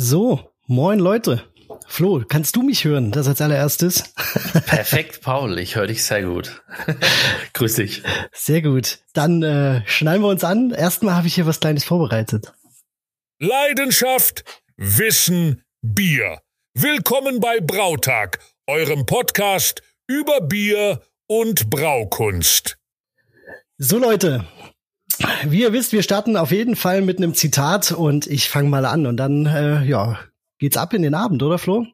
So, moin Leute. Flo, kannst du mich hören? Das als allererstes. Perfekt, Paul. Ich höre dich sehr gut. Grüß dich. Sehr gut. Dann äh, schnallen wir uns an. Erstmal habe ich hier was Kleines vorbereitet. Leidenschaft, Wissen, Bier. Willkommen bei Brautag, eurem Podcast über Bier und Braukunst. So Leute, wie ihr wisst, wir starten auf jeden Fall mit einem Zitat und ich fange mal an und dann äh, ja, geht's ab in den Abend, oder Flo?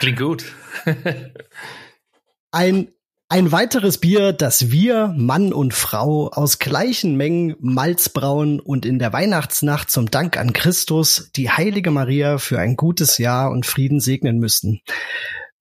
Klingt gut. ein ein weiteres Bier, das wir, Mann und Frau, aus gleichen Mengen Malz brauen und in der Weihnachtsnacht zum Dank an Christus, die heilige Maria, für ein gutes Jahr und Frieden segnen müssten.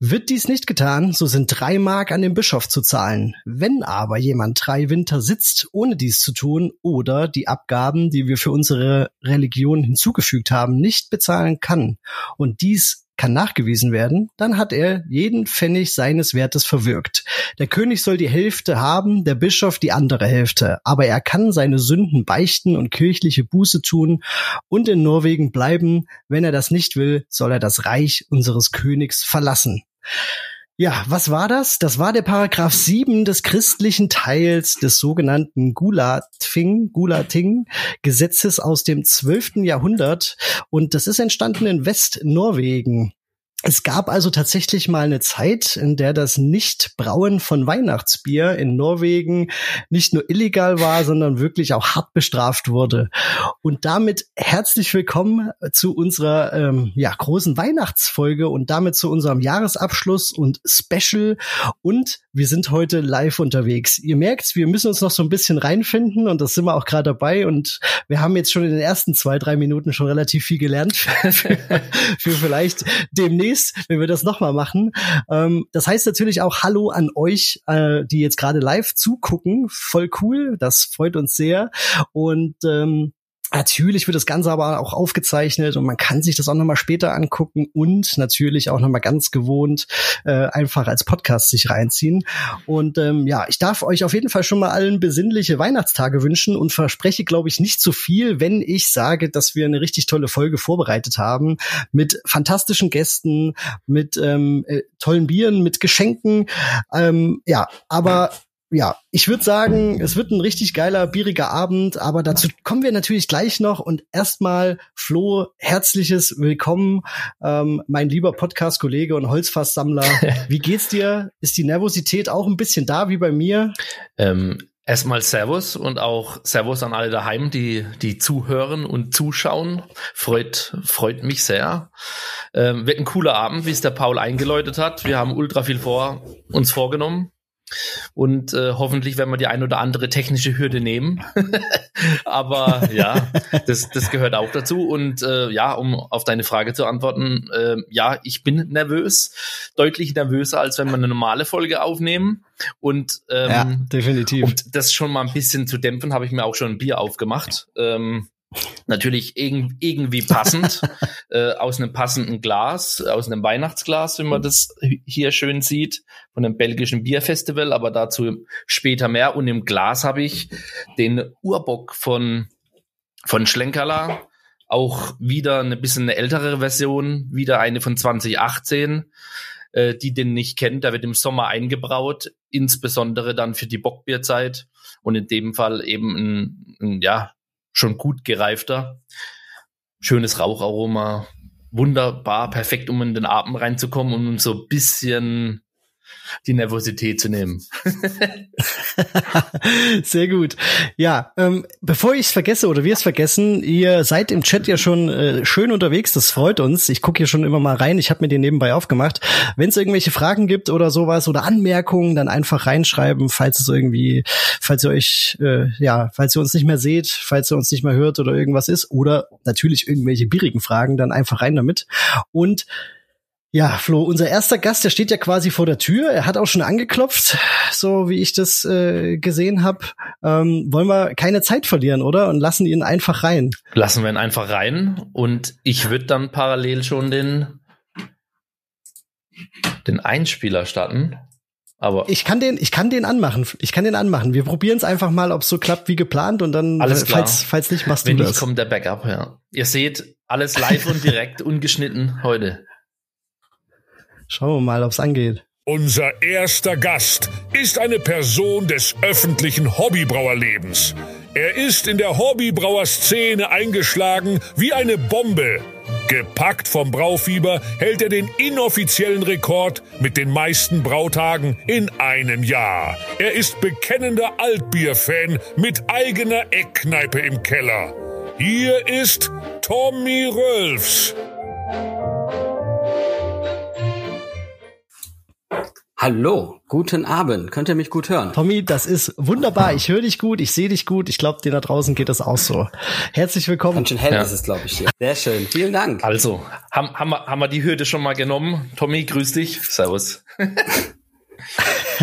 Wird dies nicht getan, so sind drei Mark an den Bischof zu zahlen. Wenn aber jemand drei Winter sitzt, ohne dies zu tun, oder die Abgaben, die wir für unsere Religion hinzugefügt haben, nicht bezahlen kann, und dies kann nachgewiesen werden, dann hat er jeden Pfennig seines Wertes verwirkt. Der König soll die Hälfte haben, der Bischof die andere Hälfte, aber er kann seine Sünden beichten und kirchliche Buße tun und in Norwegen bleiben. Wenn er das nicht will, soll er das Reich unseres Königs verlassen. Ja, was war das? Das war der Paragraph 7 des christlichen Teils des sogenannten Gulating, Gulating Gesetzes aus dem 12. Jahrhundert und das ist entstanden in Westnorwegen. Es gab also tatsächlich mal eine Zeit, in der das Nichtbrauen von Weihnachtsbier in Norwegen nicht nur illegal war, sondern wirklich auch hart bestraft wurde. Und damit herzlich willkommen zu unserer ähm, ja, großen Weihnachtsfolge und damit zu unserem Jahresabschluss und Special. Und wir sind heute live unterwegs. Ihr merkt, wir müssen uns noch so ein bisschen reinfinden und das sind wir auch gerade dabei. Und wir haben jetzt schon in den ersten zwei, drei Minuten schon relativ viel gelernt für, für vielleicht demnächst ist, wenn wir das nochmal machen. Ähm, das heißt natürlich auch Hallo an euch, äh, die jetzt gerade live zugucken. Voll cool, das freut uns sehr. Und ähm, Natürlich wird das Ganze aber auch aufgezeichnet und man kann sich das auch nochmal später angucken und natürlich auch nochmal ganz gewohnt äh, einfach als Podcast sich reinziehen. Und ähm, ja, ich darf euch auf jeden Fall schon mal allen besinnliche Weihnachtstage wünschen und verspreche, glaube ich, nicht zu viel, wenn ich sage, dass wir eine richtig tolle Folge vorbereitet haben mit fantastischen Gästen, mit ähm, äh, tollen Bieren, mit Geschenken. Ähm, ja, aber ja, ich würde sagen, es wird ein richtig geiler, bieriger Abend, aber dazu kommen wir natürlich gleich noch. Und erstmal, Flo, herzliches Willkommen, ähm, mein lieber Podcast-Kollege und Holzfasssammler. Wie geht's dir? Ist die Nervosität auch ein bisschen da wie bei mir? Ähm, erstmal Servus und auch Servus an alle daheim, die, die zuhören und zuschauen. Freut, freut mich sehr. Ähm, wird ein cooler Abend, wie es der Paul eingeläutet hat. Wir haben ultra viel vor, uns vorgenommen. Und äh, hoffentlich werden wir die ein oder andere technische Hürde nehmen. Aber ja, das, das gehört auch dazu. Und äh, ja, um auf deine Frage zu antworten, äh, ja, ich bin nervös, deutlich nervöser, als wenn wir eine normale Folge aufnehmen. Und ähm, ja, definitiv. Um das schon mal ein bisschen zu dämpfen, habe ich mir auch schon ein Bier aufgemacht. Ähm, Natürlich irg irgendwie passend, äh, aus einem passenden Glas, aus einem Weihnachtsglas, wenn man das hier schön sieht, von einem belgischen Bierfestival, aber dazu später mehr. Und im Glas habe ich den Urbock von, von Schlenkerla, auch wieder eine bisschen eine ältere Version, wieder eine von 2018, äh, die den nicht kennt, der wird im Sommer eingebraut, insbesondere dann für die Bockbierzeit. Und in dem Fall eben ein, ein ja, schon gut gereifter. Schönes Raucharoma. Wunderbar, perfekt, um in den Atem reinzukommen und so ein bisschen die Nervosität zu nehmen. Sehr gut. Ja, ähm, bevor ich es vergesse oder wir es vergessen, ihr seid im Chat ja schon äh, schön unterwegs, das freut uns. Ich gucke hier schon immer mal rein, ich habe mir den nebenbei aufgemacht. Wenn es irgendwelche Fragen gibt oder sowas oder Anmerkungen, dann einfach reinschreiben, falls es irgendwie, falls ihr euch, äh, ja, falls ihr uns nicht mehr seht, falls ihr uns nicht mehr hört oder irgendwas ist oder natürlich irgendwelche bierigen Fragen, dann einfach rein damit. Und ja, Flo, unser erster Gast, der steht ja quasi vor der Tür. Er hat auch schon angeklopft, so wie ich das äh, gesehen habe. Ähm, wollen wir keine Zeit verlieren, oder? Und lassen ihn einfach rein. Lassen wir ihn einfach rein. Und ich würde dann parallel schon den, den Einspieler starten. Aber ich kann den, ich kann den anmachen. Ich kann den anmachen. Wir probieren es einfach mal, ob es so klappt wie geplant und dann, Alles klar. falls, falls nicht, machst wenn du nicht, das. kommt der Backup, ja. Ihr seht alles live und direkt, ungeschnitten heute. Schauen wir mal, ob's angeht. Unser erster Gast ist eine Person des öffentlichen Hobbybrauerlebens. Er ist in der Hobbybrauerszene eingeschlagen wie eine Bombe. Gepackt vom Braufieber hält er den inoffiziellen Rekord mit den meisten Brautagen in einem Jahr. Er ist bekennender Altbier-Fan mit eigener Eckkneipe im Keller. Hier ist Tommy Rölfs. Hallo, guten Abend. Könnt ihr mich gut hören? Tommy, das ist wunderbar. Ich höre dich gut, ich sehe dich gut. Ich glaube, dir da draußen geht das auch so. Herzlich willkommen. Ganz schön hell Ja. ist es, glaube ich, hier. Sehr schön. Vielen Dank. Also, haben, haben, wir, haben wir die Hürde schon mal genommen? Tommy, grüß dich. Servus.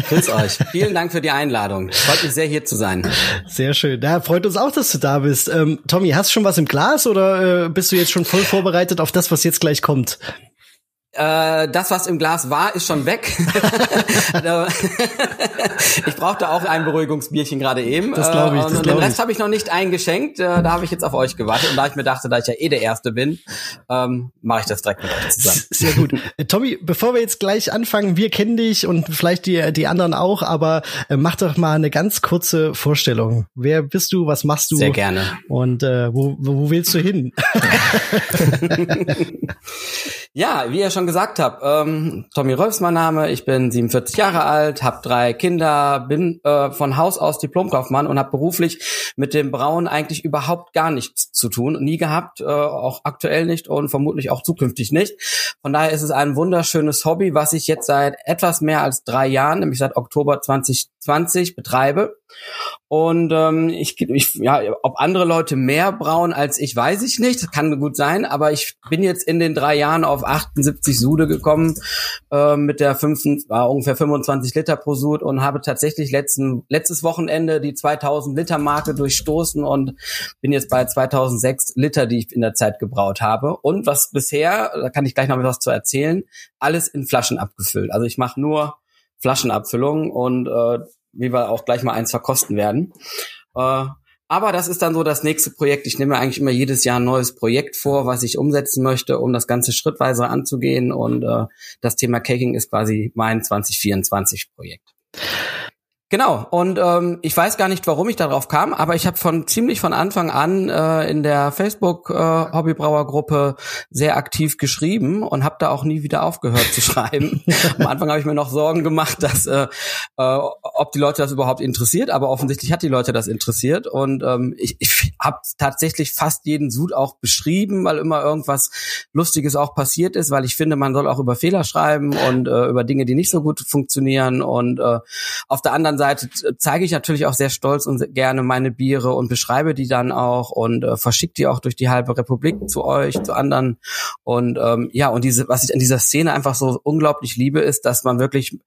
Grüß euch. Vielen Dank für die Einladung. Freut mich sehr, hier zu sein. Sehr schön. Ja, freut uns auch, dass du da bist. Ähm, Tommy, hast du schon was im Glas oder äh, bist du jetzt schon voll vorbereitet auf das, was jetzt gleich kommt? Äh, das, was im Glas war, ist schon weg. ich brauchte auch ein Beruhigungsbierchen gerade eben. Das glaub ich, Äh, das und den. Rest habe ich noch nicht eingeschenkt. Äh, da habe ich jetzt auf euch gewartet. Und da ich mir dachte, da ich ja eh der Erste bin, ähm, mache ich das direkt mit euch zusammen. Sehr gut. Tommy, bevor wir jetzt gleich anfangen, wir kennen dich und vielleicht die, die anderen auch, aber mach doch mal eine ganz kurze Vorstellung. Wer bist du, was machst du? Sehr gerne. Und äh, wo wo willst du hin? Ja, wie ihr schon gesagt habt, ähm, Tommy Rolfs mein Name, ich bin 47 Jahre alt, habe drei Kinder, bin äh, von Haus aus Diplomkaufmann und habe beruflich mit dem Brauen eigentlich überhaupt gar nichts zu tun, nie gehabt, äh, auch aktuell nicht und vermutlich auch zukünftig nicht. Von daher ist es ein wunderschönes Hobby, was ich jetzt seit etwas mehr als drei Jahren, nämlich seit Oktober 2020 betreibe. Und ähm, ich, ich, ja, ob andere Leute mehr brauen als ich, weiß ich nicht. Das kann gut sein, aber ich bin jetzt in den drei Jahren auf 78 Sude gekommen äh, mit der 5, äh, ungefähr 25 Liter pro Sud und habe tatsächlich letzten, letztes Wochenende die 2000 Liter Marke durchstoßen und bin jetzt bei 2006 Liter, die ich in der Zeit gebraut habe. Und was bisher, da kann ich gleich noch was zu erzählen, alles in Flaschen abgefüllt. Also ich mache nur Flaschenabfüllung und äh, wie wir auch gleich mal eins verkosten werden. Äh, aber das ist dann so das nächste Projekt. Ich nehme eigentlich immer jedes Jahr ein neues Projekt vor, was ich umsetzen möchte, um das Ganze schrittweise anzugehen. Und äh, das Thema Caking ist quasi mein 2024 Projekt. Genau, und ähm, ich weiß gar nicht, warum ich darauf kam, aber ich habe von ziemlich von Anfang an äh, in der Facebook äh, sehr aktiv geschrieben und habe da auch nie wieder aufgehört zu schreiben. Am Anfang habe ich mir noch Sorgen gemacht, dass äh, äh, ob die Leute das überhaupt interessiert, aber offensichtlich hat die Leute das interessiert und ähm, ich, ich habe tatsächlich fast jeden Sud auch beschrieben, weil immer irgendwas Lustiges auch passiert ist, weil ich finde, man soll auch über Fehler schreiben und äh, über Dinge, die nicht so gut funktionieren und äh, auf der anderen Seite zeige ich natürlich auch sehr stolz und gerne meine Biere und beschreibe die dann auch und äh, verschicke die auch durch die halbe Republik zu euch, zu anderen. Und ähm, ja, und diese, was ich an dieser Szene einfach so unglaublich liebe, ist, dass man wirklich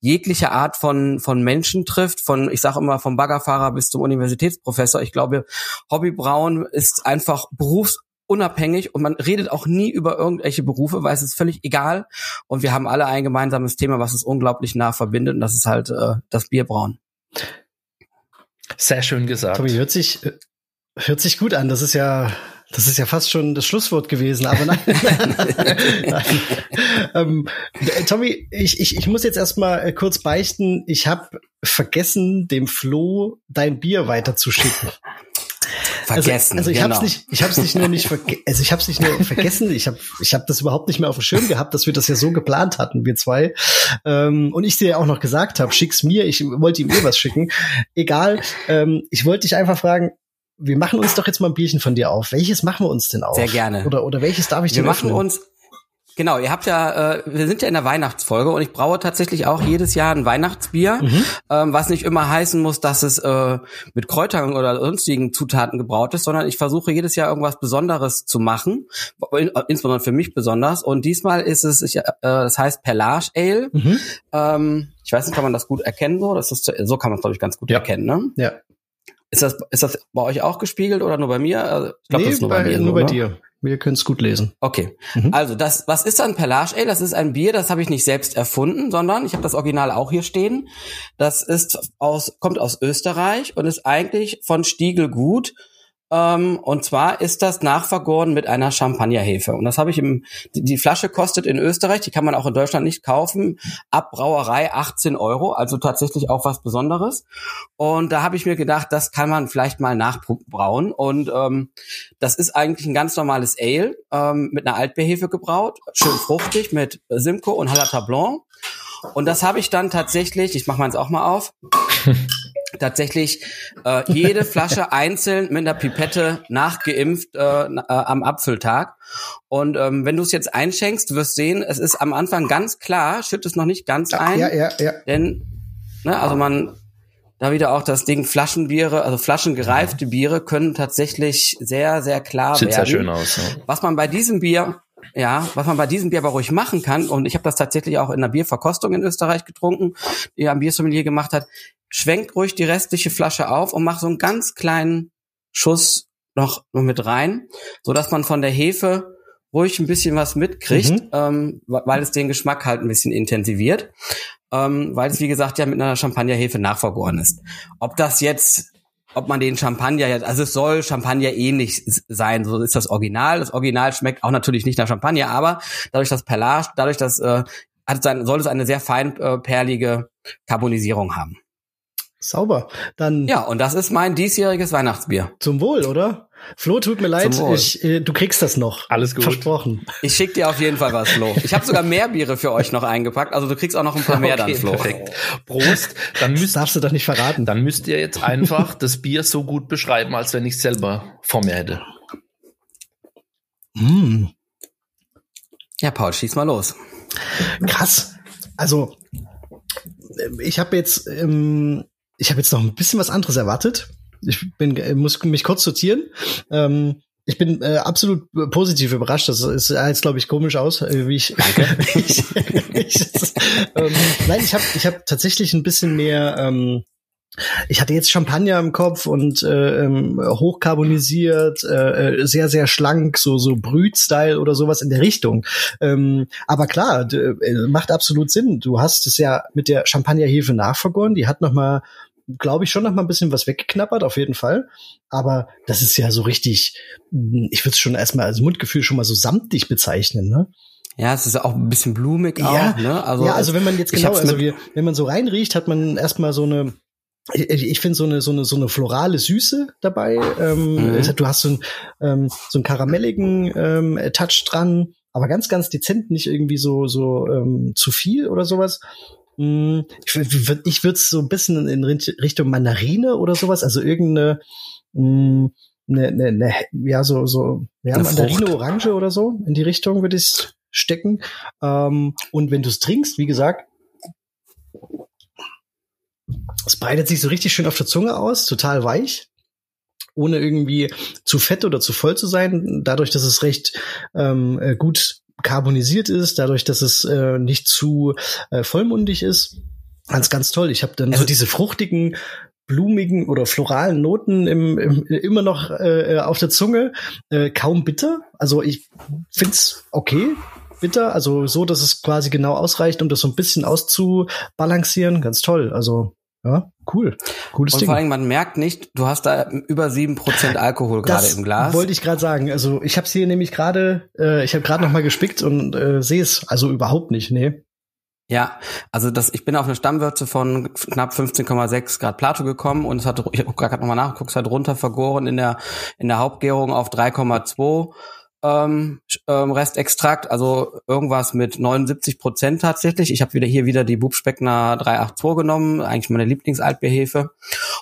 jegliche Art von, von Menschen trifft, von, ich sage immer, vom Baggerfahrer bis zum Universitätsprofessor. Ich glaube, Hobbybrauen ist einfach berufs unabhängig und man redet auch nie über irgendwelche Berufe, weil es ist völlig egal und wir haben alle ein gemeinsames Thema, was uns unglaublich nah verbindet und das ist halt äh, das Bierbrauen. Sehr schön gesagt. Tommy, hört sich, äh, hört sich gut an. Das ist ja, das ist ja fast schon das Schlusswort gewesen, aber nein. nein. ähm, äh, Tommy, ich, ich, ich muss jetzt erstmal äh, kurz beichten. Ich habe vergessen, dem Flo dein Bier weiterzuschicken. Vergessen. Also, also ich genau. hab's nicht, ich hab's nicht nur nicht also ich hab's nicht nur vergessen, ich habe ich hab das überhaupt nicht mehr auf dem Schirm gehabt, dass wir das ja so geplant hatten, wir zwei. Ähm, und ich dir ja auch noch gesagt habe, schick's mir, ich wollte ihm eh was schicken. Egal, ähm, ich wollte dich einfach fragen, wir machen uns doch jetzt mal ein Bierchen von dir auf. Welches machen wir uns denn auf? Sehr gerne. Oder, oder welches darf ich wir denn machen öffnen? uns Genau, ihr habt ja, äh, wir sind ja in der Weihnachtsfolge und ich braue tatsächlich auch jedes Jahr ein Weihnachtsbier, Mhm. ähm, was nicht immer heißen muss, dass es äh, mit Kräutern oder sonstigen Zutaten gebraut ist, sondern ich versuche jedes Jahr irgendwas Besonderes zu machen, in- insbesondere für mich besonders. Und diesmal ist es, ich, äh, das heißt Perlage Ale. Mhm. Ähm, ich weiß nicht, kann man das gut erkennen so? Das ist, so kann man es glaube ich ganz gut Ja. erkennen. Ne? Ja. Ist das, ist das bei euch auch gespiegelt oder nur bei mir? Also, ich glaub, nee, das ist nur bei, bei mir. Nur bei ne? dir. Wir können es gut lesen. Okay. Mhm. Also das, was ist ein Perlage Ale? Das ist ein Bier, das habe ich nicht selbst erfunden, sondern ich habe das Original auch hier stehen. Das ist aus, kommt aus Österreich und ist eigentlich von Stiegel gut ähm, und zwar ist das nachvergoren mit einer Champagnerhefe. Und das habe ich im, die Flasche kostet in Österreich, die kann man auch in Deutschland nicht kaufen, ab Brauerei 18 Euro, also tatsächlich auch was Besonderes. Und da habe ich mir gedacht, das kann man vielleicht mal nachbrauen. Und ähm, das ist eigentlich ein ganz normales Ale ähm, mit einer Altbeerhefe gebraut, schön fruchtig mit Simcoe und Halata Blanc. Und das habe ich dann tatsächlich, ich mache meins auch mal auf, tatsächlich äh, jede Flasche einzeln mit einer Pipette nachgeimpft äh, äh, am Apfeltag. Und ähm, wenn du es jetzt einschenkst, du wirst sehen, es ist am Anfang ganz klar, schütt es noch nicht ganz ein. Ja, ja, ja. Denn, ne, also man, da wieder auch das Ding Flaschenbiere, also flaschengereifte Biere können tatsächlich sehr, sehr klar Sieht werden. Sieht sehr schön aus. Ja. Was man bei diesem Bier ja, was man bei diesem Bier aber ruhig machen kann, und ich habe das tatsächlich auch in einer Bierverkostung in Österreich getrunken, die ein Biersommelier gemacht hat, schwenk ruhig die restliche Flasche auf und mach so einen ganz kleinen Schuss noch, noch mit rein, so dass man von der Hefe ruhig ein bisschen was mitkriegt, mhm. ähm, weil es den Geschmack halt ein bisschen intensiviert, ähm, weil es wie gesagt ja mit einer Champagnerhefe nachvergoren ist. Ob das jetzt ob man den Champagner jetzt, also es soll Champagner ähnlich sein, so ist das Original. Das Original schmeckt auch natürlich nicht nach Champagner, aber dadurch das Perlage, dadurch das äh, hat sein, soll es eine sehr feinperlige äh, Carbonisierung haben. Sauber. Dann. Ja, und das ist mein diesjähriges Weihnachtsbier. Zum Wohl, oder? Flo, tut mir leid, ich, äh, du kriegst das noch. Alles gut. Versprochen. Ich schick dir auf jeden Fall was, Flo. Ich habe sogar mehr Biere für euch noch eingepackt, also du kriegst auch noch ein paar mehr okay, dann, Flo. Perfekt. Prost. Dann müsst, das darfst du doch nicht verraten. Dann müsst ihr jetzt einfach das Bier so gut beschreiben, als wenn ich es selber vor mir hätte. Mm. Ja, Paul, schieß mal los. Krass. Also, ich habe jetzt ähm, ich habe jetzt noch ein bisschen was anderes erwartet. Ich bin, äh, muss mich kurz sortieren. Ähm, ich bin äh, absolut positiv überrascht. Das ist jetzt, glaube ich, komisch aus, äh, wie ich. Danke. ich, ich, ähm, nein, ich habe ich hab tatsächlich ein bisschen mehr. Ähm, ich hatte jetzt Champagner im Kopf und äh, ähm, hochkarbonisiert, äh, äh sehr sehr schlank, so so Brüt-Style oder sowas in der Richtung. Ähm, aber klar, macht absolut Sinn. Du hast es ja mit der Champagnerhefe nachvergoren. Die hat noch mal glaube ich, schon noch mal ein bisschen was weggeknappert, auf jeden Fall. Aber das ist ja so richtig, ich würde es schon erstmal als Mundgefühl schon mal so samtig bezeichnen, ne? Ja, es ist auch ein bisschen blumig ja, auch, ne? Also, ja, also wenn man jetzt genau, also wie, wenn man so reinriecht, hat man erstmal so eine, ich, ich finde so eine so eine so eine florale Süße dabei. Ähm, mhm. Du hast so, ein, ähm, so einen karamelligen ähm, Touch dran, aber ganz ganz dezent, nicht irgendwie so so ähm, zu viel oder sowas. Hm, ich, ich würde es so ein bisschen in Richtung Mandarine oder sowas, also irgendeine mh, ne, ne, ne, ja, so, so, ja, Mandarine, Orange oder so, in die Richtung würde ich stecken. Ähm, und wenn du es trinkst, wie gesagt, es breitet sich so richtig schön auf der Zunge aus, total weich, ohne irgendwie zu fett oder zu voll zu sein, dadurch, dass es recht ähm, äh, gut karbonisiert ist, dadurch, dass es äh, nicht zu äh, vollmundig ist. Ganz, ganz toll. Ich habe dann also so diese fruchtigen, blumigen oder floralen Noten im, im, immer noch äh, auf der Zunge. Äh, kaum bitter. Also ich find's okay. Bitter, also so, dass es quasi genau ausreicht, um das so ein bisschen auszubalancieren. Ganz toll. Also ja, cool. Cooles und Ding. vor allem, man merkt nicht, du hast da über sieben Prozent Alkohol gerade im Glas. wollte ich gerade sagen. Also ich habe es hier nämlich gerade, äh, ich habe gerade noch mal gespickt und äh, sehe es also überhaupt nicht, nee. Ja, also das, ich bin auf eine Stammwürze von knapp 15,6 Grad Plato gekommen und es hat, ich habe gerade nochmal nachgeguckt, es hat runter vergoren in der in der Hauptgärung auf 3,2 ähm, ähm, Restextrakt, also irgendwas mit 79 Prozent tatsächlich. Ich habe wieder hier wieder die Bubspeckner 382 genommen, eigentlich meine Lieblingsaltbeerhefe.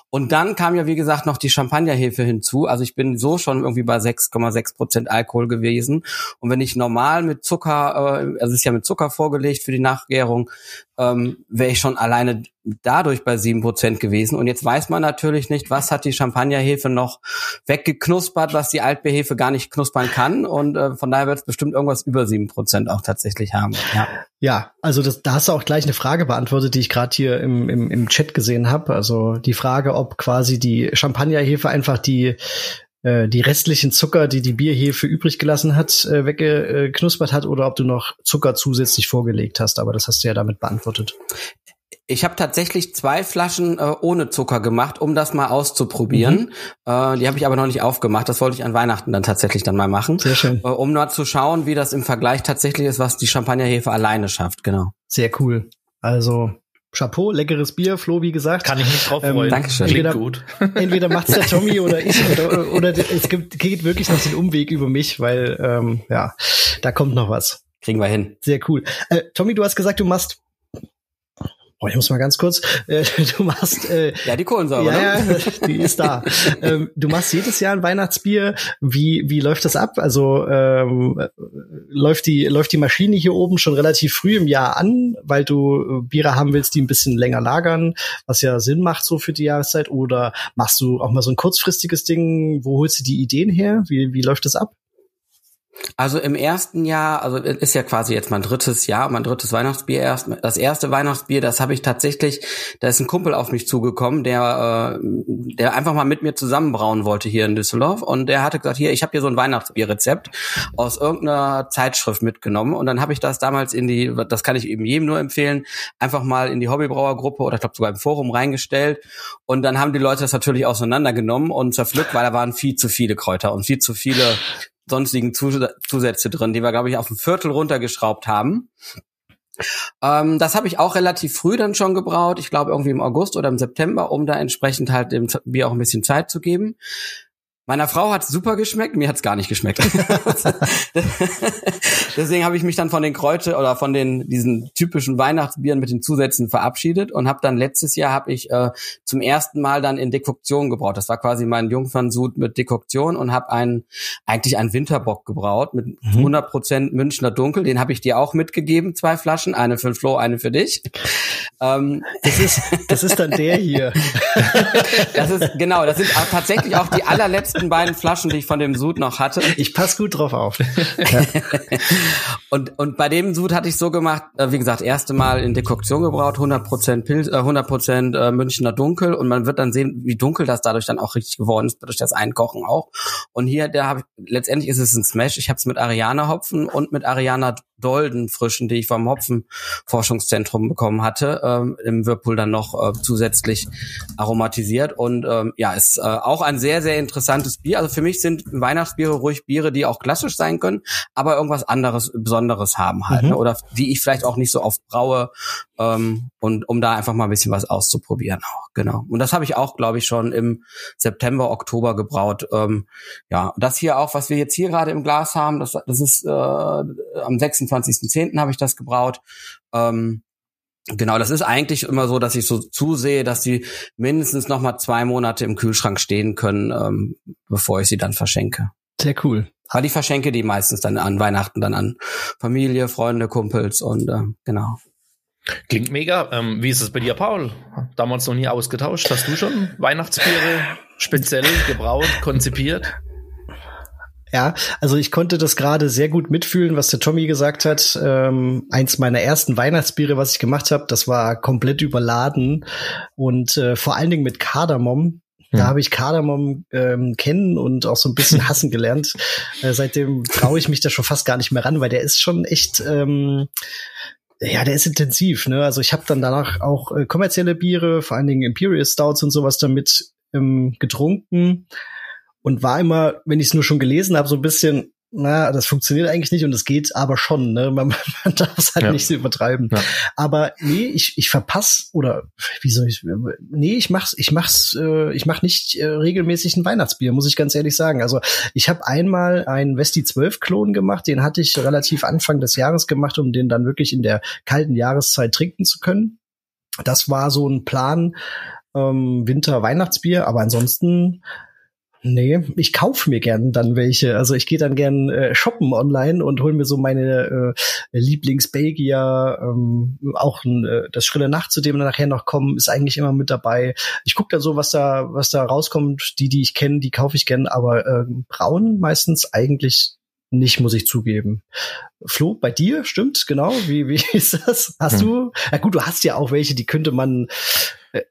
Und dann kam ja wie gesagt noch die Champagnerhefe hinzu. Also ich bin so schon irgendwie bei 6,6 Prozent Alkohol gewesen. Und wenn ich normal mit Zucker, äh, also es ist ja mit Zucker vorgelegt für die Nachgärung, ähm, wäre ich schon alleine dadurch bei sieben Prozent gewesen. Und jetzt weiß man natürlich nicht, was hat die Champagnerhefe noch weggeknuspert, was die Altbeerhefe gar nicht knuspern kann. Und äh, von daher wird es bestimmt irgendwas über sieben Prozent auch tatsächlich haben. Ja, ja also das, da hast du auch gleich eine Frage beantwortet, die ich gerade hier im, im, im Chat gesehen habe. Also die Frage, ob quasi die Champagnerhefe einfach die äh, die restlichen Zucker, die die Bierhefe übrig gelassen hat, äh, weggeknuspert hat oder ob du noch Zucker zusätzlich vorgelegt hast. Aber das hast du ja damit beantwortet. Ich habe tatsächlich zwei Flaschen äh, ohne Zucker gemacht, um das mal auszuprobieren. Mhm. Äh, die habe ich aber noch nicht aufgemacht. Das wollte ich an Weihnachten dann tatsächlich dann mal machen. Sehr schön. Äh, um mal zu schauen, wie das im Vergleich tatsächlich ist, was die Champagnerhefe alleine schafft. Genau. Sehr cool. Also Chapeau, leckeres Bier, Flo, wie gesagt. Kann ich nicht drauf ähm, freuen. Ähm, Dankeschön. Entweder, gut. entweder macht's der Tommy oder ich oder, oder es gibt, geht wirklich noch den Umweg über mich, weil ähm, ja, da kommt noch was. Kriegen wir hin. Sehr cool. Äh, Tommy, du hast gesagt, du machst Oh, ich muss mal ganz kurz. Äh, du machst äh, ja die Kohlensäure. Ja, ne? ja, die ist da. ähm, du machst jedes Jahr ein Weihnachtsbier. Wie wie läuft das ab? Also ähm, läuft die läuft die Maschine hier oben schon relativ früh im Jahr an, weil du Biere haben willst, die ein bisschen länger lagern, was ja Sinn macht so für die Jahreszeit. Oder machst du auch mal so ein kurzfristiges Ding? Wo holst du die Ideen her? Wie wie läuft das ab? Also im ersten Jahr, also ist ja quasi jetzt mein drittes Jahr, mein drittes Weihnachtsbier erst. Das erste Weihnachtsbier, das habe ich tatsächlich, da ist ein Kumpel auf mich zugekommen, der, äh, der einfach mal mit mir zusammenbrauen wollte hier in Düsseldorf. Und der hatte gesagt, hier, ich habe hier so ein Weihnachtsbierrezept aus irgendeiner Zeitschrift mitgenommen. Und dann habe ich das damals in die, das kann ich eben jedem nur empfehlen, einfach mal in die Hobbybrauergruppe oder ich glaube sogar im Forum reingestellt. Und dann haben die Leute das natürlich auseinandergenommen und zerpflückt, weil da waren viel zu viele Kräuter und viel zu viele sonstigen Zusätze drin, die wir, glaube ich, auf ein Viertel runtergeschraubt haben. Ähm, das habe ich auch relativ früh dann schon gebraut. Ich glaube irgendwie im August oder im September, um da entsprechend halt dem Bier auch ein bisschen Zeit zu geben. Meiner Frau hat super geschmeckt, mir hat's gar nicht geschmeckt. Deswegen habe ich mich dann von den Kräute oder von den diesen typischen Weihnachtsbieren mit den Zusätzen verabschiedet und habe dann letztes Jahr habe ich äh, zum ersten Mal dann in Dekoktion gebraut. Das war quasi mein Jungfernsud mit Dekoktion und habe einen eigentlich einen Winterbock gebraut mit mhm. 100% Münchner Dunkel. Den habe ich dir auch mitgegeben, zwei Flaschen, eine für Flo, eine für dich. Ähm, das ist das ist dann der hier. das ist genau, das sind tatsächlich auch die allerletzten letzten beiden Flaschen, die ich von dem Sud noch hatte. Ich pass gut drauf auf. und, und bei dem Sud hatte ich so gemacht, äh, wie gesagt, erste Mal in Dekoktion gebraut, 100% Pilz, äh, 100% äh, Münchner Dunkel und man wird dann sehen, wie dunkel das dadurch dann auch richtig geworden ist, durch das Einkochen auch. Und hier, der habe letztendlich ist es ein Smash. Ich habe es mit Ariana Hopfen und mit Ariana Dolden frischen, die ich vom Hopfenforschungszentrum bekommen hatte, ähm, im Whirlpool dann noch äh, zusätzlich aromatisiert und ähm, ja, ist äh, auch ein sehr sehr interessantes Bier. Also für mich sind Weihnachtsbiere ruhig Biere, die auch klassisch sein können, aber irgendwas anderes Besonderes haben halt mhm. ne? oder die ich vielleicht auch nicht so oft braue ähm, und um da einfach mal ein bisschen was auszuprobieren auch genau. Und das habe ich auch, glaube ich, schon im September Oktober gebraut. Ähm, ja, das hier auch, was wir jetzt hier gerade im Glas haben, das das ist äh, am 6 26.10. habe ich das gebraut. Ähm, Genau, das ist eigentlich immer so, dass ich so zusehe, dass die mindestens noch mal zwei Monate im Kühlschrank stehen können, ähm, bevor ich sie dann verschenke. Sehr cool. Aber die verschenke die meistens dann an Weihnachten dann an Familie, Freunde, Kumpels und äh, genau. Klingt mega. Ähm, wie ist es bei dir, Paul? Damals noch nie ausgetauscht. Hast du schon Weihnachtsbiere speziell gebraut, konzipiert? Ja, also ich konnte das gerade sehr gut mitfühlen, was der Tommy gesagt hat. Ähm, eins meiner ersten Weihnachtsbiere, was ich gemacht habe, das war komplett überladen und äh, vor allen Dingen mit Kardamom. Da habe ich Kardamom ähm, kennen und auch so ein bisschen hassen gelernt. Äh, seitdem traue ich mich da schon fast gar nicht mehr ran, weil der ist schon echt, ähm, ja, der ist intensiv. Ne? Also ich habe dann danach auch äh, kommerzielle Biere, vor allen Dingen Imperial Stouts und sowas damit ähm, getrunken und war immer, wenn ich es nur schon gelesen habe, so ein bisschen, na, das funktioniert eigentlich nicht und es geht aber schon, ne? Man, man darf es halt ja. nicht so übertreiben. Ja. Aber nee, ich, ich verpasse oder wie soll ich nee, ich mach's, ich mach's, äh, ich mach nicht äh, regelmäßig ein Weihnachtsbier, muss ich ganz ehrlich sagen. Also ich habe einmal einen Westi 12 Klon gemacht, den hatte ich relativ Anfang des Jahres gemacht, um den dann wirklich in der kalten Jahreszeit trinken zu können. Das war so ein Plan, ähm, Winter-Weihnachtsbier, aber ansonsten Nee, ich kaufe mir gern dann welche. Also ich gehe dann gern äh, shoppen online und hol mir so meine äh, Lieblings-Belgier, ähm, auch äh, das Schrille Nacht, zu dem wir nachher noch kommen, ist eigentlich immer mit dabei. Ich gucke dann so, was da, was da rauskommt. Die, die ich kenne, die kaufe ich gern, aber äh, braun meistens eigentlich nicht, muss ich zugeben. Flo, bei dir stimmt, genau. Wie, wie ist das? Hast hm. du? Na gut, du hast ja auch welche, die könnte man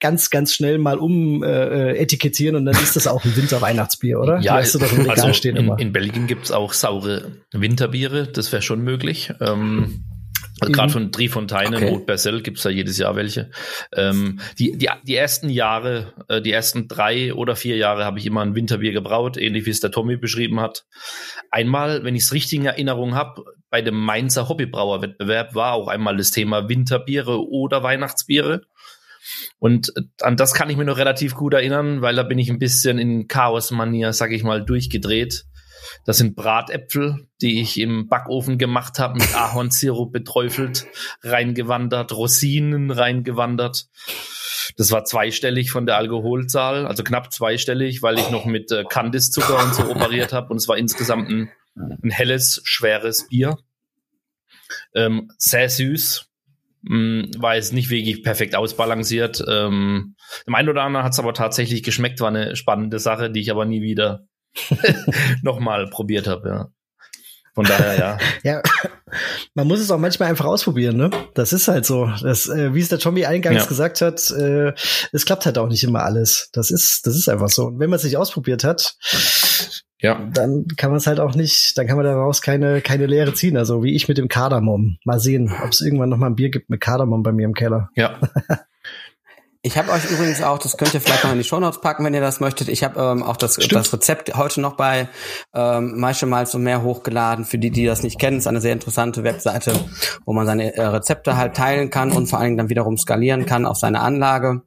ganz, ganz schnell mal um äh, äh, etikettieren und dann ist das auch ein Winter-Weihnachtsbier, oder? Ja, also in, in, Belgien gibt's auch saure Winterbiere, das wäre schon möglich. Ähm, also gerade von Trifontaine, okay. Rot Bersel gibt's da jedes Jahr welche. Ähm, die, die, die ersten Jahre, äh, die ersten drei oder vier Jahre habe ich immer ein Winterbier gebraut, ähnlich wie es der Tommy beschrieben hat. Einmal, wenn ich es richtig in Erinnerung habe, bei dem Mainzer Hobbybrauerwettbewerb war auch einmal das Thema Winterbiere oder Weihnachtsbiere. Und äh, an das kann ich mir noch relativ gut erinnern, weil da bin ich ein bisschen in Chaos-Manier, sag ich mal, durchgedreht. Das sind Bratäpfel, die ich im Backofen gemacht habe, mit Ahornsirup beträufelt, reingewandert, Rosinen reingewandert. Das war zweistellig von der Alkoholzahl, also knapp zweistellig, weil ich noch mit äh, Kandiszucker und so operiert habe. Und es war insgesamt ein, ein helles, schweres Bier. Ähm, sehr süß, war jetzt nicht wirklich perfekt ausbalanciert. Ähm, dem einen oder anderen hat es aber tatsächlich geschmeckt, war eine spannende Sache, die ich aber nie wieder nochmal probiert habe, ja. Von daher, ja. ja, man muss es auch manchmal einfach ausprobieren, ne? Das ist halt so. Das, äh, wie es der Tommy eingangs ja. gesagt hat, äh, es klappt halt auch nicht immer alles. Das ist, das ist einfach so. Und wenn man es nicht ausprobiert hat, ja. dann kann man es halt auch nicht, dann kann man daraus keine, keine Lehre ziehen. Also wie ich mit dem Kardamom. Mal sehen, ob es irgendwann noch mal ein Bier gibt mit Kardamom bei mir im Keller. Ja. Ich habe euch übrigens auch, das könnt ihr vielleicht noch in die Shownotes packen, wenn ihr das möchtet. Ich habe ähm, auch das, das Rezept heute noch bei ähm, Maische Malz und mehr hochgeladen. Für die, die das nicht kennen, ist eine sehr interessante Webseite, wo man seine äh, Rezepte halt teilen kann und vor allen Dingen dann wiederum skalieren kann auf seine Anlage.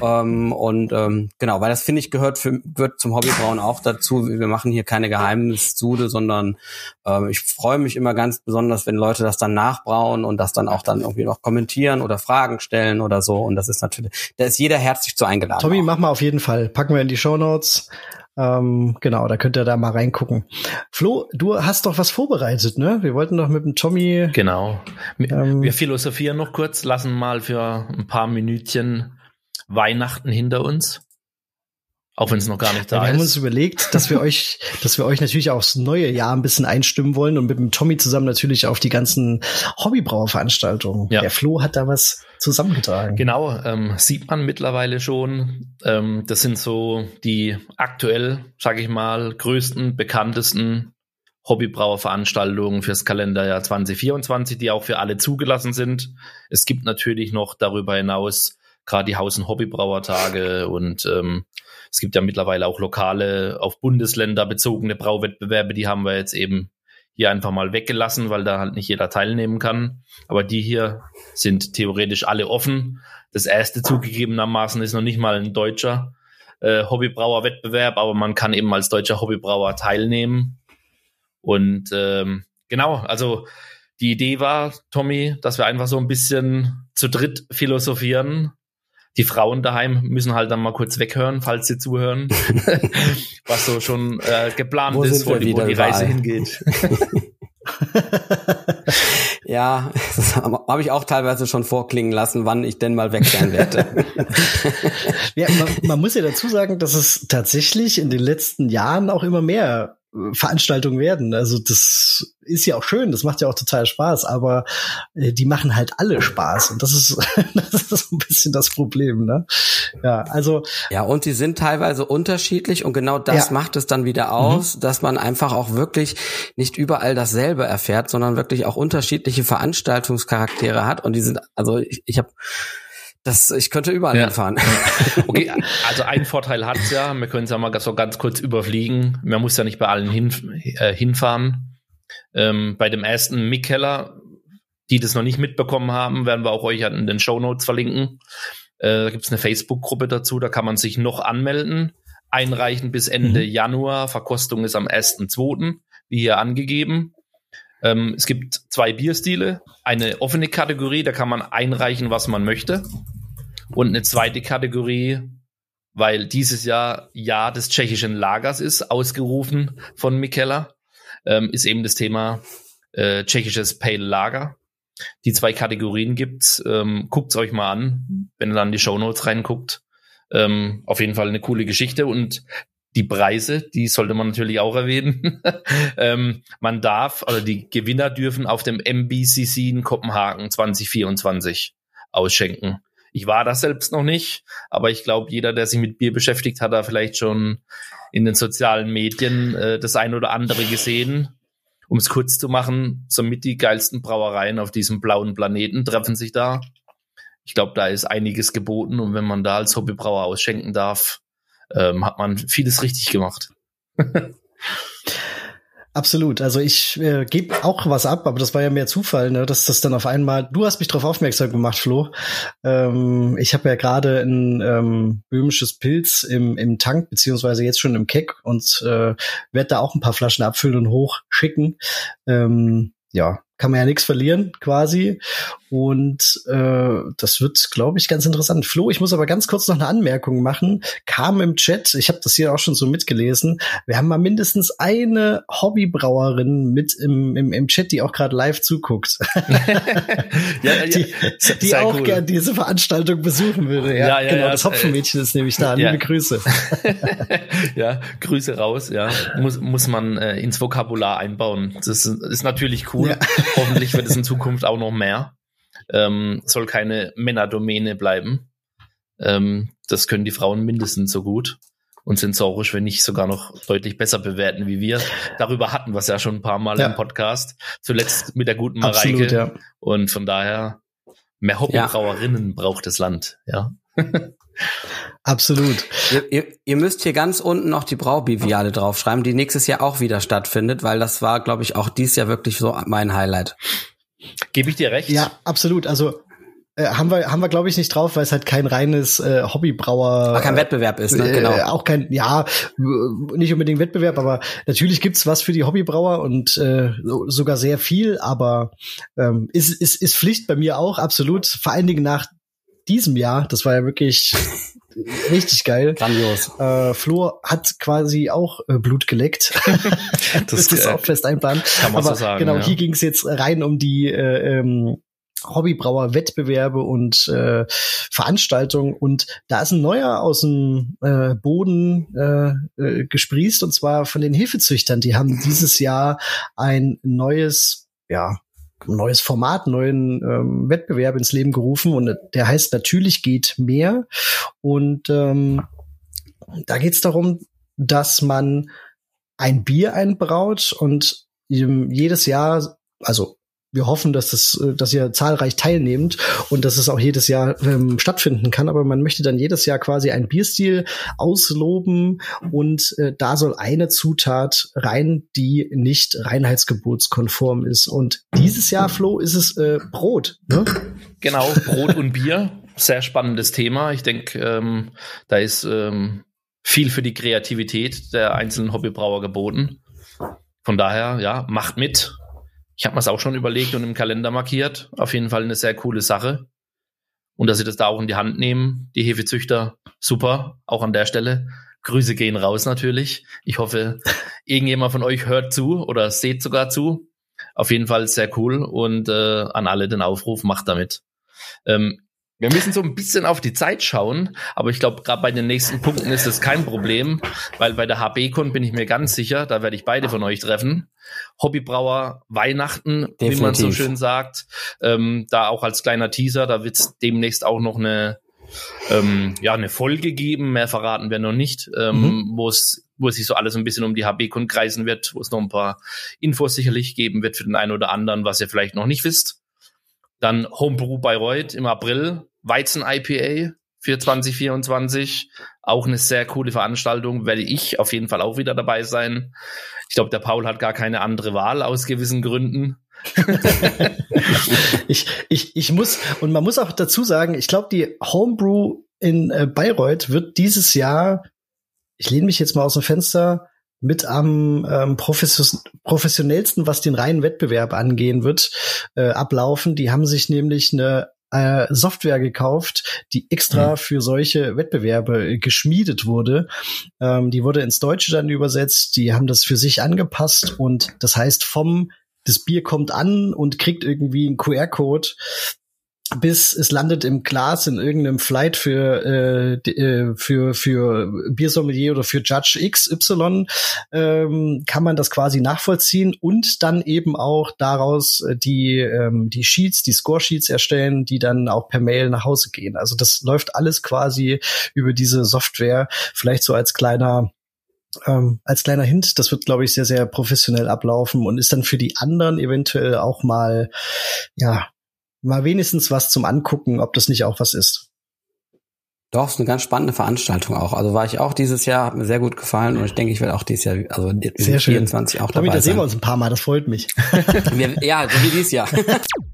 Ähm, und ähm, genau, weil das finde ich gehört für, gehört zum Hobbybrauen auch dazu. Wir machen hier keine Geheimnissude, sondern ähm, ich freue mich immer ganz besonders, wenn Leute das dann nachbrauen und das dann auch dann irgendwie noch kommentieren oder Fragen stellen oder so. Und das ist natürlich da ist jeder herzlich zu eingeladen. Tommy, auch. mach mal auf jeden Fall. Packen wir in die Show Notes. Ähm, genau, da könnt ihr da mal reingucken. Flo, du hast doch was vorbereitet, ne? Wir wollten doch mit dem Tommy. Genau. Ähm, wir philosophieren noch kurz, lassen mal für ein paar Minütchen Weihnachten hinter uns. Auch wenn es noch gar nicht da ja, wir ist. Wir haben uns überlegt, dass wir euch, dass wir euch natürlich aufs neue Jahr ein bisschen einstimmen wollen und mit dem Tommy zusammen natürlich auf die ganzen Hobbybrauerveranstaltungen. Ja. Der Flo hat da was zusammengetragen. Genau, ähm, sieht man mittlerweile schon. Ähm, das sind so die aktuell, sage ich mal, größten, bekanntesten Hobbybrauerveranstaltungen fürs Kalenderjahr 2024, die auch für alle zugelassen sind. Es gibt natürlich noch darüber hinaus gerade die Haus- und Hobbybrauertage und ähm, es gibt ja mittlerweile auch lokale, auf Bundesländer bezogene Brauwettbewerbe, die haben wir jetzt eben hier einfach mal weggelassen, weil da halt nicht jeder teilnehmen kann. Aber die hier sind theoretisch alle offen. Das erste zugegebenermaßen ist noch nicht mal ein deutscher äh, Hobbybrauer-Wettbewerb, aber man kann eben als deutscher Hobbybrauer teilnehmen. Und ähm, genau, also die Idee war, Tommy, dass wir einfach so ein bisschen zu dritt philosophieren die Frauen daheim müssen halt dann mal kurz weghören, falls sie zuhören, was so schon äh, geplant wo ist, wo die, wo die Reise hingeht. ja, das habe ich auch teilweise schon vorklingen lassen, wann ich denn mal weg sein werde. ja, man, man muss ja dazu sagen, dass es tatsächlich in den letzten Jahren auch immer mehr Veranstaltungen werden. Also das ist ja auch schön, das macht ja auch total Spaß, aber äh, die machen halt alle Spaß und das ist das ist so ein bisschen das Problem, ne? Ja, also ja und die sind teilweise unterschiedlich und genau das ja. macht es dann wieder aus, mhm. dass man einfach auch wirklich nicht überall dasselbe erfährt, sondern wirklich auch unterschiedliche Veranstaltungscharaktere hat und die sind also ich, ich habe das, ich könnte überall ja. hinfahren. Okay, also ein Vorteil hat's ja, wir können es ja mal so ganz kurz überfliegen. Man muss ja nicht bei allen hin, äh, hinfahren. Ähm, bei dem ersten Mikkeller, die das noch nicht mitbekommen haben, werden wir auch euch in den Show Notes verlinken. Äh, da gibt's eine Facebook-Gruppe dazu, da kann man sich noch anmelden, einreichen bis Ende mhm. Januar. Verkostung ist am 1.2., wie hier angegeben. Ähm, es gibt zwei Bierstile, eine offene Kategorie, da kann man einreichen, was man möchte. Und eine zweite Kategorie, weil dieses Jahr Jahr des tschechischen Lagers ist, ausgerufen von Mikella, ähm, ist eben das Thema äh, tschechisches Pale Lager. Die zwei Kategorien gibt's. Ähm, guckt's euch mal an, wenn ihr dann die Show Notes reinguckt. Ähm, auf jeden Fall eine coole Geschichte und die Preise, die sollte man natürlich auch erwähnen. ähm, man darf, also die Gewinner dürfen auf dem MBCC in Kopenhagen 2024 ausschenken. Ich war da selbst noch nicht, aber ich glaube, jeder, der sich mit Bier beschäftigt, hat da vielleicht schon in den sozialen Medien äh, das ein oder andere gesehen. Um es kurz zu machen, somit die geilsten Brauereien auf diesem blauen Planeten treffen sich da. Ich glaube, da ist einiges geboten und wenn man da als Hobbybrauer ausschenken darf, ähm, hat man vieles richtig gemacht. Absolut. Also ich äh, gebe auch was ab, aber das war ja mehr Zufall, ne? dass das dann auf einmal. Du hast mich darauf aufmerksam gemacht, Flo. Ähm, ich habe ja gerade ein ähm, böhmisches Pilz im, im Tank beziehungsweise jetzt schon im Keck und äh, werde da auch ein paar Flaschen abfüllen und hochschicken. Ähm, ja, kann man ja nichts verlieren quasi. Und äh, das wird, glaube ich, ganz interessant. Flo, ich muss aber ganz kurz noch eine Anmerkung machen. Kam im Chat, ich habe das hier auch schon so mitgelesen, wir haben mal mindestens eine Hobbybrauerin mit im, im, im Chat, die auch gerade live zuguckt. ja, ja, die, die auch cool. gern diese Veranstaltung besuchen würde. Ja, ja, ja genau, das Hopfenmädchen ist nämlich da. Liebe Grüße. ja, Grüße raus, ja. Muss, muss man äh, ins Vokabular einbauen. Das ist, ist natürlich cool. Hoffentlich wird es in Zukunft auch noch mehr. Ähm, soll keine Männerdomäne bleiben. Ähm, das können die Frauen mindestens so gut und sensorisch, wenn nicht sogar noch deutlich besser bewerten wie wir. Darüber hatten wir es ja schon ein paar Mal ja. im Podcast. Zuletzt mit der guten Mareike. Absolut, ja. Und von daher, mehr Hobbybrauerinnen ja. braucht das Land, ja. Absolut. Ihr, ihr, ihr, müsst hier ganz unten noch die Braubiviale draufschreiben, die nächstes Jahr auch wieder stattfindet, weil das war, glaube ich, auch dieses Jahr wirklich so mein Highlight. Gebe ich dir recht? Ja, absolut. Also äh, haben wir, haben wir glaube ich nicht drauf, weil es halt kein reines äh, Hobbybrauer. Ach, kein Wettbewerb ist, ne? Genau. Äh, auch kein, ja, nicht unbedingt Wettbewerb, aber natürlich gibt's was für die Hobbybrauer und äh, sogar sehr viel, aber ähm, ist, ist, ist Pflicht bei mir auch, absolut. Vor allen Dingen nach diesem Jahr, das war ja wirklich richtig geil. Grandios. Äh, Flo hat quasi auch äh, Blut geleckt. das, ist auch fest einplanen. Kann man Aber so sagen. Genau, ja. hier ging es jetzt rein um die äh, ähm, Hobbybrauer-Wettbewerbe und äh, Veranstaltungen und da ist ein neuer aus dem äh, Boden äh, äh, gesprießt und zwar von den Hefezüchtern. Die haben dieses Jahr ein neues, ja, neues Format, neuen ähm, Wettbewerb ins Leben gerufen und der heißt natürlich geht mehr. Und ähm, da geht es darum, dass man ein Bier einbraut und jedes Jahr, also wir hoffen, dass das, äh, dass ihr zahlreich teilnehmt und dass es auch jedes Jahr ähm, stattfinden kann. Aber man möchte dann jedes Jahr quasi einen Bierstil ausloben und äh, da soll eine Zutat rein, die nicht reinheitsgebotskonform ist. Und dieses Jahr, Flo, ist es äh, Brot. Ne? Genau, Brot und Bier. Sehr spannendes Thema. Ich denke, ähm, da ist ähm, viel für die Kreativität der einzelnen Hobbybrauer geboten. Von daher, ja, macht mit ich habe mir es auch schon überlegt und im Kalender markiert. Auf jeden Fall eine sehr coole Sache. Und dass sie das da auch in die Hand nehmen, die Hefezüchter, super, auch an der Stelle. Grüße gehen raus natürlich. Ich hoffe, irgendjemand von euch hört zu oder seht sogar zu. Auf jeden Fall sehr cool und äh, an alle den Aufruf, macht damit. Ähm, wir müssen so ein bisschen auf die Zeit schauen, aber ich glaube, gerade bei den nächsten Punkten ist es kein Problem, weil bei der HB-Con bin ich mir ganz sicher, da werde ich beide von euch treffen. Hobbybrauer Weihnachten, Definitiv. wie man so schön sagt. Ähm, da auch als kleiner Teaser, da wird es demnächst auch noch eine, ähm, ja, eine Folge geben, mehr verraten wir noch nicht, ähm, mhm. wo es wo sich so alles ein bisschen um die HB-Con kreisen wird, wo es noch ein paar Infos sicherlich geben wird für den einen oder anderen, was ihr vielleicht noch nicht wisst. Dann Homebrew Bayreuth im April, Weizen IPA für 2024. Auch eine sehr coole Veranstaltung, werde ich auf jeden Fall auch wieder dabei sein. Ich glaube, der Paul hat gar keine andere Wahl aus gewissen Gründen. ich, ich, ich muss, und man muss auch dazu sagen, ich glaube, die Homebrew in äh, Bayreuth wird dieses Jahr, ich lehne mich jetzt mal aus dem Fenster, mit am ähm, professionellsten, was den reinen Wettbewerb angehen wird, äh, ablaufen. Die haben sich nämlich eine äh, Software gekauft, die extra mhm. für solche Wettbewerbe geschmiedet wurde. Ähm, die wurde ins Deutsche dann übersetzt. Die haben das für sich angepasst und das heißt vom das Bier kommt an und kriegt irgendwie einen QR-Code bis es landet im Glas in irgendeinem Flight für äh, äh, für für Biersommelier oder für Judge XY ähm, kann man das quasi nachvollziehen und dann eben auch daraus äh, die ähm, die Sheets, die Score Sheets erstellen, die dann auch per Mail nach Hause gehen. Also das läuft alles quasi über diese Software. Vielleicht so als kleiner ähm, als kleiner Hint, das wird, glaube ich, sehr, sehr professionell ablaufen und ist dann für die anderen eventuell auch mal, ja, mal wenigstens was zum Angucken, ob das nicht auch was ist. Doch, ist eine ganz spannende Veranstaltung auch. Also war ich auch dieses Jahr, hat mir sehr gut gefallen und ich denke, ich werde auch dieses Jahr, also sehr 24 schön. auch dabei Damit, da sehen wir uns ein paar Mal, das freut mich. ja, so wie dieses Jahr.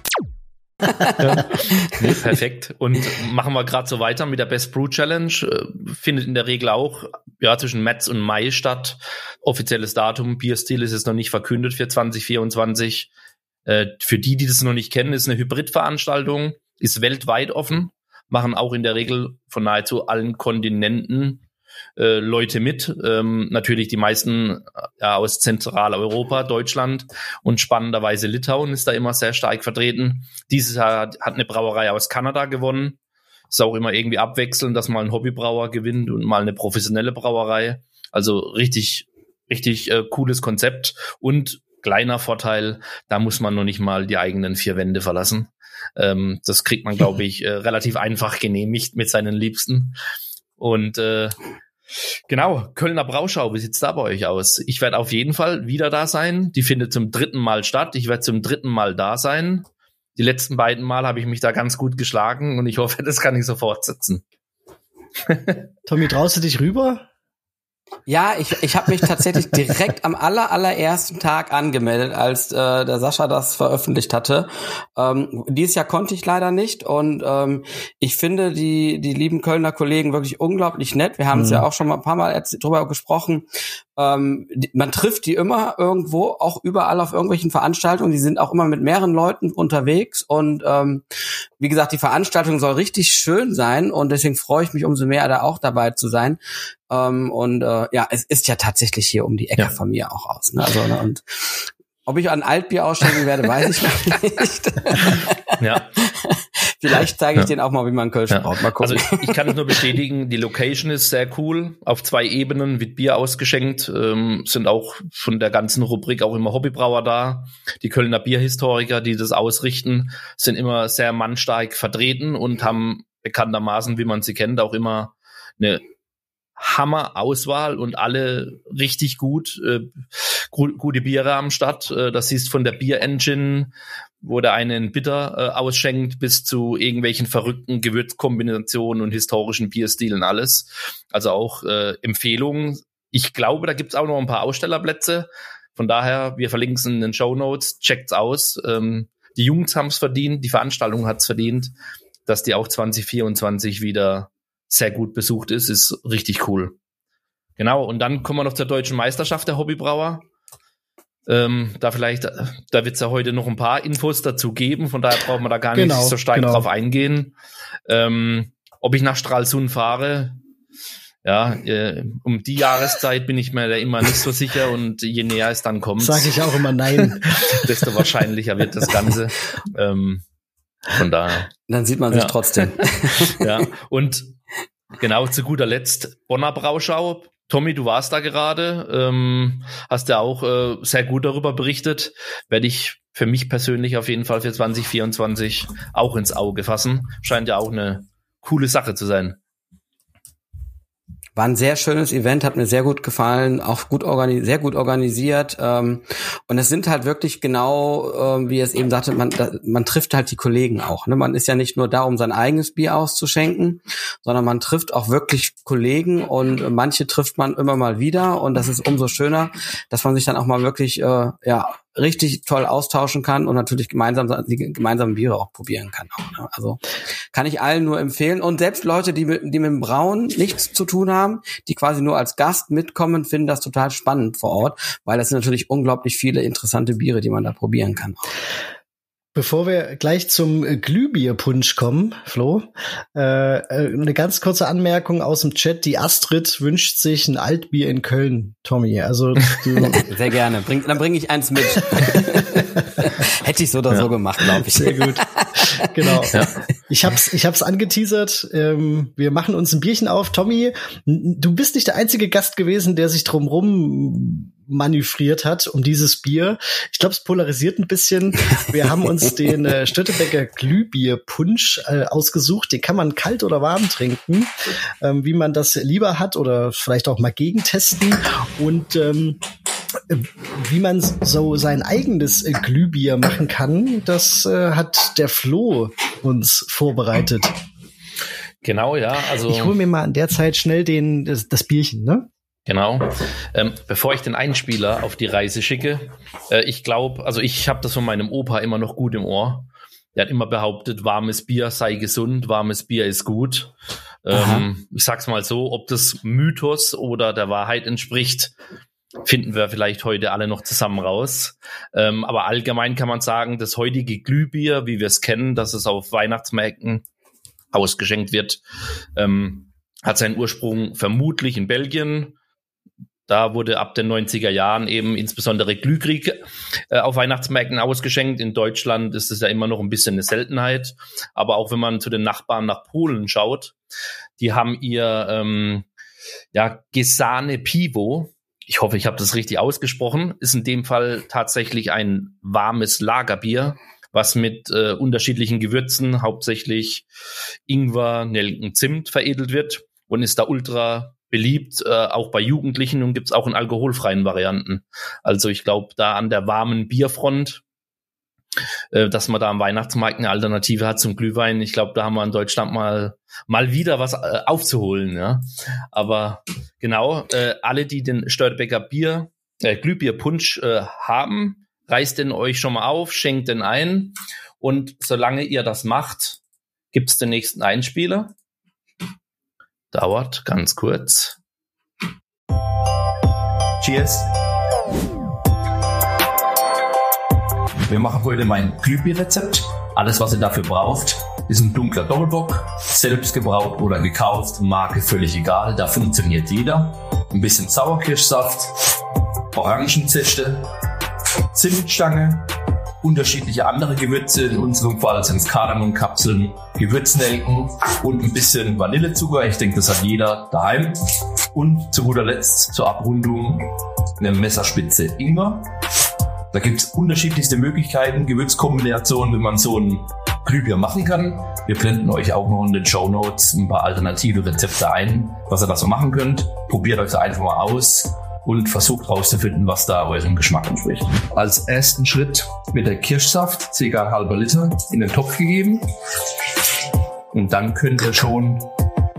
nee, perfekt. Und machen wir gerade so weiter mit der Best Brew Challenge. Äh, findet in der Regel auch ja, zwischen März und Mai statt. Offizielles Datum, Bierstil ist es noch nicht verkündet für 2024. Äh, für die, die das noch nicht kennen, ist eine Hybridveranstaltung, ist weltweit offen, machen auch in der Regel von nahezu allen Kontinenten äh, Leute mit. Ähm, natürlich die meisten ja, aus Zentraleuropa, Deutschland und spannenderweise Litauen ist da immer sehr stark vertreten. Dieses Jahr hat eine Brauerei aus Kanada gewonnen. Ist auch immer irgendwie abwechselnd, dass mal ein Hobbybrauer gewinnt und mal eine professionelle Brauerei. Also richtig, richtig äh, cooles Konzept und kleiner Vorteil, da muss man noch nicht mal die eigenen vier Wände verlassen. Ähm, das kriegt man, glaube ich, äh, relativ einfach genehmigt mit seinen Liebsten. Und äh, Genau, Kölner Brauschau, wie sieht's da bei euch aus? Ich werde auf jeden Fall wieder da sein. Die findet zum dritten Mal statt. Ich werde zum dritten Mal da sein. Die letzten beiden Mal habe ich mich da ganz gut geschlagen und ich hoffe, das kann ich so fortsetzen. Tommy, traust du dich rüber? Ja, ich, ich habe mich tatsächlich direkt am aller, allerersten Tag angemeldet, als äh, der Sascha das veröffentlicht hatte. Ähm, dieses Jahr konnte ich leider nicht und ähm, ich finde die, die lieben Kölner Kollegen wirklich unglaublich nett. Wir haben mhm. es ja auch schon mal ein paar Mal drüber gesprochen. Ähm, man trifft die immer irgendwo, auch überall auf irgendwelchen Veranstaltungen. Die sind auch immer mit mehreren Leuten unterwegs und ähm, wie gesagt, die Veranstaltung soll richtig schön sein und deswegen freue ich mich umso mehr, da auch dabei zu sein. Ähm, und äh, ja, es ist ja tatsächlich hier um die Ecke ja. von mir auch aus. Ne? Also, ne, und ob ich an Altbier ausschenken werde, weiß ich nicht. ja. Vielleicht zeige ich ja. den auch mal, wie man Kölsch ja. braucht. Mal gucken. Also ich kann es nur bestätigen, die Location ist sehr cool. Auf zwei Ebenen wird Bier ausgeschenkt. Ähm, sind auch von der ganzen Rubrik auch immer Hobbybrauer da. Die Kölner Bierhistoriker, die das ausrichten, sind immer sehr mannstark vertreten und haben bekanntermaßen, wie man sie kennt, auch immer eine Hammer-Auswahl und alle richtig gut, äh, gute Biere am Start. Äh, das siehst von der Bier-Engine, wo der eine einen Bitter äh, ausschenkt, bis zu irgendwelchen verrückten Gewürzkombinationen und historischen Bierstilen alles. Also auch äh, Empfehlungen. Ich glaube, da gibt's auch noch ein paar Ausstellerplätze. Von daher, wir verlinken es in den Show Notes, checkt's aus. Ähm, die Jungs haben's verdient, die Veranstaltung hat's verdient, dass die auch 2024 wieder sehr gut besucht ist, ist richtig cool. Genau, und dann kommen wir noch zur deutschen Meisterschaft der Hobbybrauer. Ähm, da vielleicht, da wird es ja heute noch ein paar Infos dazu geben, von daher brauchen wir da gar genau, nicht so stark genau. drauf eingehen. Ähm, ob ich nach Stralsund fahre, ja, äh, um die Jahreszeit bin ich mir da immer nicht so sicher und je näher es dann kommt, sage ich auch immer nein, desto wahrscheinlicher wird das Ganze. Ähm, von daher. Dann sieht man sich ja. trotzdem. ja, und Genau, zu guter Letzt Bonner Brauschau. Tommy, du warst da gerade, ähm, hast ja auch äh, sehr gut darüber berichtet. Werde ich für mich persönlich auf jeden Fall für 2024 auch ins Auge fassen. Scheint ja auch eine coole Sache zu sein. War ein sehr schönes Event, hat mir sehr gut gefallen, auch gut sehr gut organisiert. Ähm, und es sind halt wirklich genau, ähm, wie es eben sagte, man, da, man trifft halt die Kollegen auch. Ne? Man ist ja nicht nur da, um sein eigenes Bier auszuschenken, sondern man trifft auch wirklich Kollegen und manche trifft man immer mal wieder. Und das ist umso schöner, dass man sich dann auch mal wirklich äh, ja richtig toll austauschen kann und natürlich gemeinsam die gemeinsamen Biere auch probieren kann. Ne? Also kann ich allen nur empfehlen. Und selbst Leute, die mit, die mit dem Brauen nichts zu tun haben, die quasi nur als Gast mitkommen, finden das total spannend vor Ort, weil das sind natürlich unglaublich viele interessante Biere, die man da probieren kann. Bevor wir gleich zum äh, Glühbierpunsch kommen, Flo, äh, äh, eine ganz kurze Anmerkung aus dem Chat. Die Astrid wünscht sich ein Altbier in Köln, Tommy. Also du sehr gerne. Bring, dann bringe ich eins mit. Hätte ich so oder ja. so gemacht, glaube ich. Sehr gut. Genau. Ja. Ich hab's, ich hab's angeteasert. Ähm, wir machen uns ein Bierchen auf. Tommy, du bist nicht der einzige Gast gewesen, der sich drumrum manövriert hat um dieses Bier. Ich glaube, es polarisiert ein bisschen. Wir haben uns den äh, Stöttebecker Glühbierpunsch äh, ausgesucht. Den kann man kalt oder warm trinken, ähm, wie man das lieber hat oder vielleicht auch mal gegentesten. Und ähm, wie man so sein eigenes äh, Glühbier machen kann, das äh, hat der Flo uns vorbereitet. Genau, ja. Also ich hole mir mal an der Zeit schnell den das, das Bierchen, ne? Genau. Ähm, bevor ich den Einspieler auf die Reise schicke, äh, ich glaube, also ich habe das von meinem Opa immer noch gut im Ohr. Der hat immer behauptet, warmes Bier sei gesund, warmes Bier ist gut. Ähm, ich sag's mal so, ob das Mythos oder der Wahrheit entspricht, finden wir vielleicht heute alle noch zusammen raus. Ähm, aber allgemein kann man sagen, das heutige Glühbier, wie wir es kennen, dass es auf Weihnachtsmärkten ausgeschenkt wird, ähm, hat seinen Ursprung vermutlich in Belgien, da wurde ab den 90er Jahren eben insbesondere Glühkrieg äh, auf Weihnachtsmärkten ausgeschenkt. In Deutschland ist es ja immer noch ein bisschen eine Seltenheit. Aber auch wenn man zu den Nachbarn nach Polen schaut, die haben ihr ähm, ja, Gesane Pivo. Ich hoffe, ich habe das richtig ausgesprochen. Ist in dem Fall tatsächlich ein warmes Lagerbier, was mit äh, unterschiedlichen Gewürzen, hauptsächlich Ingwer, Nelken, Zimt veredelt wird und ist da ultra beliebt, äh, auch bei Jugendlichen und gibt's auch in alkoholfreien Varianten. Also ich glaube, da an der warmen Bierfront, dass man da am Weihnachtsmarkt eine Alternative hat zum Glühwein. Ich glaube, da haben wir in Deutschland mal mal wieder was äh, aufzuholen. Ja, aber genau äh, alle, die den Störtebecker Bier äh, Glühbierpunsch äh, haben, reißt den euch schon mal auf, schenkt den ein und solange ihr das macht, gibt's den nächsten Einspieler dauert ganz kurz. Cheers. Wir machen heute mein Glühbierrezept. Alles, was ihr dafür braucht, ist ein dunkler Doppelbock, selbst gebraut oder gekauft, Marke völlig egal, da funktioniert jeder. Ein bisschen Sauerkirschsaft, Orangenzeste, Zimtstange, unterschiedliche andere Gewürze. In unserem Fall sind es Kardamonkapseln, Gewürznelken und ein bisschen Vanillezucker. Ich denke, das hat jeder daheim. Und zu guter Letzt zur Abrundung eine Messerspitze Ingwer. Da gibt es unterschiedlichste Möglichkeiten, Gewürzkombinationen, wie man so ein Glühbier machen kann. Wir blenden euch auch noch in den Show Notes ein paar alternative Rezepte ein, was ihr da so machen könnt. Probiert euch da einfach mal aus und versucht herauszufinden, was da eurem Geschmack entspricht. Als ersten Schritt wird der Kirschsaft, ca. halber Liter, in den Topf gegeben. Und dann könnt ihr schon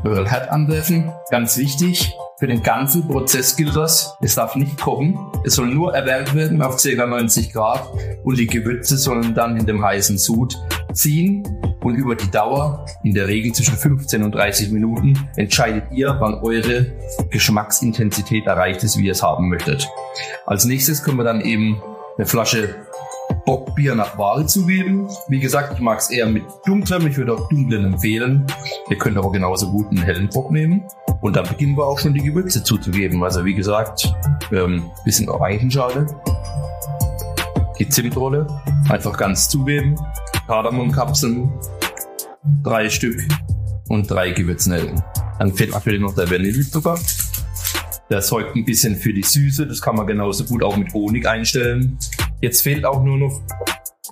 euren Herd anwerfen. Ganz wichtig, für den ganzen Prozess gilt das. Es darf nicht kochen. Es soll nur erwärmt werden auf ca. 90 Grad und die Gewürze sollen dann in dem heißen Sud ziehen und über die Dauer, in der Regel zwischen 15 und 30 Minuten, entscheidet ihr, wann eure Geschmacksintensität erreicht ist, wie ihr es haben möchtet. Als nächstes können wir dann eben eine Flasche Bockbier nach Wahl zugeben. Wie gesagt, ich mag es eher mit dunklem. Ich würde auch dunklen empfehlen. Ihr könnt aber genauso gut einen hellen Bock nehmen. Und dann beginnen wir auch schon die Gewürze zuzugeben. Also wie gesagt, ähm, bisschen Orangenschale, die Zimtrolle, einfach ganz zugeben, Kardamomkapseln, drei Stück und drei Gewürznelken. Dann fehlt natürlich noch der Vanillezucker. Der sorgt ein bisschen für die Süße. Das kann man genauso gut auch mit Honig einstellen. Jetzt fehlt auch nur noch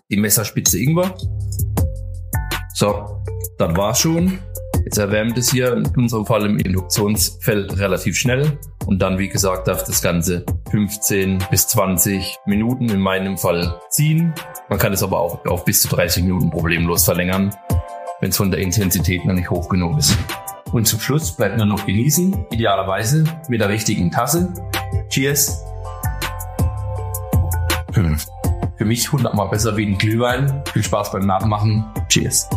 die Messerspitze Ingwer. So, das war's schon. Jetzt erwärmt es hier in unserem Fall im Induktionsfeld relativ schnell. Und dann, wie gesagt, darf das Ganze 15 bis 20 Minuten in meinem Fall ziehen. Man kann es aber auch auf bis zu 30 Minuten problemlos verlängern, wenn es von der Intensität noch nicht hoch genug ist. Und zum Schluss bleibt nur noch genießen, idealerweise mit der richtigen Tasse. Cheers! Hm. Für mich hundertmal besser wie ein Glühwein. Viel Spaß beim Nachmachen. Cheers!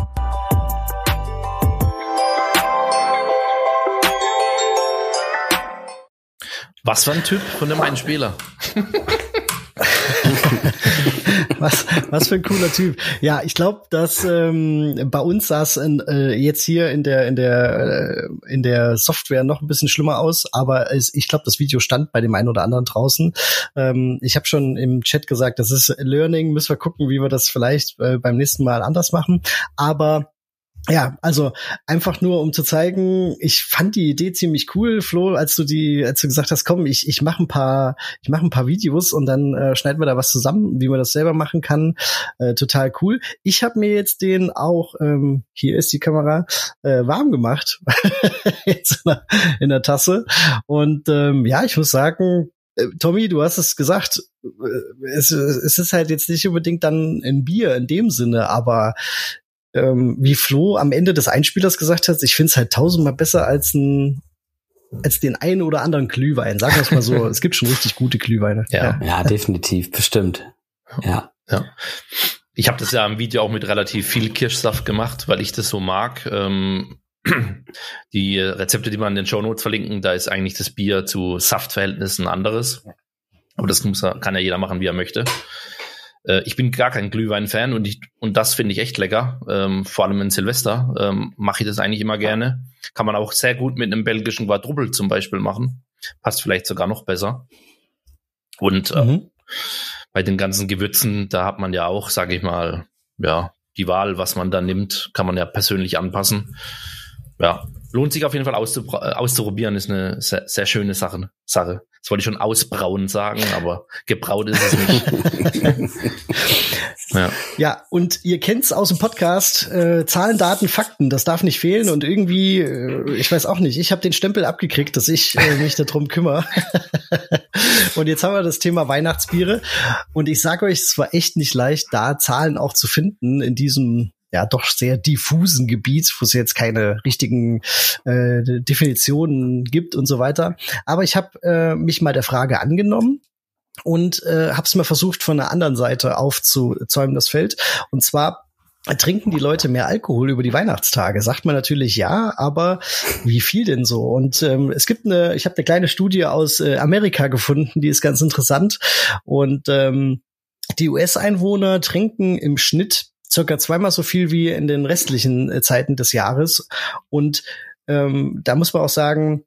Was für ein Typ von dem einen Spieler. was, was für ein cooler Typ. Ja, ich glaube, dass ähm, bei uns sah es äh, jetzt hier in der in der äh, in der Software noch ein bisschen schlimmer aus, aber es, ich glaube, das Video stand bei dem einen oder anderen draußen. Ähm, ich habe schon im Chat gesagt, das ist Learning. Müssen wir gucken, wie wir das vielleicht äh, beim nächsten Mal anders machen. Aber ja, also einfach nur um zu zeigen, ich fand die Idee ziemlich cool, Flo, als du die, als du gesagt hast, komm, ich ich mache ein paar, ich mache ein paar Videos und dann äh, schneiden wir da was zusammen, wie man das selber machen kann. Äh, total cool. Ich habe mir jetzt den auch, ähm, hier ist die Kamera, äh, warm gemacht jetzt in der, in der Tasse und ähm, ja, ich muss sagen, äh, Tommy, du hast es gesagt, äh, es, es ist halt jetzt nicht unbedingt dann ein Bier in dem Sinne, aber ähm, wie Flo am Ende des Einspielers gesagt hat, ich finde es halt tausendmal besser als ein als den einen oder anderen Glühwein. Sagen wir es mal so. es gibt schon richtig gute Glühweine. Ja, ja, ja definitiv, bestimmt. Ja. ja. Ich habe das ja im Video auch mit relativ viel Kirschsaft gemacht, weil ich das so mag. Ähm, die Rezepte, die man in den Show Notes verlinken, da ist eigentlich das Bier zu Saftverhältnissen anderes. Aber das muss, kann ja jeder machen, wie er möchte. Äh, ich bin gar kein Glühwein-Fan und, ich, und das finde ich echt lecker. Ähm, vor allem in Silvester ähm, mache ich das eigentlich immer gerne. Kann man auch sehr gut mit einem belgischen Quadruppel zum Beispiel machen. Passt vielleicht sogar noch besser. Und äh, mhm. bei den ganzen Gewürzen, da hat man ja auch, sage ich mal, ja, die Wahl, was man da nimmt, kann man ja persönlich anpassen. Ja, lohnt sich auf jeden Fall auszuprobieren, ist eine sehr, sehr schöne Sache. Sache. Das wollte ich schon ausbrauen sagen, aber gebraut ist es nicht. ja. ja, und ihr kennt's aus dem Podcast, äh, Zahlen, Daten, Fakten, das darf nicht fehlen und irgendwie, äh, ich weiß auch nicht, ich habe den Stempel abgekriegt, dass ich äh, mich darum kümmere. und jetzt haben wir das Thema Weihnachtsbiere und ich sage euch, es war echt nicht leicht, da Zahlen auch zu finden in diesem ja doch sehr diffusen Gebiet, wo es jetzt keine richtigen äh, Definitionen gibt und so weiter. Aber ich habe äh, mich mal der Frage angenommen und äh, habe es mal versucht von der anderen Seite aufzuzäumen, das Feld. Und zwar Trinken die Leute mehr Alkohol über die Weihnachtstage? Sagt man natürlich ja, aber wie viel denn so? Und ähm, es gibt eine, ich habe eine kleine Studie aus äh, Amerika gefunden, die ist ganz interessant. Und ähm, die US-Einwohner trinken im Schnitt circa zweimal so viel wie in den restlichen äh, Zeiten des Jahres. Und ähm, da muss man auch sagen,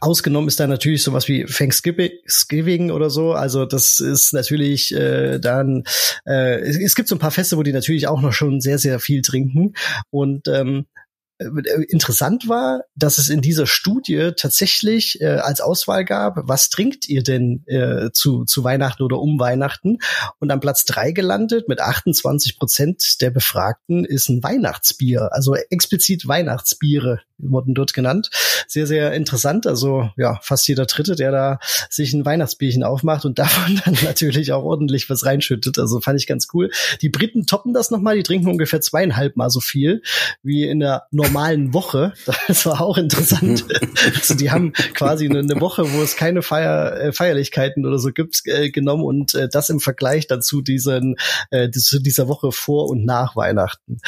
Ausgenommen ist da natürlich sowas wie Thanksgiving oder so. Also das ist natürlich äh, dann, äh, es, gibt so ein paar Feste, wo die natürlich auch noch schon sehr, sehr viel trinken. Und ähm, äh, interessant war, dass es in dieser Studie tatsächlich äh, als Auswahl gab, was trinkt ihr denn äh, zu, zu Weihnachten oder um Weihnachten? Und am Platz drei gelandet mit 28 Prozent der Befragten ist ein Weihnachtsbier, also explizit Weihnachtsbiere wurden dort genannt. Sehr, sehr interessant. Also ja, fast jeder Dritte, der da sich ein Weihnachtsbierchen aufmacht und davon dann natürlich auch ordentlich was reinschüttet. Also fand ich ganz cool. Die Briten toppen das nochmal, die trinken ungefähr zweieinhalb Mal so viel wie in der normalen Woche. Das war auch interessant. also die haben quasi eine Woche, wo es keine Feier, äh, Feierlichkeiten oder so gibt, äh, genommen und äh, das im Vergleich dazu diesen, äh, zu dieser Woche vor und nach Weihnachten.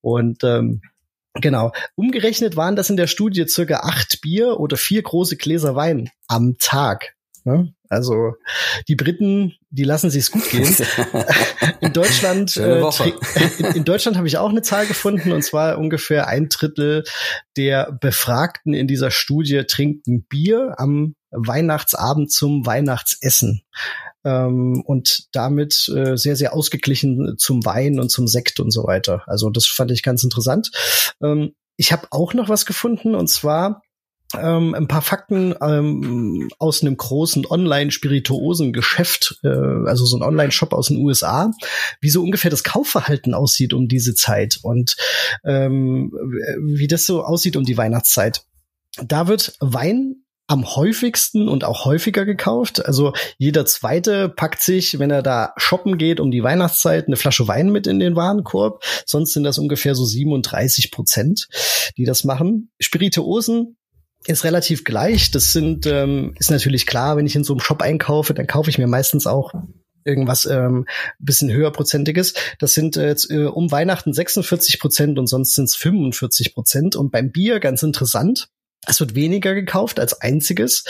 Und ähm, Genau. Umgerechnet waren das in der Studie circa acht Bier oder vier große Gläser Wein am Tag. Ne? Also die Briten, die lassen sich's gut gehen. in Deutschland, äh, in, in, Deutschland habe ich auch eine Zahl gefunden und zwar ungefähr ein Drittel der Befragten in dieser Studie trinken Bier am Weihnachtsabend zum Weihnachtsessen ähm, und damit äh, sehr, sehr ausgeglichen zum Wein und zum Sekt und so weiter. Also das fand ich ganz interessant. Ähm, ich habe auch noch was gefunden und zwar ähm, ein paar Fakten ähm, aus einem großen Online-Spirituosen-Geschäft, äh, also so ein Online-Shop aus den USA, wie so ungefähr das Kaufverhalten aussieht um diese Zeit und ähm, wie das so aussieht um die Weihnachtszeit. Da wird Wein am häufigsten und auch häufiger gekauft. Also jeder zweite packt sich, wenn er da shoppen geht um die Weihnachtszeit, eine Flasche Wein mit in den Warenkorb. Sonst sind das ungefähr so 37 Prozent, die das machen. Spirituosen ist relativ gleich. Das sind ähm, ist natürlich klar, wenn ich in so einem Shop einkaufe, dann kaufe ich mir meistens auch irgendwas ähm, bisschen höherprozentiges. Das sind äh, äh um Weihnachten 46 Prozent und sonst sind es 45 Prozent. Und beim Bier ganz interessant. Es wird weniger gekauft als einziges.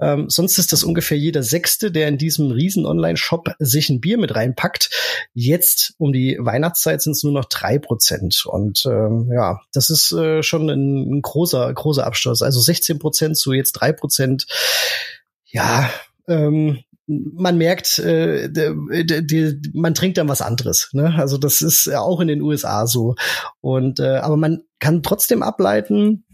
Ähm, sonst ist das ungefähr jeder Sechste, der in diesem riesen Online-Shop sich ein Bier mit reinpackt. Jetzt um die Weihnachtszeit sind es nur noch drei Prozent. Und ähm, ja, das ist äh, schon ein, ein, großer, großer Absturz. Also 16 Prozent zu jetzt drei Prozent. Ja, ähm, man merkt, äh, die, die, man trinkt dann was anderes. Ne? Also das ist auch in den USA so. Und äh, aber man kann trotzdem ableiten,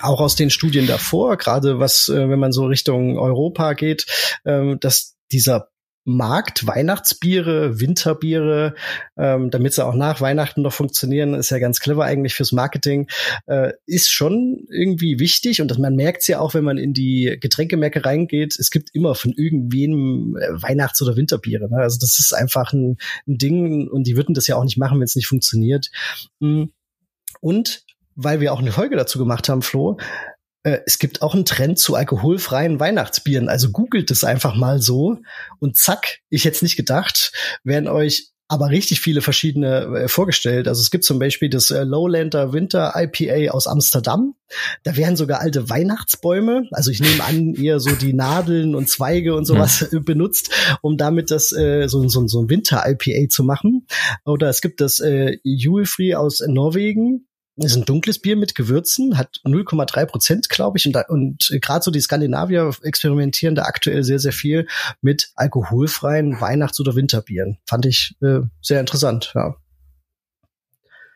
auch aus den Studien davor, gerade was, äh, wenn man so Richtung Europa geht, äh, dass dieser Markt, Weihnachtsbiere, Winterbiere, ähm, damit sie auch nach Weihnachten noch funktionieren, ist ja ganz clever eigentlich fürs Marketing, äh, ist schon irgendwie wichtig und man merkt ja auch, wenn man in die Getränkemärkte reingeht, es gibt immer von irgendwem äh, Weihnachts- oder Winterbiere. Ne? Also das ist einfach ein, ein Ding und die würden das ja auch nicht machen, wenn es nicht funktioniert. Mm. Und weil wir auch eine Folge dazu gemacht haben, Flo, äh, es gibt auch einen Trend zu alkoholfreien Weihnachtsbieren. Also googelt es einfach mal so und zack, ich hätte nicht gedacht, werden euch aber richtig viele verschiedene äh, vorgestellt. Also es gibt zum Beispiel das äh, Lowlander Winter IPA aus Amsterdam. Da wären sogar alte Weihnachtsbäume, also ich nehme an, eher so die Nadeln und Zweige und sowas ja. benutzt, um damit das äh, so, so, so ein Winter IPA zu machen. Oder es gibt das äh, Julefree aus Norwegen ist ein dunkles Bier mit Gewürzen, hat 0,3 Prozent, glaube ich. Und, und gerade so die Skandinavier experimentieren da aktuell sehr, sehr viel mit alkoholfreien Weihnachts- oder Winterbieren. Fand ich äh, sehr interessant, ja.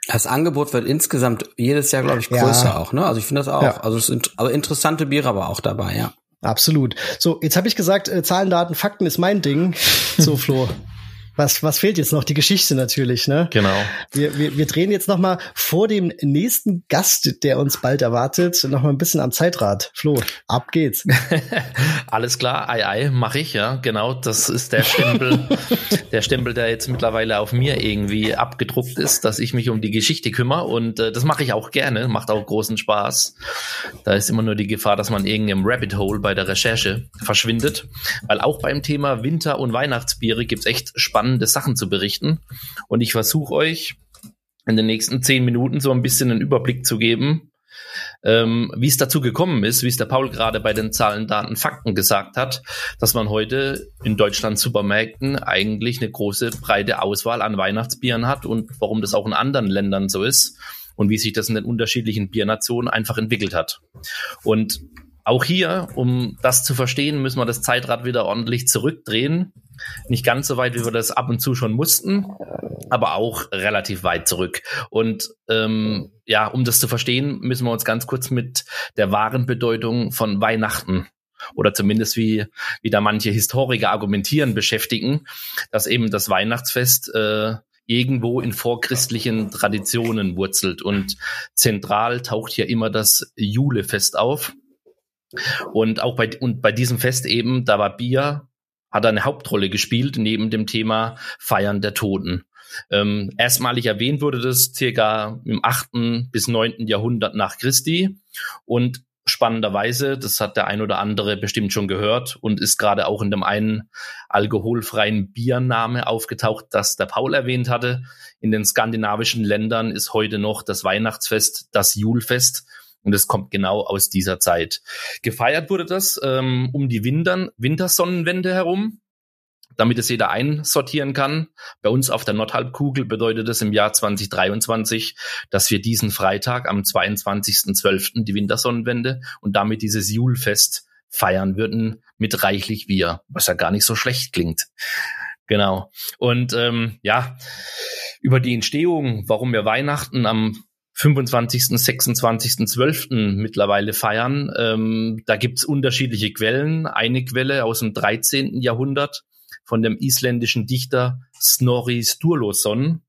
Das Angebot wird insgesamt jedes Jahr, glaube ich, größer ja. auch, ne? Also ich finde das auch. Ja. Also es sind aber interessante Biere aber auch dabei, ja. Absolut. So, jetzt habe ich gesagt, äh, Zahlen, Daten, Fakten ist mein Ding. So, Flo, was, was fehlt jetzt noch? Die Geschichte natürlich, ne? Genau. Wir, wir, wir drehen jetzt noch mal vor dem nächsten Gast, der uns bald erwartet, noch mal ein bisschen am Zeitrad. Flo, ab geht's. Alles klar, ei, ei, mache ich, ja. Genau, das ist der Stempel, der Stempel, der jetzt mittlerweile auf mir irgendwie abgedruckt ist, dass ich mich um die Geschichte kümmere und äh, das mache ich auch gerne, macht auch großen Spaß. Da ist immer nur die Gefahr, dass man irgendeinem Rabbit Hole bei der Recherche verschwindet, weil auch beim Thema Winter- und Weihnachtsbiere gibt's echt spannende spannende Sachen zu berichten. Und ich versuche euch in den nächsten zehn Minuten so ein bisschen einen Überblick zu geben, ähm, wie es dazu gekommen ist, wie es der Paul gerade bei den Zahlen, Daten, Fakten gesagt hat, dass man heute in Deutschland Supermärkten eigentlich eine große, breite Auswahl an Weihnachtsbieren hat und warum das auch in anderen Ländern so ist und wie sich das in den unterschiedlichen Biernationen einfach entwickelt hat. Und auch hier, um das zu verstehen, müssen wir das Zeitrad wieder ordentlich zurückdrehen nicht ganz so weit, wie wir das ab und zu schon mussten, aber auch relativ weit zurück. Und ähm, ja, um das zu verstehen, müssen wir uns ganz kurz mit der wahren Bedeutung von Weihnachten oder zumindest wie, wie da manche Historiker argumentieren, beschäftigen, dass eben das Weihnachtsfest äh, irgendwo in vorchristlichen Traditionen wurzelt. Und zentral taucht hier immer das Julefest auf. Und auch bei, und bei diesem Fest eben, da war Bier hat eine Hauptrolle gespielt neben dem Thema Feiern der Toten. Ähm, erstmalig erwähnt wurde das circa im achten bis neunten Jahrhundert nach Christi und spannenderweise, das hat der ein oder andere bestimmt schon gehört und ist gerade auch in dem einen alkoholfreien Biername aufgetaucht, das der Paul erwähnt hatte. In den skandinavischen Ländern ist heute noch das Weihnachtsfest das Julfest und es kommt genau aus dieser Zeit. Gefeiert wurde das ähm, um die Wintern, Wintersonnenwende herum, damit es jeder einsortieren kann. Bei uns auf der Nordhalbkugel bedeutet es im Jahr 2023, dass wir diesen Freitag am 22.12. die Wintersonnenwende und damit dieses Julfest feiern würden mit reichlich Bier, was ja gar nicht so schlecht klingt. Genau. Und ähm, ja, über die Entstehung, warum wir Weihnachten am 25., 26., 12. mittlerweile feiern. Ähm, da gibt's unterschiedliche Quellen. Eine Quelle aus dem 13. Jahrhundert von dem isländischen Dichter Snorri Sturluson,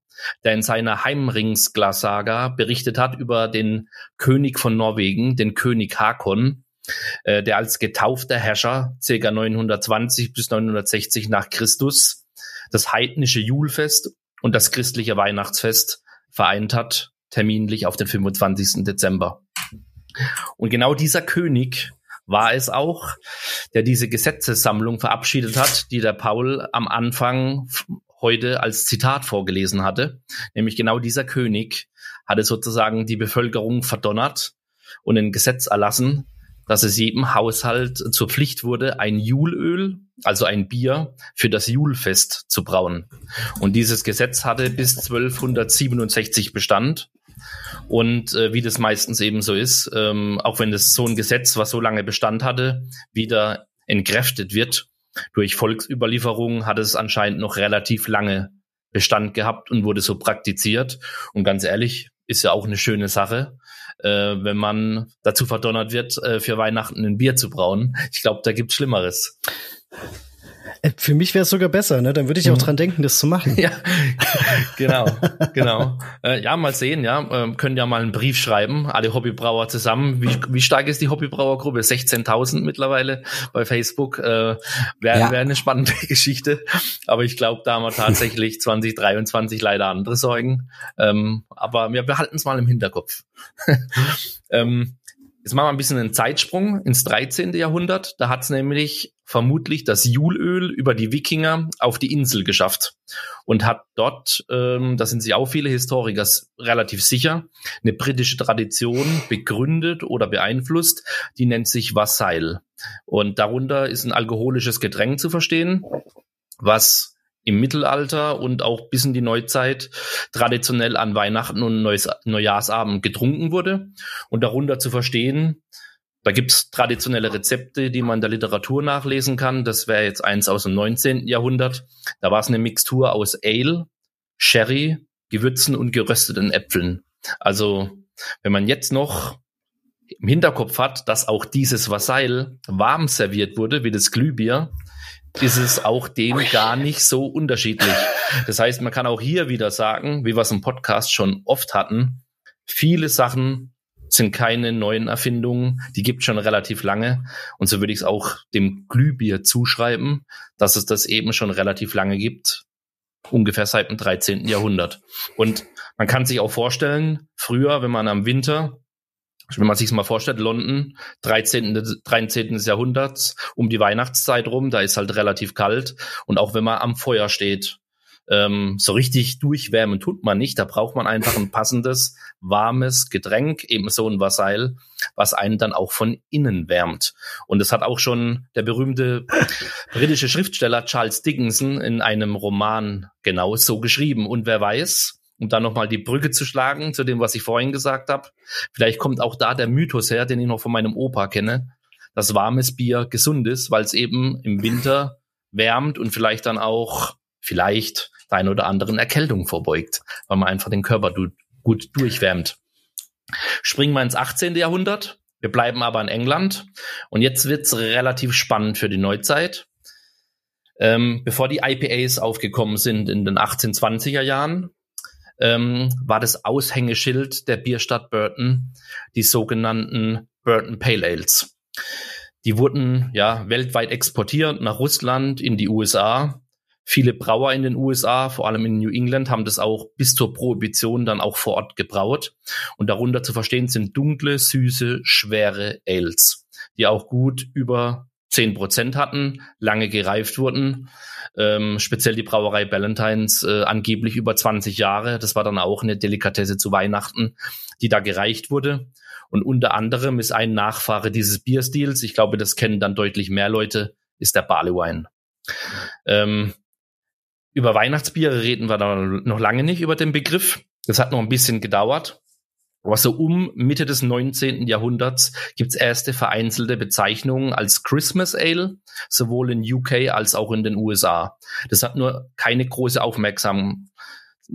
der in seiner Heimringsglasaga berichtet hat über den König von Norwegen, den König Hakon, äh, der als getaufter Herrscher ca. 920 bis 960 nach Christus das heidnische Julfest und das christliche Weihnachtsfest vereint hat, terminlich auf den 25. Dezember. Und genau dieser König war es auch, der diese Gesetzessammlung verabschiedet hat, die der Paul am Anfang heute als Zitat vorgelesen hatte. Nämlich genau dieser König hatte sozusagen die Bevölkerung verdonnert und ein Gesetz erlassen, dass es jedem Haushalt zur Pflicht wurde, ein Julöl, also ein Bier, für das Julfest zu brauen. Und dieses Gesetz hatte bis 1267 Bestand. Und äh, wie das meistens eben so ist, ähm, auch wenn das so ein Gesetz, was so lange Bestand hatte, wieder entkräftet wird durch Volksüberlieferungen, hat es anscheinend noch relativ lange Bestand gehabt und wurde so praktiziert. Und ganz ehrlich, ist ja auch eine schöne Sache, äh, wenn man dazu verdonnert wird, äh, für Weihnachten ein Bier zu brauen. Ich glaube, da gibt's Schlimmeres. Äh, für mich wäre es sogar besser, ne? Dann würde ich auch mhm. dran denken, das zu machen. Ja, genau, genau. Äh, ja, mal sehen, ja. Ähm, können ja mal einen Brief schreiben, alle Hobbybrauer zusammen. Wie, wie stark ist die Hobbybrauergruppe? 16.000 mittlerweile bei Facebook. Äh, Wäre ja. wär eine spannende Geschichte. Aber ich glaube, da haben wir tatsächlich 2023 leider andere Sorgen. Ähm, aber wir behalten es mal im Hinterkopf. ähm, Jetzt machen wir ein bisschen einen Zeitsprung ins 13. Jahrhundert. Da hat es nämlich vermutlich das Julöl über die Wikinger auf die Insel geschafft und hat dort, ähm, da sind sich auch viele Historiker relativ sicher, eine britische Tradition begründet oder beeinflusst, die nennt sich Wassail. Und darunter ist ein alkoholisches Getränk zu verstehen, was im Mittelalter und auch bis in die Neuzeit traditionell an Weihnachten und Neus Neujahrsabend getrunken wurde. Und darunter zu verstehen, da gibt's traditionelle Rezepte, die man in der Literatur nachlesen kann. Das wäre jetzt eins aus dem 19. Jahrhundert. Da war es eine Mixtur aus Ale, Sherry, Gewürzen und gerösteten Äpfeln. Also wenn man jetzt noch im Hinterkopf hat, dass auch dieses Wassail warm serviert wurde, wie das Glühbier, ist es auch dem gar nicht so unterschiedlich. Das heißt, man kann auch hier wieder sagen, wie wir es im Podcast schon oft hatten, viele Sachen sind keine neuen Erfindungen, die gibt schon relativ lange. Und so würde ich es auch dem Glühbier zuschreiben, dass es das eben schon relativ lange gibt, ungefähr seit dem 13. Jahrhundert. Und man kann sich auch vorstellen, früher, wenn man am Winter wenn man sich mal vorstellt, London, 13. 13. Jahrhunderts, um die Weihnachtszeit rum, da ist halt relativ kalt. Und auch wenn man am Feuer steht, ähm, so richtig durchwärmen tut man nicht. Da braucht man einfach ein passendes, warmes Getränk, eben so ein Vassail, was einen dann auch von innen wärmt. Und das hat auch schon der berühmte britische Schriftsteller Charles Dickinson in einem Roman genau so geschrieben. Und wer weiß, um dann nochmal die Brücke zu schlagen zu dem, was ich vorhin gesagt habe. Vielleicht kommt auch da der Mythos her, den ich noch von meinem Opa kenne, dass warmes Bier gesund ist, weil es eben im Winter wärmt und vielleicht dann auch vielleicht der ein oder anderen Erkältung vorbeugt, weil man einfach den Körper gut durchwärmt. Springen wir ins 18. Jahrhundert. Wir bleiben aber in England. Und jetzt wird's relativ spannend für die Neuzeit. Ähm, bevor die IPAs aufgekommen sind in den 1820er Jahren, ähm, war das Aushängeschild der Bierstadt Burton die sogenannten Burton Pale Ales. Die wurden ja weltweit exportiert nach Russland, in die USA. Viele Brauer in den USA, vor allem in New England, haben das auch bis zur Prohibition dann auch vor Ort gebraut. Und darunter zu verstehen sind dunkle, süße, schwere Ales, die auch gut über zehn Prozent hatten, lange gereift wurden. Ähm, speziell die Brauerei Ballantines äh, angeblich über 20 Jahre. Das war dann auch eine Delikatesse zu Weihnachten, die da gereicht wurde. Und unter anderem ist ein Nachfahre dieses Bierstils, ich glaube, das kennen dann deutlich mehr Leute, ist der Barley Wine. Ähm, über Weihnachtsbiere reden wir da noch lange nicht über den Begriff. Das hat noch ein bisschen gedauert. Aber so um Mitte des 19. Jahrhunderts gibt's erste vereinzelte Bezeichnungen als Christmas Ale, sowohl in UK als auch in den USA. Das hat nur keine große Aufmerksamkeit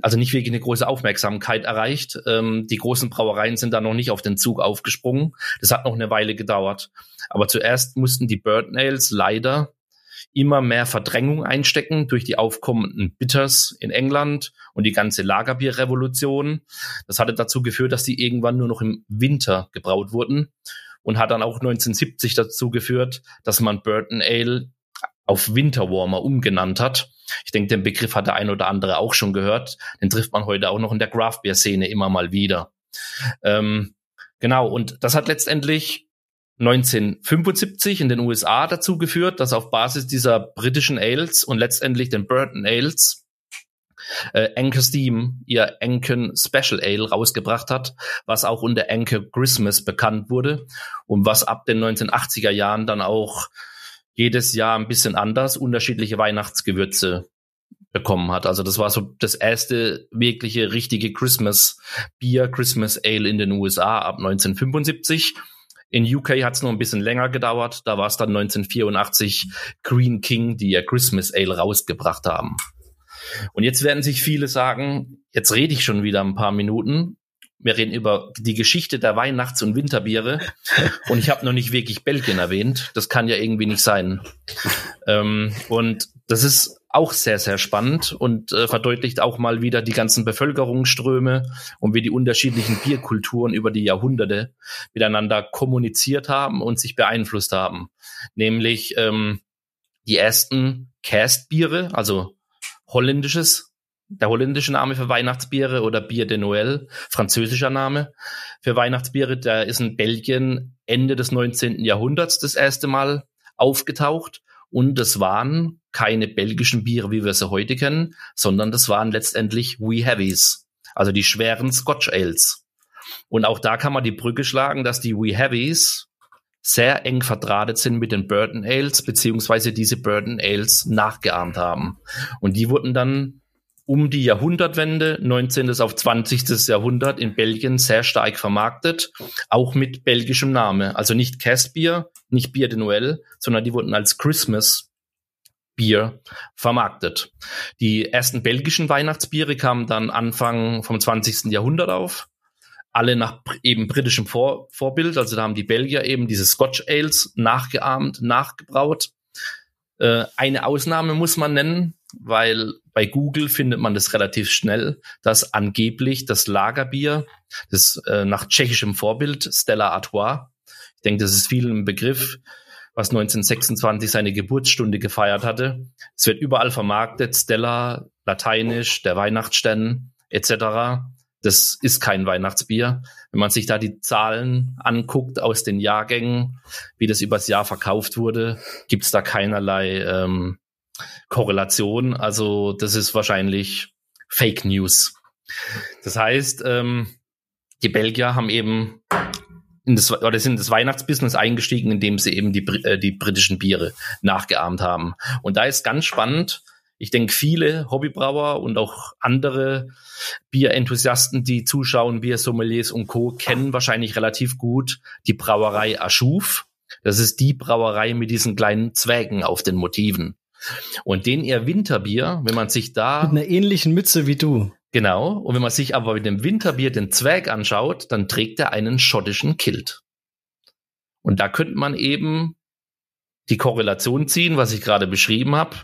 also nicht wirklich eine große Aufmerksamkeit erreicht. Ähm, die großen Brauereien sind da noch nicht auf den Zug aufgesprungen. Das hat noch eine Weile gedauert. Aber zuerst mussten die Bird Nails leider immer mehr Verdrängung einstecken durch die aufkommenden Bitters in England und die ganze Lagerbierrevolution. Das hatte dazu geführt, dass die irgendwann nur noch im Winter gebraut wurden und hat dann auch 1970 dazu geführt, dass man Burton Ale auf Winterwarmer umgenannt hat. Ich denke, den Begriff hat der ein oder andere auch schon gehört. Den trifft man heute auch noch in der Craft Beer Szene immer mal wieder. Ähm, genau. Und das hat letztendlich 1975 in den USA dazu geführt, dass auf Basis dieser britischen Ales und letztendlich den Burton Ales äh, Anchor Steam ihr Anken Special Ale rausgebracht hat, was auch unter Anchor Christmas bekannt wurde und was ab den 1980er Jahren dann auch jedes Jahr ein bisschen anders unterschiedliche Weihnachtsgewürze bekommen hat. Also das war so das erste wirkliche richtige Christmas Bier, Christmas Ale in den USA ab 1975. In UK hat es noch ein bisschen länger gedauert. Da war es dann 1984 Green King, die ihr Christmas Ale rausgebracht haben. Und jetzt werden sich viele sagen, jetzt rede ich schon wieder ein paar Minuten. Wir reden über die Geschichte der Weihnachts- und Winterbiere. Und ich habe noch nicht wirklich Belgien erwähnt. Das kann ja irgendwie nicht sein. Ähm, und das ist auch sehr, sehr spannend und äh, verdeutlicht auch mal wieder die ganzen Bevölkerungsströme und wie die unterschiedlichen Bierkulturen über die Jahrhunderte miteinander kommuniziert haben und sich beeinflusst haben. Nämlich ähm, die ersten Cast-Biere, also holländisches, der holländische Name für Weihnachtsbiere oder Bier de Noël, französischer Name für Weihnachtsbiere, der ist in Belgien Ende des 19. Jahrhunderts das erste Mal aufgetaucht und es waren keine belgischen Biere, wie wir sie heute kennen, sondern das waren letztendlich Wee Heavies, also die schweren Scotch Ales. Und auch da kann man die Brücke schlagen, dass die Wee Heavies sehr eng verdrahtet sind mit den Burton Ales, beziehungsweise diese Burton Ales nachgeahmt haben. Und die wurden dann um die Jahrhundertwende, 19. auf 20. Jahrhundert in Belgien sehr stark vermarktet, auch mit belgischem Name. Also nicht Castbier, nicht Bier de Noël, sondern die wurden als Christmas Bier vermarktet. Die ersten belgischen Weihnachtsbiere kamen dann Anfang vom 20. Jahrhundert auf. Alle nach eben britischem Vor Vorbild. Also da haben die Belgier eben diese Scotch Ales nachgeahmt, nachgebraut. Äh, eine Ausnahme muss man nennen, weil bei Google findet man das relativ schnell, dass angeblich das Lagerbier, das äh, nach tschechischem Vorbild Stella Artois, ich denke, das ist vielen ein Begriff, was 1926 seine Geburtsstunde gefeiert hatte. Es wird überall vermarktet, Stella, lateinisch, der Weihnachtsstern etc. Das ist kein Weihnachtsbier. Wenn man sich da die Zahlen anguckt aus den Jahrgängen, wie das übers Jahr verkauft wurde, gibt es da keinerlei ähm, Korrelation. Also das ist wahrscheinlich Fake News. Das heißt, ähm, die Belgier haben eben in das, oder sind das Weihnachtsbusiness eingestiegen, indem sie eben die, äh, die britischen Biere nachgeahmt haben. Und da ist ganz spannend, ich denke, viele Hobbybrauer und auch andere Bierenthusiasten, die zuschauen, Biersommeliers und Co., kennen wahrscheinlich relativ gut die Brauerei Aschuf. Das ist die Brauerei mit diesen kleinen Zwergen auf den Motiven. Und den ihr Winterbier, wenn man sich da. Mit einer ähnlichen Mütze wie du. Genau. Und wenn man sich aber mit dem Winterbier den Zwerg anschaut, dann trägt er einen schottischen Kilt. Und da könnte man eben die Korrelation ziehen, was ich gerade beschrieben habe,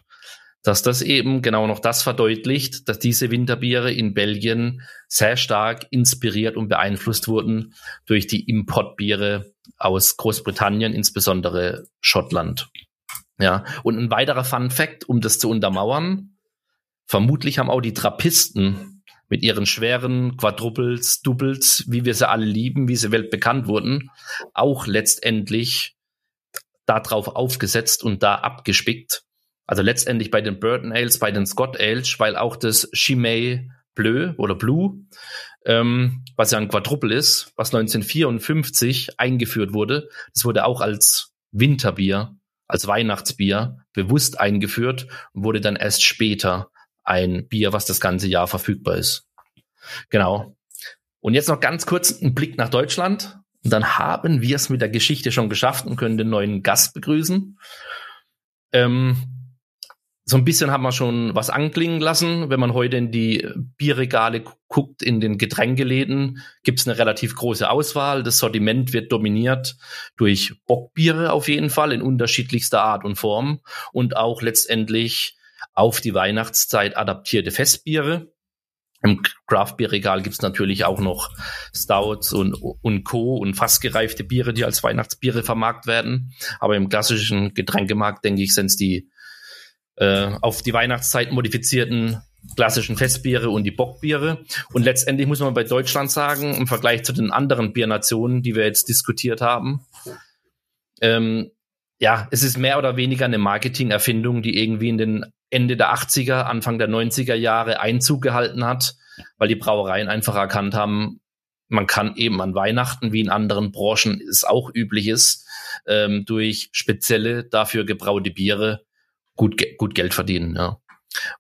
dass das eben genau noch das verdeutlicht, dass diese Winterbiere in Belgien sehr stark inspiriert und beeinflusst wurden durch die Importbiere aus Großbritannien, insbesondere Schottland. Ja, und ein weiterer Fun Fact, um das zu untermauern, vermutlich haben auch die Trappisten mit ihren schweren Quadruples, Doubles, wie wir sie alle lieben, wie sie weltbekannt wurden, auch letztendlich darauf aufgesetzt und da abgespickt. Also letztendlich bei den Burton Ales, bei den Scott Ales, weil auch das Chimay Bleu oder Blue, ähm, was ja ein Quadruple ist, was 1954 eingeführt wurde, das wurde auch als Winterbier als Weihnachtsbier bewusst eingeführt und wurde dann erst später ein Bier, was das ganze Jahr verfügbar ist. Genau. Und jetzt noch ganz kurz ein Blick nach Deutschland. Und dann haben wir es mit der Geschichte schon geschafft und können den neuen Gast begrüßen. Ähm, so ein bisschen hat man schon was anklingen lassen. Wenn man heute in die Bierregale guckt, in den Getränkeläden, gibt es eine relativ große Auswahl. Das Sortiment wird dominiert durch Bockbiere auf jeden Fall in unterschiedlichster Art und Form und auch letztendlich auf die Weihnachtszeit adaptierte Festbiere. Im Craft-Bier-Regal gibt's natürlich auch noch Stouts und, und Co. und fast gereifte Biere, die als Weihnachtsbiere vermarkt werden. Aber im klassischen Getränkemarkt, denke ich, sind's die äh, auf die Weihnachtszeit modifizierten klassischen Festbiere und die Bockbiere. Und letztendlich muss man bei Deutschland sagen, im Vergleich zu den anderen Biernationen, die wir jetzt diskutiert haben, ähm, ja, es ist mehr oder weniger eine Marketingerfindung, die irgendwie in den Ende der 80er, Anfang der 90er Jahre Einzug gehalten hat, weil die Brauereien einfach erkannt haben, man kann eben an Weihnachten, wie in anderen Branchen es auch üblich ist, ähm, durch spezielle dafür gebraute Biere gut, gut Geld verdienen. Ja.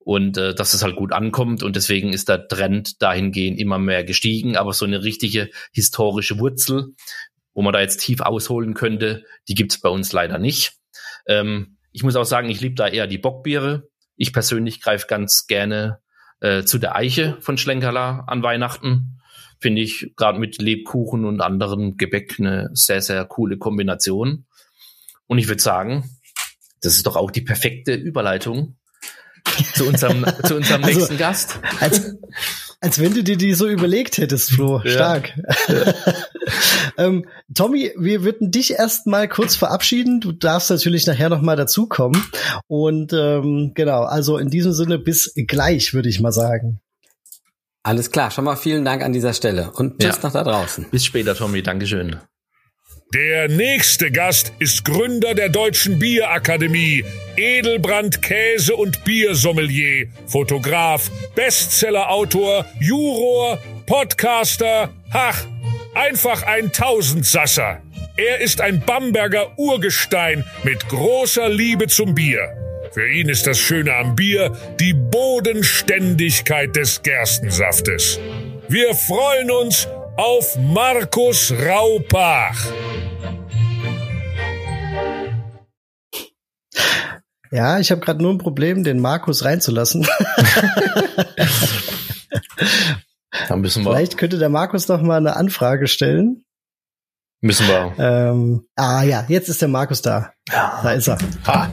Und äh, dass es halt gut ankommt und deswegen ist der Trend dahingehend immer mehr gestiegen, aber so eine richtige historische Wurzel, wo man da jetzt tief ausholen könnte, die gibt's bei uns leider nicht. Ähm, ich muss auch sagen, ich liebe da eher die Bockbiere. Ich persönlich greife ganz gerne äh, zu der Eiche von Schlenkerla an Weihnachten. Finde ich gerade mit Lebkuchen und anderem Gebäck eine sehr, sehr coole Kombination. Und ich würde sagen, das ist doch auch die perfekte Überleitung zu unserem, zu unserem also, nächsten Gast. Als, als wenn du dir die so überlegt hättest, Flo. Stark. Ja. ähm, Tommy, wir würden dich erst mal kurz verabschieden. Du darfst natürlich nachher noch mal dazukommen. Und ähm, genau, also in diesem Sinne bis gleich, würde ich mal sagen. Alles klar, schon mal vielen Dank an dieser Stelle und tschüss ja. nach da draußen. Bis später, Tommy. Dankeschön. Der nächste Gast ist Gründer der Deutschen Bierakademie, Edelbrand Käse und Biersommelier, Fotograf, Bestsellerautor, Juror, Podcaster, ach, einfach ein Tausendsasser. Er ist ein Bamberger Urgestein mit großer Liebe zum Bier. Für ihn ist das Schöne am Bier die Bodenständigkeit des Gerstensaftes. Wir freuen uns auf Markus Raupach. Ja, ich habe gerade nur ein Problem, den Markus reinzulassen. Dann müssen wir. Vielleicht könnte der Markus noch mal eine Anfrage stellen. Müssen wir. Ähm, ah ja, jetzt ist der Markus da. Ja. Da ist er. Ha.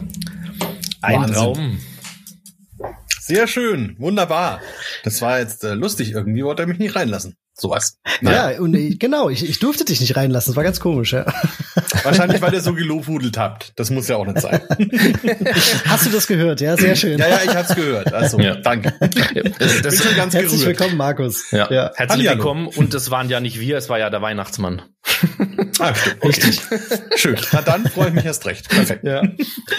Ein Wahnsinn. Traum. Sehr schön, wunderbar. Das war jetzt äh, lustig. Irgendwie wollte er mich nicht reinlassen sowas. Naja. Ja, und ich, genau, ich, ich durfte dich nicht reinlassen. Das war ganz komisch, ja. Wahrscheinlich, weil ihr so gelobhudelt habt. Das muss ja auch nicht sein. Hast du das gehört? Ja, sehr schön. Ja, ja, ich hab's gehört. Also, ja. danke. Das, das Bin schon ganz herzlich gerührt. willkommen, Markus. Ja. ja. Herzlich Halli, willkommen. Und das waren ja nicht wir, es war ja der Weihnachtsmann. Ah, stimmt. Okay. Richtig. Schön. Na dann freue ich mich erst recht. Perfekt. Ja.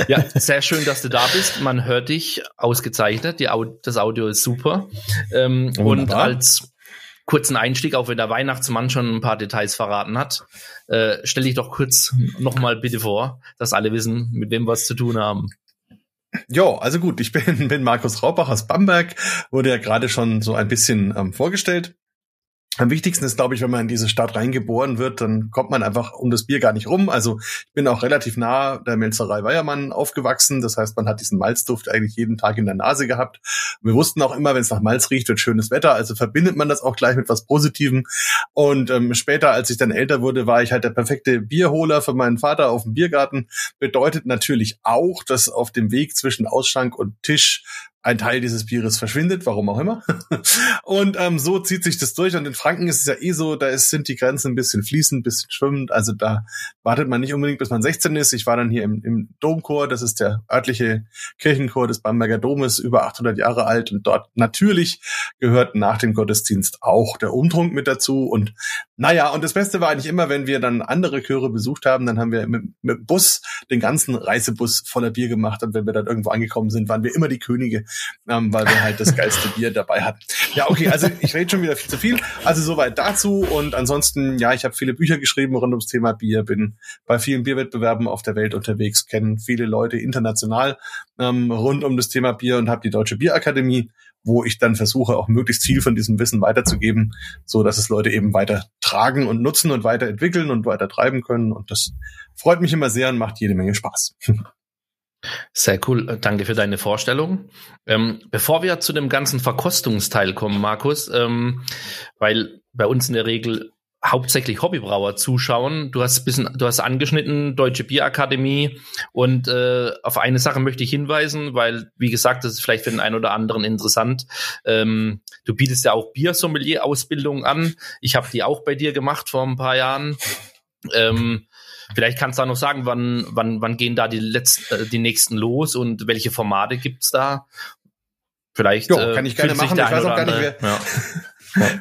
ja, sehr schön, dass du da bist. Man hört dich ausgezeichnet. Die, das Audio ist super. Ähm, und als kurzen Einstieg, auch wenn der Weihnachtsmann schon ein paar Details verraten hat. Äh, stell dich doch kurz nochmal bitte vor, dass alle wissen, mit wem wir es zu tun haben. Jo, also gut, ich bin, bin Markus Raubach aus Bamberg, wurde ja gerade schon so ein bisschen ähm, vorgestellt. Am wichtigsten ist, glaube ich, wenn man in diese Stadt reingeboren wird, dann kommt man einfach um das Bier gar nicht rum. Also ich bin auch relativ nah der Melzerei Weiermann aufgewachsen. Das heißt, man hat diesen Malzduft eigentlich jeden Tag in der Nase gehabt. Wir wussten auch immer, wenn es nach Malz riecht, wird schönes Wetter. Also verbindet man das auch gleich mit was Positivem. Und ähm, später, als ich dann älter wurde, war ich halt der perfekte Bierholer für meinen Vater auf dem Biergarten. Bedeutet natürlich auch, dass auf dem Weg zwischen Ausschank und Tisch ein Teil dieses Bieres verschwindet, warum auch immer. und ähm, so zieht sich das durch. Und in Franken ist es ja eh so, da ist, sind die Grenzen ein bisschen fließend, ein bisschen schwimmend. Also da wartet man nicht unbedingt, bis man 16 ist. Ich war dann hier im, im Domchor, das ist der örtliche Kirchenchor des Bamberger Domes, über 800 Jahre alt. Und dort natürlich gehört nach dem Gottesdienst auch der Umtrunk mit dazu. Und naja, und das Beste war eigentlich immer, wenn wir dann andere Chöre besucht haben, dann haben wir mit, mit Bus den ganzen Reisebus voller Bier gemacht. Und wenn wir dann irgendwo angekommen sind, waren wir immer die Könige ähm, weil wir halt das geilste Bier dabei hatten. Ja, okay, also ich rede schon wieder viel zu viel. Also soweit dazu und ansonsten, ja, ich habe viele Bücher geschrieben rund ums Thema Bier, bin bei vielen Bierwettbewerben auf der Welt unterwegs, kenne viele Leute international ähm, rund um das Thema Bier und habe die Deutsche Bierakademie wo ich dann versuche, auch möglichst viel von diesem Wissen weiterzugeben, so dass es Leute eben weiter tragen und nutzen und weiterentwickeln und weiter treiben können. Und das freut mich immer sehr und macht jede Menge Spaß. Sehr cool, danke für deine Vorstellung. Ähm, bevor wir zu dem ganzen Verkostungsteil kommen, Markus, ähm, weil bei uns in der Regel hauptsächlich Hobbybrauer zuschauen. Du hast bisschen, du hast angeschnitten Deutsche Bierakademie und äh, auf eine Sache möchte ich hinweisen, weil wie gesagt, das ist vielleicht für den einen oder anderen interessant. Ähm, du bietest ja auch Biersommelier-Ausbildung an. Ich habe die auch bei dir gemacht vor ein paar Jahren. Ähm, vielleicht kannst du da noch sagen, wann, wann, wann gehen da die letzten, äh, die nächsten los und welche Formate gibt's da? Vielleicht jo, kann ich gerne machen. Ich weiß auch gar nicht, wer, ja.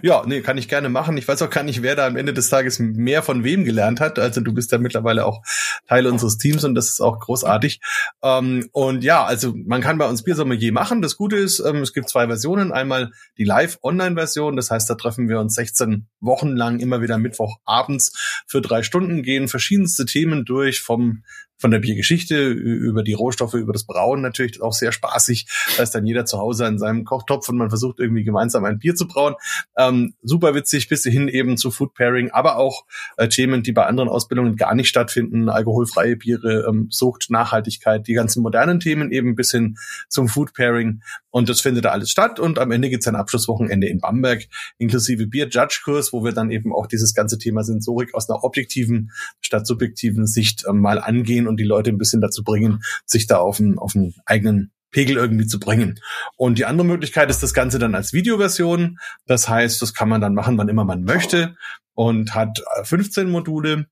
Ja, nee, kann ich gerne machen. Ich weiß auch gar nicht, wer da am Ende des Tages mehr von wem gelernt hat. Also du bist ja mittlerweile auch Teil unseres Teams und das ist auch großartig. Ähm, und ja, also man kann bei uns Biersommelier machen. Das Gute ist, ähm, es gibt zwei Versionen. Einmal die Live-Online-Version. Das heißt, da treffen wir uns 16 Wochen lang immer wieder Mittwochabends für drei Stunden, gehen verschiedenste Themen durch vom von der Biergeschichte über die Rohstoffe, über das Brauen natürlich auch sehr spaßig. Da ist dann jeder zu Hause in seinem Kochtopf und man versucht irgendwie gemeinsam ein Bier zu brauen. Ähm, super witzig bis hin eben zu Food Pairing, aber auch äh, Themen, die bei anderen Ausbildungen gar nicht stattfinden. Alkoholfreie Biere, ähm, Sucht, Nachhaltigkeit, die ganzen modernen Themen eben bis hin zum Food Pairing. Und das findet da alles statt. Und am Ende gibt es ein Abschlusswochenende in Bamberg, inklusive Bier-Judge-Kurs, wo wir dann eben auch dieses ganze Thema Sensorik aus einer objektiven statt subjektiven Sicht ähm, mal angehen und die Leute ein bisschen dazu bringen, sich da auf einen, auf einen eigenen Pegel irgendwie zu bringen. Und die andere Möglichkeit ist das Ganze dann als Videoversion. Das heißt, das kann man dann machen, wann immer man möchte und hat 15 äh, Module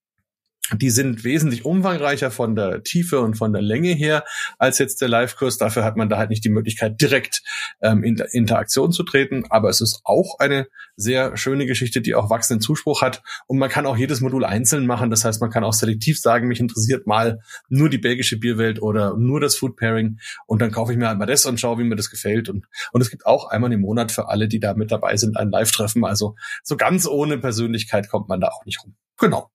die sind wesentlich umfangreicher von der Tiefe und von der Länge her als jetzt der Live-Kurs. Dafür hat man da halt nicht die Möglichkeit, direkt ähm, in Interaktion zu treten. Aber es ist auch eine sehr schöne Geschichte, die auch wachsenden Zuspruch hat. Und man kann auch jedes Modul einzeln machen. Das heißt, man kann auch selektiv sagen, mich interessiert mal nur die belgische Bierwelt oder nur das Food Pairing. Und dann kaufe ich mir halt mal das und schaue, wie mir das gefällt. Und, und es gibt auch einmal im Monat für alle, die da mit dabei sind, ein Live-Treffen. Also so ganz ohne Persönlichkeit kommt man da auch nicht rum. Genau.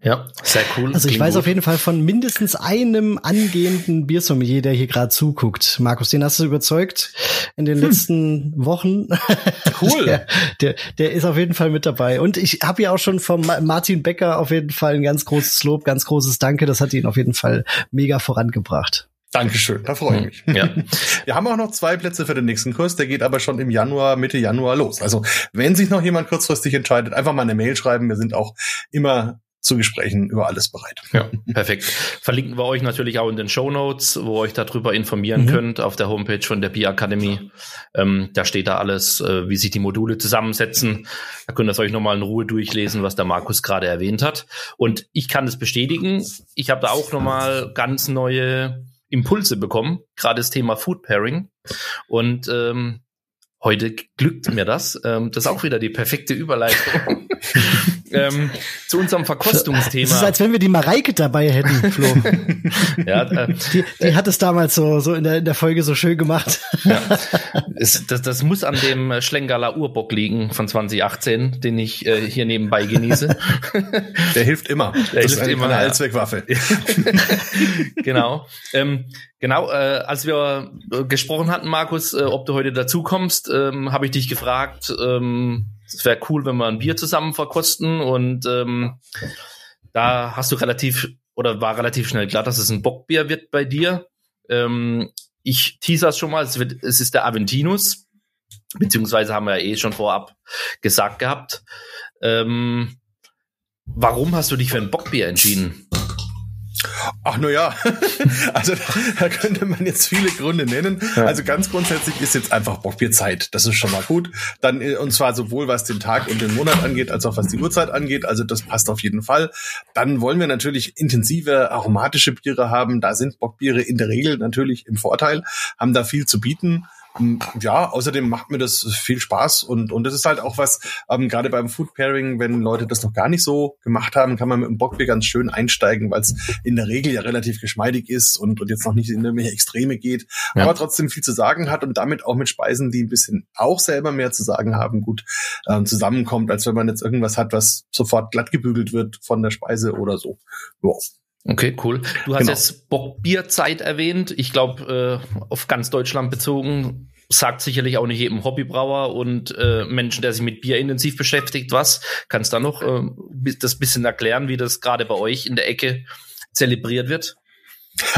Ja, sehr cool. Also ich Klingt weiß gut. auf jeden Fall von mindestens einem angehenden Biersommelier, der hier gerade zuguckt. Markus, den hast du überzeugt in den hm. letzten Wochen. Cool. der, der, der, ist auf jeden Fall mit dabei. Und ich habe ja auch schon vom Martin Becker auf jeden Fall ein ganz großes Lob, ganz großes Danke. Das hat ihn auf jeden Fall mega vorangebracht. Dankeschön, da freue ich mich. Ja. Wir haben auch noch zwei Plätze für den nächsten Kurs, der geht aber schon im Januar, Mitte Januar los. Also wenn sich noch jemand kurzfristig entscheidet, einfach mal eine Mail schreiben. Wir sind auch immer zu Gesprächen über alles bereit. Ja, perfekt. Verlinken wir euch natürlich auch in den Show Notes, wo ihr euch darüber informieren mhm. könnt auf der Homepage von der Bier Akademie. Ähm, da steht da alles, äh, wie sich die Module zusammensetzen. Da könnt ihr euch nochmal in Ruhe durchlesen, was der Markus gerade erwähnt hat. Und ich kann es bestätigen. Ich habe da auch nochmal ganz neue Impulse bekommen, gerade das Thema Food Pairing. Und ähm, heute glückt mir das. Ähm, das ist auch wieder die perfekte Überleitung. ähm, zu unserem Verkostungsthema. Es ist, als wenn wir die Mareike dabei hätten, Flo. ja, äh, die, die hat es damals so, so in, der, in der Folge so schön gemacht. ja. Es, das, das muss an dem Schlengaler Urbock liegen von 2018, den ich äh, hier nebenbei genieße. Der hilft immer. Der das hilft ist immer eine Allzweckwaffe. genau. Ähm, genau, äh, als wir äh, gesprochen hatten, Markus, äh, ob du heute dazu kommst, ähm, habe ich dich gefragt, ähm, es wäre cool, wenn wir ein Bier zusammen verkosten und ähm, da hast du relativ oder war relativ schnell klar, dass es ein Bockbier wird bei dir. Ähm, ich teaser schon mal, es, wird, es ist der Aventinus, beziehungsweise haben wir ja eh schon vorab gesagt gehabt. Ähm, warum hast du dich für ein Bockbier entschieden? Ach nur ja, also da könnte man jetzt viele Gründe nennen. Ja. Also ganz grundsätzlich ist jetzt einfach Bockbierzeit. Das ist schon mal gut. Dann äh, und zwar sowohl was den Tag und den Monat angeht, als auch was die Uhrzeit angeht. Also das passt auf jeden Fall. Dann wollen wir natürlich intensive aromatische Biere haben. Da sind Bockbiere in der Regel natürlich im Vorteil, haben da viel zu bieten. Ähm, ja, außerdem macht mir das viel Spaß und und das ist halt auch was, ähm, gerade beim Food Pairing, wenn Leute das noch gar nicht so gemacht haben, kann man mit dem Bockbier ganz schön einsteigen, weil es in der Regel ja relativ geschmeidig ist und, und jetzt noch nicht in irgendwelche Extreme geht, ja. aber trotzdem viel zu sagen hat und damit auch mit Speisen, die ein bisschen auch selber mehr zu sagen haben, gut ähm, zusammenkommt, als wenn man jetzt irgendwas hat, was sofort glatt gebügelt wird von der Speise oder so. Wow. Okay, cool. Du hast genau. jetzt Bockbierzeit erwähnt. Ich glaube, äh, auf ganz Deutschland bezogen sagt sicherlich auch nicht jedem Hobbybrauer und äh, Menschen, der sich mit Bier intensiv beschäftigt, was. Kannst du da noch äh, das bisschen erklären, wie das gerade bei euch in der Ecke zelebriert wird?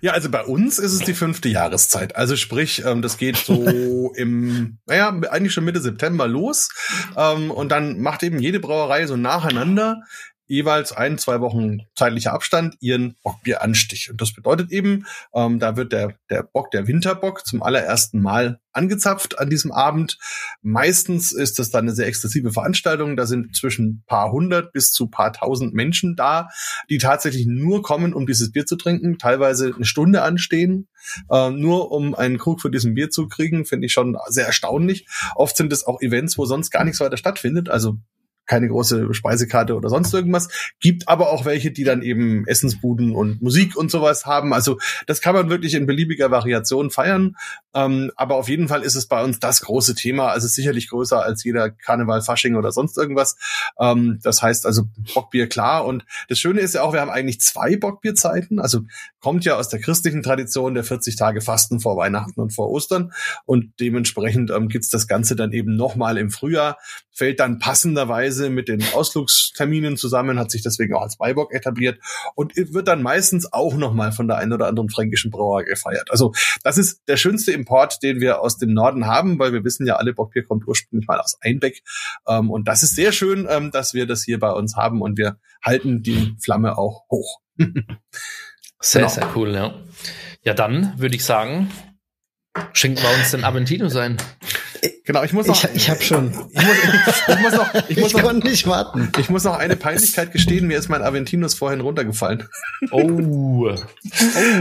ja, also bei uns ist es die fünfte Jahreszeit. Also sprich, ähm, das geht so im, naja, eigentlich schon Mitte September los. Ähm, und dann macht eben jede Brauerei so nacheinander jeweils ein, zwei Wochen zeitlicher Abstand ihren Bockbieranstich. Und das bedeutet eben, ähm, da wird der, der Bock, der Winterbock, zum allerersten Mal angezapft an diesem Abend. Meistens ist das dann eine sehr exzessive Veranstaltung. Da sind zwischen paar hundert bis zu paar tausend Menschen da, die tatsächlich nur kommen, um dieses Bier zu trinken, teilweise eine Stunde anstehen, äh, nur um einen Krug von diesem Bier zu kriegen, finde ich schon sehr erstaunlich. Oft sind es auch Events, wo sonst gar nichts weiter stattfindet. Also keine große Speisekarte oder sonst irgendwas. Gibt aber auch welche, die dann eben Essensbuden und Musik und sowas haben. Also das kann man wirklich in beliebiger Variation feiern. Ähm, aber auf jeden Fall ist es bei uns das große Thema. Also sicherlich größer als jeder Karneval, Fasching oder sonst irgendwas. Ähm, das heißt also Bockbier klar. Und das Schöne ist ja auch, wir haben eigentlich zwei Bockbierzeiten. Also kommt ja aus der christlichen Tradition der 40 Tage Fasten vor Weihnachten und vor Ostern. Und dementsprechend ähm, gibt's das Ganze dann eben nochmal im Frühjahr. Fällt dann passenderweise Weise mit den Ausflugsterminen zusammen, hat sich deswegen auch als Beibock etabliert und wird dann meistens auch nochmal von der einen oder anderen fränkischen Brauer gefeiert. Also das ist der schönste Import, den wir aus dem Norden haben, weil wir wissen ja alle, Bockbier kommt ursprünglich mal aus Einbeck. Ähm, und das ist sehr schön, ähm, dass wir das hier bei uns haben und wir halten die Flamme auch hoch. sehr, genau. sehr cool, ja. Ja, dann würde ich sagen, schenken wir uns den Aventino sein. Genau, ich muss noch. Ich, ich habe schon. Ich muss, ich, ich muss noch. Ich, muss ich noch, nicht warten. Ich muss noch eine Peinlichkeit gestehen. Mir ist mein Aventinus vorhin runtergefallen. Oh.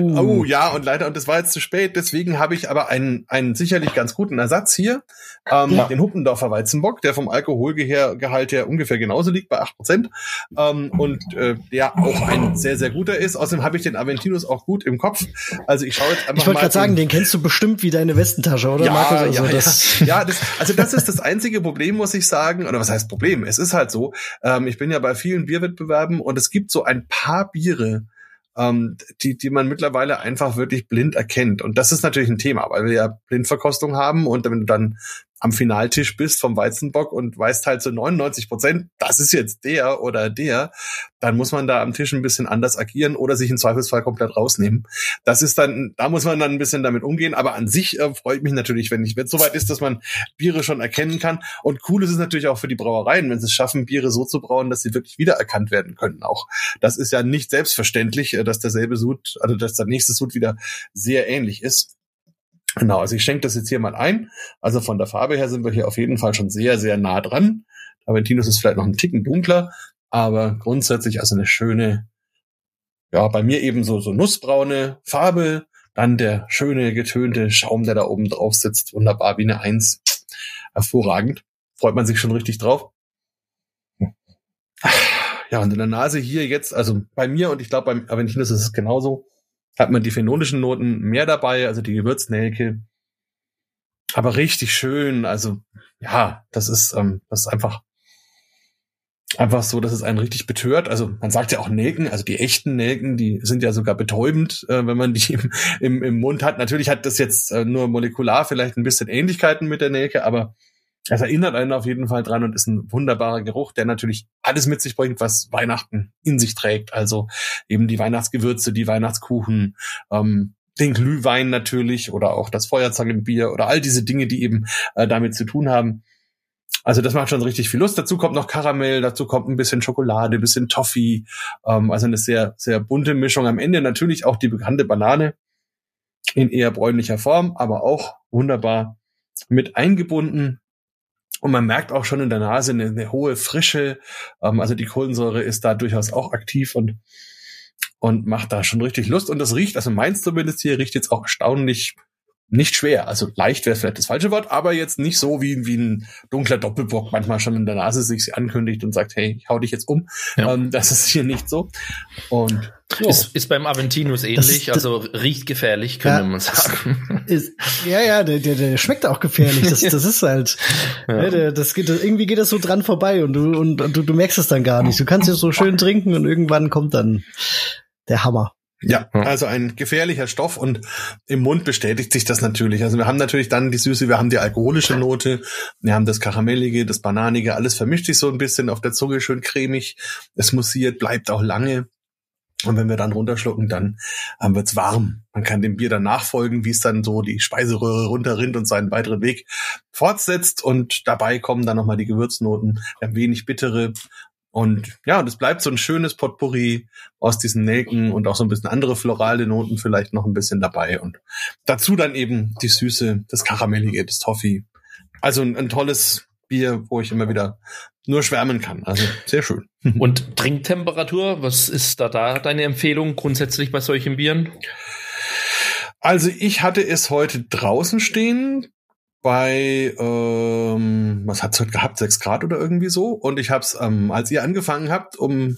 oh. Oh ja und leider und es war jetzt zu spät. Deswegen habe ich aber einen einen sicherlich ganz guten Ersatz hier. Ähm, ja. Den Huppendorfer Weizenbock, der vom Alkoholgehalt her ungefähr genauso liegt bei acht Prozent ähm, und äh, der auch ein sehr sehr guter ist. Außerdem habe ich den Aventinus auch gut im Kopf. Also ich schaue jetzt einfach Ich wollte gerade sagen, den kennst du bestimmt wie deine Westentasche, oder ja, Markus? Also ja, das ja. ja das, also das ist das einzige Problem, muss ich sagen. Oder was heißt Problem? Es ist halt so. Ähm, ich bin ja bei vielen Bierwettbewerben und es gibt so ein paar Biere, ähm, die, die man mittlerweile einfach wirklich blind erkennt. Und das ist natürlich ein Thema, weil wir ja Blindverkostung haben und wenn du dann am Finaltisch bist vom Weizenbock und weißt halt so 99 Prozent, das ist jetzt der oder der, dann muss man da am Tisch ein bisschen anders agieren oder sich im Zweifelsfall komplett rausnehmen. Das ist dann, da muss man dann ein bisschen damit umgehen. Aber an sich äh, freut mich natürlich, wenn ich, wenn es soweit ist, dass man Biere schon erkennen kann. Und cool ist es natürlich auch für die Brauereien, wenn sie es schaffen, Biere so zu brauen, dass sie wirklich wiedererkannt werden können. Auch das ist ja nicht selbstverständlich, äh, dass derselbe Sud, also dass der nächste Sud wieder sehr ähnlich ist. Genau, also ich schenke das jetzt hier mal ein. Also von der Farbe her sind wir hier auf jeden Fall schon sehr, sehr nah dran. Aventinus ist vielleicht noch ein Ticken dunkler, aber grundsätzlich also eine schöne, ja, bei mir eben so, so nussbraune Farbe. Dann der schöne, getönte Schaum, der da oben drauf sitzt. Wunderbar, wie eine Eins. Hervorragend. Freut man sich schon richtig drauf. Ja, und in der Nase hier jetzt, also bei mir und ich glaube beim Aventinus ist es genauso hat man die phenolischen Noten mehr dabei, also die Gewürznelke. Aber richtig schön, also ja, das ist, ähm, das ist einfach einfach so, dass es einen richtig betört. Also man sagt ja auch Nelken, also die echten Nelken, die sind ja sogar betäubend, äh, wenn man die im, im, im Mund hat. Natürlich hat das jetzt äh, nur molekular vielleicht ein bisschen Ähnlichkeiten mit der Nelke, aber es erinnert einen auf jeden Fall dran und ist ein wunderbarer Geruch, der natürlich alles mit sich bringt, was Weihnachten in sich trägt. Also eben die Weihnachtsgewürze, die Weihnachtskuchen, ähm, den Glühwein natürlich oder auch das Feuerzangenbier oder all diese Dinge, die eben äh, damit zu tun haben. Also das macht schon richtig viel Lust. Dazu kommt noch Karamell, dazu kommt ein bisschen Schokolade, ein bisschen Toffee. Ähm, also eine sehr, sehr bunte Mischung. Am Ende natürlich auch die bekannte Banane in eher bräunlicher Form, aber auch wunderbar mit eingebunden. Und man merkt auch schon in der Nase eine, eine hohe Frische. Ähm, also die Kohlensäure ist da durchaus auch aktiv und, und macht da schon richtig Lust. Und das riecht, also meins zumindest hier, riecht jetzt auch erstaunlich nicht schwer. Also leicht wäre vielleicht das falsche Wort, aber jetzt nicht so wie, wie ein dunkler Doppelbock manchmal schon in der Nase sich ankündigt und sagt, hey, ich hau dich jetzt um. Ja. Ähm, das ist hier nicht so. Und so. Ist, ist beim Aventinus ähnlich, das, also riecht gefährlich, könnte ja, man sagen. Ist, ja, ja, der, der, der schmeckt auch gefährlich. Das, das ist halt, ja. der, das geht, irgendwie geht das so dran vorbei und du, und, und du, du merkst es dann gar nicht. Du kannst es so schön trinken und irgendwann kommt dann der Hammer. Ja, also ein gefährlicher Stoff und im Mund bestätigt sich das natürlich. Also wir haben natürlich dann die Süße, wir haben die alkoholische Note, wir haben das Karamellige, das Bananige, alles vermischt sich so ein bisschen auf der Zunge schön cremig. Es mussiert, bleibt auch lange. Und wenn wir dann runterschlucken, dann ähm, wird's warm. Man kann dem Bier dann nachfolgen, wie es dann so die Speiseröhre runterrinnt und seinen weiteren Weg fortsetzt. Und dabei kommen dann nochmal die Gewürznoten, ein wenig bittere. Und ja, das bleibt so ein schönes Potpourri aus diesen Nelken und auch so ein bisschen andere florale Noten vielleicht noch ein bisschen dabei. Und dazu dann eben die Süße, das Karamellige, das Toffee. Also ein, ein tolles Bier, wo ich immer wieder nur schwärmen kann. Also sehr schön. Und Trinktemperatur, was ist da, da deine Empfehlung grundsätzlich bei solchen Bieren? Also ich hatte es heute draußen stehen bei, ähm, was hat's heute gehabt, sechs Grad oder irgendwie so. Und ich habe es, ähm, als ihr angefangen habt, um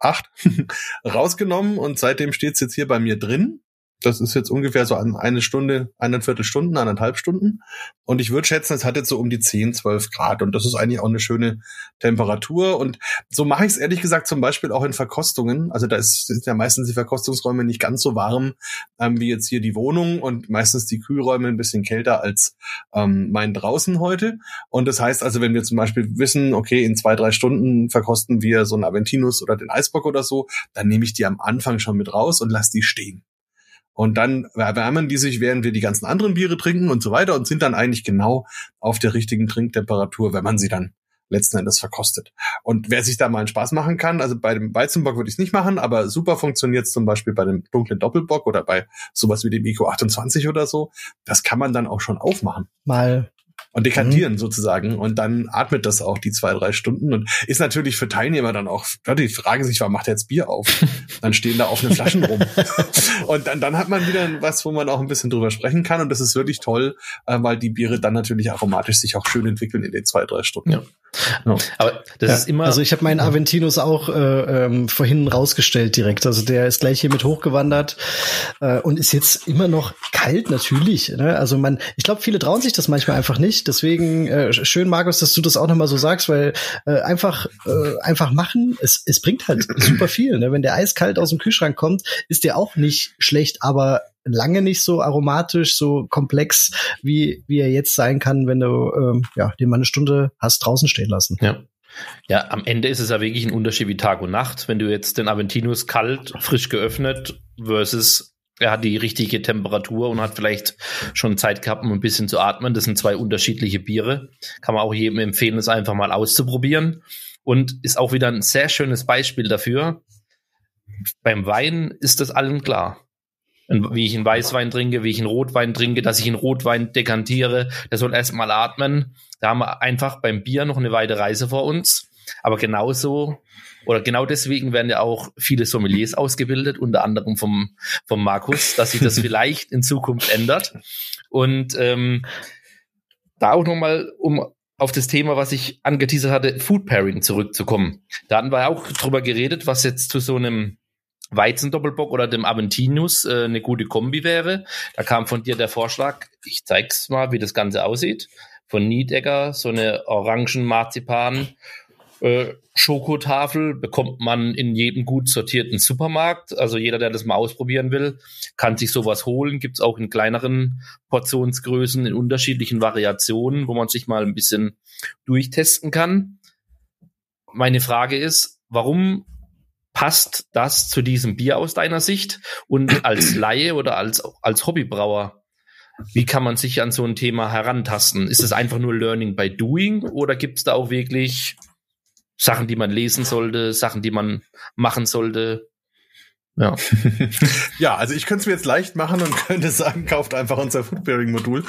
acht rausgenommen und seitdem steht's jetzt hier bei mir drin. Das ist jetzt ungefähr so eine Stunde, eineinviertel Stunden, eineinhalb Stunden. Und ich würde schätzen, es hat jetzt so um die 10, 12 Grad. Und das ist eigentlich auch eine schöne Temperatur. Und so mache ich es ehrlich gesagt zum Beispiel auch in Verkostungen. Also da ist, sind ja meistens die Verkostungsräume nicht ganz so warm ähm, wie jetzt hier die Wohnung und meistens die Kühlräume ein bisschen kälter als ähm, mein draußen heute. Und das heißt also, wenn wir zum Beispiel wissen, okay, in zwei, drei Stunden verkosten wir so einen Aventinus oder den Eisbock oder so, dann nehme ich die am Anfang schon mit raus und lasse die stehen. Und dann erwärmen die sich, während wir die ganzen anderen Biere trinken und so weiter und sind dann eigentlich genau auf der richtigen Trinktemperatur, wenn man sie dann letzten Endes verkostet. Und wer sich da mal einen Spaß machen kann, also bei dem Weizenbock würde ich es nicht machen, aber super funktioniert zum Beispiel bei dem dunklen Doppelbock oder bei sowas wie dem Eco 28 oder so. Das kann man dann auch schon aufmachen. Mal und dekantieren mhm. sozusagen. Und dann atmet das auch die zwei, drei Stunden und ist natürlich für Teilnehmer dann auch, die fragen sich, warum macht er jetzt Bier auf? dann stehen da offene Flaschen rum. und dann, dann hat man wieder was, wo man auch ein bisschen drüber sprechen kann. Und das ist wirklich toll, äh, weil die Biere dann natürlich aromatisch sich auch schön entwickeln in den zwei, drei Stunden. Ja. Ja. Aber das ja, ist immer. Also ich habe meinen Aventinus auch äh, ähm, vorhin rausgestellt direkt. Also der ist gleich hier mit hochgewandert äh, und ist jetzt immer noch kalt natürlich. Ne? Also man, ich glaube, viele trauen sich das manchmal einfach nicht. Deswegen äh, schön, Markus, dass du das auch nochmal so sagst, weil äh, einfach äh, einfach machen. Es, es bringt halt super viel. Ne? Wenn der eiskalt aus dem Kühlschrank kommt, ist der auch nicht schlecht, aber lange nicht so aromatisch, so komplex, wie, wie er jetzt sein kann, wenn du ähm, ja, den mal eine Stunde hast draußen stehen lassen. Ja. Ja, am Ende ist es ja wirklich ein Unterschied wie Tag und Nacht, wenn du jetzt den Aventinus kalt, frisch geöffnet versus er hat die richtige Temperatur und hat vielleicht schon Zeit gehabt, um ein bisschen zu atmen. Das sind zwei unterschiedliche Biere. Kann man auch jedem empfehlen, es einfach mal auszuprobieren. Und ist auch wieder ein sehr schönes Beispiel dafür. Beim Wein ist das allen klar wie ich einen Weißwein trinke, wie ich einen Rotwein trinke, dass ich einen Rotwein dekantiere, der soll erstmal atmen. Da haben wir einfach beim Bier noch eine weite Reise vor uns. Aber genauso oder genau deswegen werden ja auch viele Sommeliers ausgebildet, unter anderem vom, vom Markus, dass sich das vielleicht in Zukunft ändert. Und ähm, da auch nochmal, um auf das Thema, was ich angeteasert hatte, Food Pairing zurückzukommen. Da hatten wir auch drüber geredet, was jetzt zu so einem Weizendoppelbock oder dem Aventinus äh, eine gute Kombi wäre. Da kam von dir der Vorschlag, ich zeig's mal, wie das Ganze aussieht. Von Niedegger, so eine Orangen-Marzipan. Äh, Schokotafel bekommt man in jedem gut sortierten Supermarkt. Also jeder, der das mal ausprobieren will, kann sich sowas holen. Gibt's auch in kleineren Portionsgrößen, in unterschiedlichen Variationen, wo man sich mal ein bisschen durchtesten kann. Meine Frage ist, warum passt das zu diesem Bier aus deiner Sicht? Und als Laie oder als, als Hobbybrauer, wie kann man sich an so ein Thema herantasten? Ist es einfach nur Learning by Doing oder gibt es da auch wirklich Sachen, die man lesen sollte, Sachen, die man machen sollte? Ja. ja, also ich könnte es mir jetzt leicht machen und könnte sagen, kauft einfach unser Foodbearing-Modul.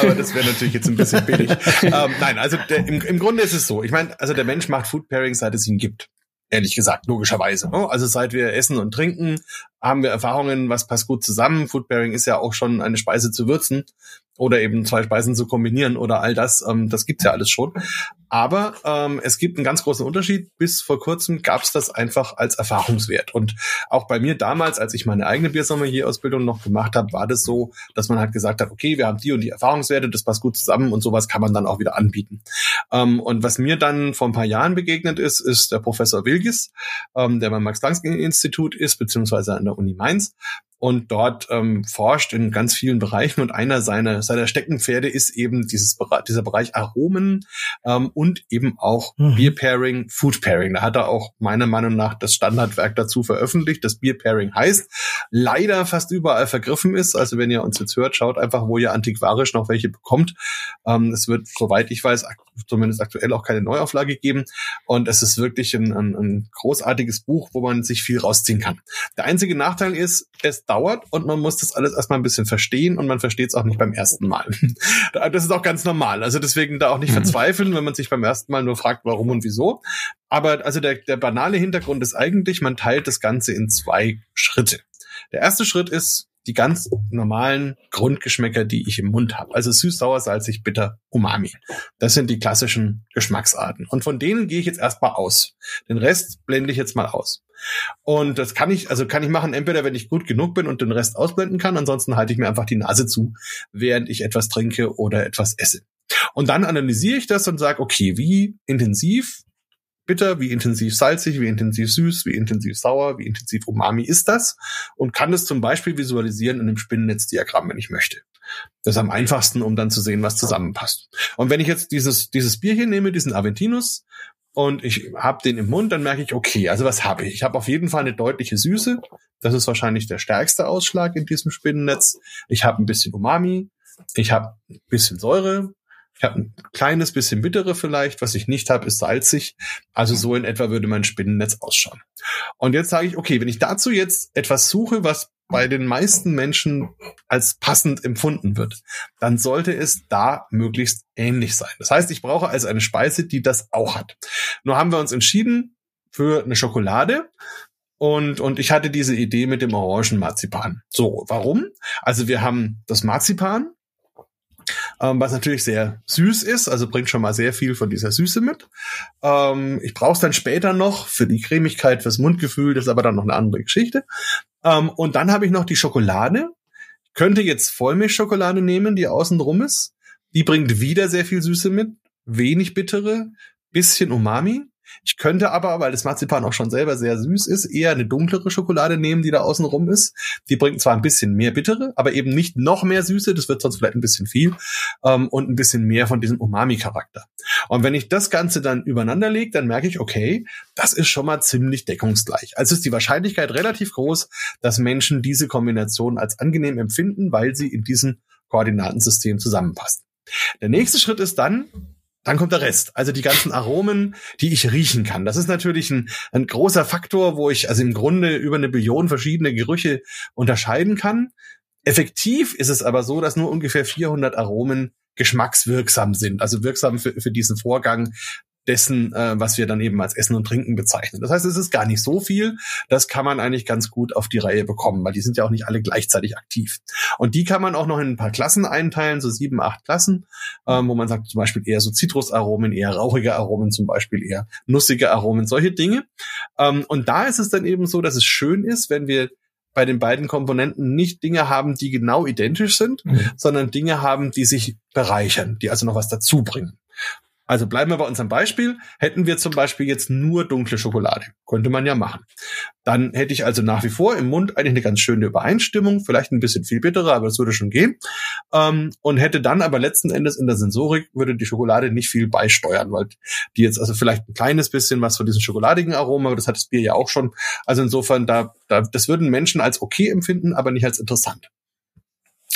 Aber das wäre natürlich jetzt ein bisschen billig. ähm, nein, also der, im, im Grunde ist es so. Ich meine, also der Mensch macht Foodpairing, seit es ihn gibt ehrlich gesagt, logischerweise. Ne? Also seit wir essen und trinken, haben wir Erfahrungen, was passt gut zusammen. Foodbearing ist ja auch schon eine Speise zu würzen oder eben zwei Speisen zu kombinieren oder all das. Ähm, das gibt's ja alles schon. Aber ähm, es gibt einen ganz großen Unterschied. Bis vor kurzem gab's das einfach als Erfahrungswert. Und auch bei mir damals, als ich meine eigene Biersommelier-Ausbildung noch gemacht habe, war das so, dass man halt gesagt hat, okay, wir haben die und die Erfahrungswerte, das passt gut zusammen und sowas kann man dann auch wieder anbieten. Ähm, und was mir dann vor ein paar Jahren begegnet ist, ist der Professor Wilgis, ähm, der beim Max-Planck-Institut ist, beziehungsweise an der Uni Mainz. Und dort ähm, forscht in ganz vielen Bereichen und einer seiner, seiner Steckenpferde ist eben dieses, dieser Bereich Aromen ähm, und eben auch mhm. Beer Pairing, Food Pairing. Da hat er auch meiner Meinung nach das Standardwerk dazu veröffentlicht, das Beer Pairing heißt, leider fast überall vergriffen ist. Also wenn ihr uns jetzt hört, schaut einfach, wo ihr antiquarisch noch welche bekommt. Ähm, es wird, soweit ich weiß, zumindest aktuell auch keine Neuauflage geben. Und es ist wirklich ein, ein, ein großartiges Buch, wo man sich viel rausziehen kann. Der einzige Nachteil ist, es dauert und man muss das alles erstmal ein bisschen verstehen und man versteht es auch nicht beim ersten Mal. das ist auch ganz normal. Also deswegen da auch nicht mhm. verzweifeln, wenn man sich beim ersten Mal nur fragt, warum und wieso. Aber also der, der banale Hintergrund ist eigentlich, man teilt das Ganze in zwei Schritte. Der erste Schritt ist, die ganz normalen Grundgeschmäcker, die ich im Mund habe. Also süß, sauer, salzig, bitter, umami. Das sind die klassischen Geschmacksarten. Und von denen gehe ich jetzt erstmal aus. Den Rest blende ich jetzt mal aus. Und das kann ich, also kann ich machen, entweder wenn ich gut genug bin und den Rest ausblenden kann, ansonsten halte ich mir einfach die Nase zu, während ich etwas trinke oder etwas esse. Und dann analysiere ich das und sage, okay, wie intensiv bitter, wie intensiv salzig, wie intensiv süß, wie intensiv sauer, wie intensiv umami ist das und kann es zum Beispiel visualisieren in einem Spinnennetzdiagramm, wenn ich möchte. Das ist am einfachsten, um dann zu sehen, was zusammenpasst. Und wenn ich jetzt dieses, dieses Bier hier nehme, diesen Aventinus, und ich habe den im Mund, dann merke ich, okay, also was habe ich? Ich habe auf jeden Fall eine deutliche Süße. Das ist wahrscheinlich der stärkste Ausschlag in diesem Spinnennetz. Ich habe ein bisschen Umami. Ich habe ein bisschen Säure. Ich habe ein kleines bisschen bittere vielleicht. Was ich nicht habe, ist salzig. Also so in etwa würde mein Spinnennetz ausschauen. Und jetzt sage ich, okay, wenn ich dazu jetzt etwas suche, was bei den meisten Menschen als passend empfunden wird, dann sollte es da möglichst ähnlich sein. Das heißt, ich brauche also eine Speise, die das auch hat. Nur haben wir uns entschieden für eine Schokolade, und, und ich hatte diese Idee mit dem orangen Marzipan. So, warum? Also wir haben das Marzipan, ähm, was natürlich sehr süß ist, also bringt schon mal sehr viel von dieser Süße mit. Ähm, ich brauche es dann später noch für die Cremigkeit, fürs Mundgefühl, das ist aber dann noch eine andere Geschichte. Ähm, und dann habe ich noch die Schokolade. Ich könnte jetzt Vollmilchschokolade nehmen, die außen drum ist. Die bringt wieder sehr viel Süße mit, wenig bittere, bisschen Umami. Ich könnte aber, weil das Marzipan auch schon selber sehr süß ist, eher eine dunklere Schokolade nehmen, die da außen rum ist. Die bringt zwar ein bisschen mehr bittere, aber eben nicht noch mehr Süße, das wird sonst vielleicht ein bisschen viel, ähm, und ein bisschen mehr von diesem Umami-Charakter. Und wenn ich das Ganze dann übereinander lege, dann merke ich, okay, das ist schon mal ziemlich deckungsgleich. Also ist die Wahrscheinlichkeit relativ groß, dass Menschen diese Kombination als angenehm empfinden, weil sie in diesem Koordinatensystem zusammenpassen. Der nächste Schritt ist dann, dann kommt der Rest, also die ganzen Aromen, die ich riechen kann. Das ist natürlich ein, ein großer Faktor, wo ich also im Grunde über eine Billion verschiedene Gerüche unterscheiden kann. Effektiv ist es aber so, dass nur ungefähr 400 Aromen geschmackswirksam sind, also wirksam für, für diesen Vorgang dessen, äh, was wir dann eben als Essen und Trinken bezeichnen. Das heißt, es ist gar nicht so viel. Das kann man eigentlich ganz gut auf die Reihe bekommen, weil die sind ja auch nicht alle gleichzeitig aktiv. Und die kann man auch noch in ein paar Klassen einteilen, so sieben, acht Klassen, ähm, wo man sagt zum Beispiel eher so Zitrusaromen, eher rauchige Aromen, zum Beispiel eher nussige Aromen, solche Dinge. Ähm, und da ist es dann eben so, dass es schön ist, wenn wir bei den beiden Komponenten nicht Dinge haben, die genau identisch sind, mhm. sondern Dinge haben, die sich bereichern, die also noch was dazu bringen. Also bleiben wir bei unserem Beispiel. Hätten wir zum Beispiel jetzt nur dunkle Schokolade. Könnte man ja machen. Dann hätte ich also nach wie vor im Mund eigentlich eine ganz schöne Übereinstimmung, vielleicht ein bisschen viel bitterer, aber das würde schon gehen. Ähm, und hätte dann aber letzten Endes in der Sensorik würde die Schokolade nicht viel beisteuern, weil die jetzt also vielleicht ein kleines bisschen was von diesem schokoladigen Aroma, das hat das Bier ja auch schon. Also insofern, da, da das würden Menschen als okay empfinden, aber nicht als interessant.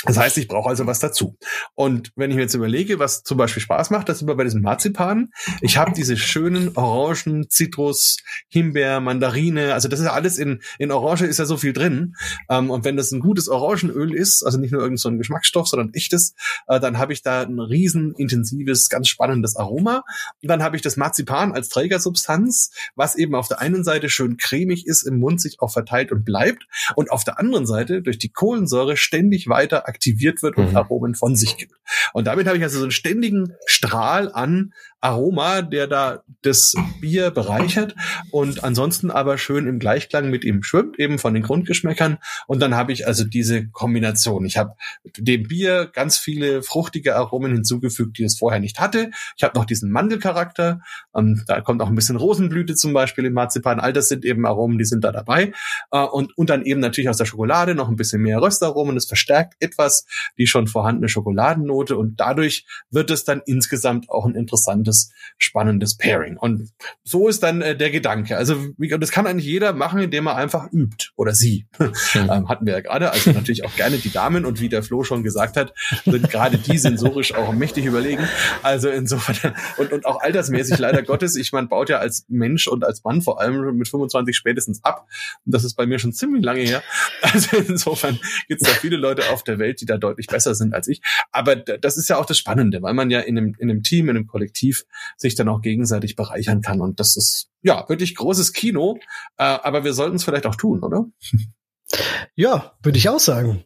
Das heißt, ich brauche also was dazu. Und wenn ich mir jetzt überlege, was zum Beispiel Spaß macht, das sind wir bei diesem Marzipan. Ich habe diese schönen Orangen, Zitrus, Himbeer, Mandarine. Also das ist ja alles in, in Orange ist ja so viel drin. Ähm, und wenn das ein gutes Orangenöl ist, also nicht nur irgendein so Geschmacksstoff, sondern echtes, äh, dann habe ich da ein riesen intensives, ganz spannendes Aroma. Und dann habe ich das Marzipan als Trägersubstanz, was eben auf der einen Seite schön cremig ist, im Mund sich auch verteilt und bleibt. Und auf der anderen Seite durch die Kohlensäure ständig weiter aktiviert wird und Mhm. Aromen von sich gibt. Und damit habe ich also so einen ständigen Strahl an Aroma, der da das Bier bereichert und ansonsten aber schön im Gleichklang mit ihm schwimmt, eben von den Grundgeschmäckern. Und dann habe ich also diese Kombination. Ich habe dem Bier ganz viele fruchtige Aromen hinzugefügt, die es vorher nicht hatte. Ich habe noch diesen Mandelcharakter. Ähm, da kommt auch ein bisschen Rosenblüte zum Beispiel im Marzipan. All das sind eben Aromen, die sind da dabei. Äh, und, und dann eben natürlich aus der Schokolade noch ein bisschen mehr Röstaromen. Das verstärkt etwas die schon vorhandene Schokoladennote und dadurch wird es dann insgesamt auch ein interessantes, spannendes Pairing. Und so ist dann äh, der Gedanke. Also und das kann eigentlich jeder machen, indem er einfach übt oder sie. ähm, hatten wir ja gerade. Also natürlich auch gerne die Damen und wie der Flo schon gesagt hat, sind gerade die sensorisch auch mächtig überlegen. Also insofern und, und auch altersmäßig leider Gottes. Ich man baut ja als Mensch und als Mann vor allem mit 25 spätestens ab. Und das ist bei mir schon ziemlich lange her. Also insofern gibt es da viele Leute auf der Welt, die da deutlich besser sind als ich. Aber das ist ja auch das Spannende, weil man ja in einem, in einem Team, in einem Kollektiv sich dann auch gegenseitig bereichern kann. Und das ist ja wirklich großes Kino. Äh, aber wir sollten es vielleicht auch tun, oder? Ja, würde ich auch sagen.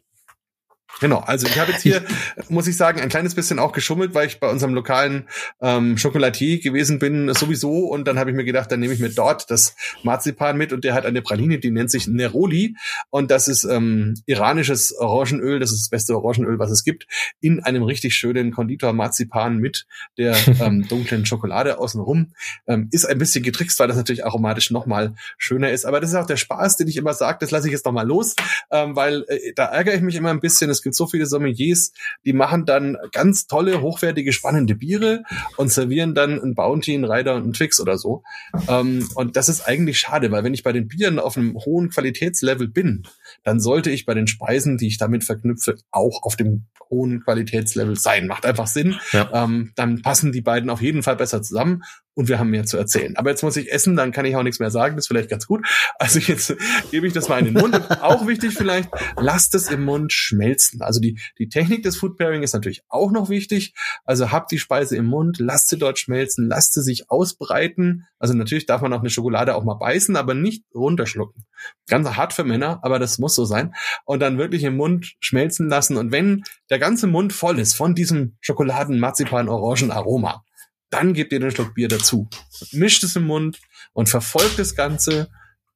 Genau, also ich habe jetzt hier, muss ich sagen, ein kleines bisschen auch geschummelt, weil ich bei unserem lokalen ähm, Chocolatier gewesen bin sowieso. Und dann habe ich mir gedacht, dann nehme ich mir dort das Marzipan mit. Und der hat eine Praline, die nennt sich Neroli. Und das ist ähm, iranisches Orangenöl, das ist das beste Orangenöl, was es gibt, in einem richtig schönen Konditor-Marzipan mit der ähm, dunklen Schokolade außenrum. Ähm, ist ein bisschen getrickst, weil das natürlich aromatisch nochmal schöner ist, aber das ist auch der Spaß, den ich immer sage, das lasse ich jetzt nochmal los, ähm, weil äh, da ärgere ich mich immer ein bisschen. Es gibt so viele Sommeliers, die machen dann ganz tolle, hochwertige, spannende Biere und servieren dann ein Bounty, ein Rider und ein Twix oder so. Ähm, und das ist eigentlich schade, weil wenn ich bei den Bieren auf einem hohen Qualitätslevel bin, dann sollte ich bei den Speisen, die ich damit verknüpfe, auch auf dem hohen Qualitätslevel sein. Macht einfach Sinn. Ja. Ähm, dann passen die beiden auf jeden Fall besser zusammen und wir haben mehr zu erzählen. Aber jetzt muss ich essen, dann kann ich auch nichts mehr sagen. Das ist vielleicht ganz gut. Also jetzt gebe ich das mal in den Mund. Und auch wichtig vielleicht, lasst es im Mund schmelzen. Also die, die Technik des Food Pairing ist natürlich auch noch wichtig. Also habt die Speise im Mund, lasst sie dort schmelzen, lasst sie sich ausbreiten. Also natürlich darf man auch eine Schokolade auch mal beißen, aber nicht runterschlucken. Ganz hart für Männer, aber das muss so sein. Und dann wirklich im Mund schmelzen lassen. Und wenn der ganze Mund voll ist von diesem Schokoladen-Marzipan-Orangen-Aroma, dann gebt ihr den Schluck Bier dazu. Mischt es im Mund und verfolgt das Ganze.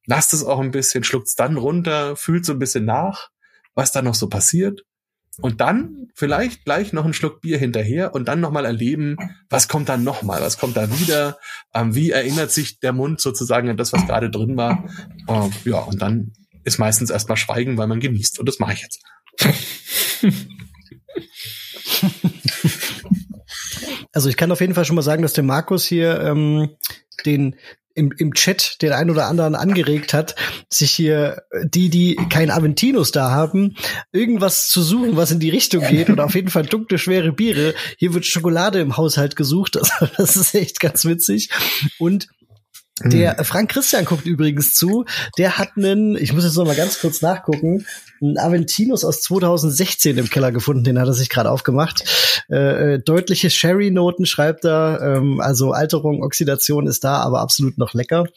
Lasst es auch ein bisschen, schluckt es dann runter, fühlt so ein bisschen nach, was da noch so passiert. Und dann vielleicht gleich noch einen Schluck Bier hinterher und dann nochmal erleben, was kommt dann nochmal, was kommt da wieder, ähm, wie erinnert sich der Mund sozusagen an das, was gerade drin war. Ähm, ja, und dann ist meistens erstmal Schweigen, weil man genießt. Und das mache ich jetzt. Also ich kann auf jeden Fall schon mal sagen, dass der Markus hier ähm, den im, im Chat den ein oder anderen angeregt hat, sich hier die, die kein Aventinus da haben, irgendwas zu suchen, was in die Richtung geht oder auf jeden Fall dunkle, schwere Biere. Hier wird Schokolade im Haushalt gesucht. Also das ist echt ganz witzig. Und der Frank Christian guckt übrigens zu. Der hat einen, ich muss jetzt noch mal ganz kurz nachgucken, einen Aventinus aus 2016 im Keller gefunden. Den hat er sich gerade aufgemacht. Äh, äh, deutliche Sherry-Noten schreibt er. Ähm, also Alterung, Oxidation ist da, aber absolut noch lecker.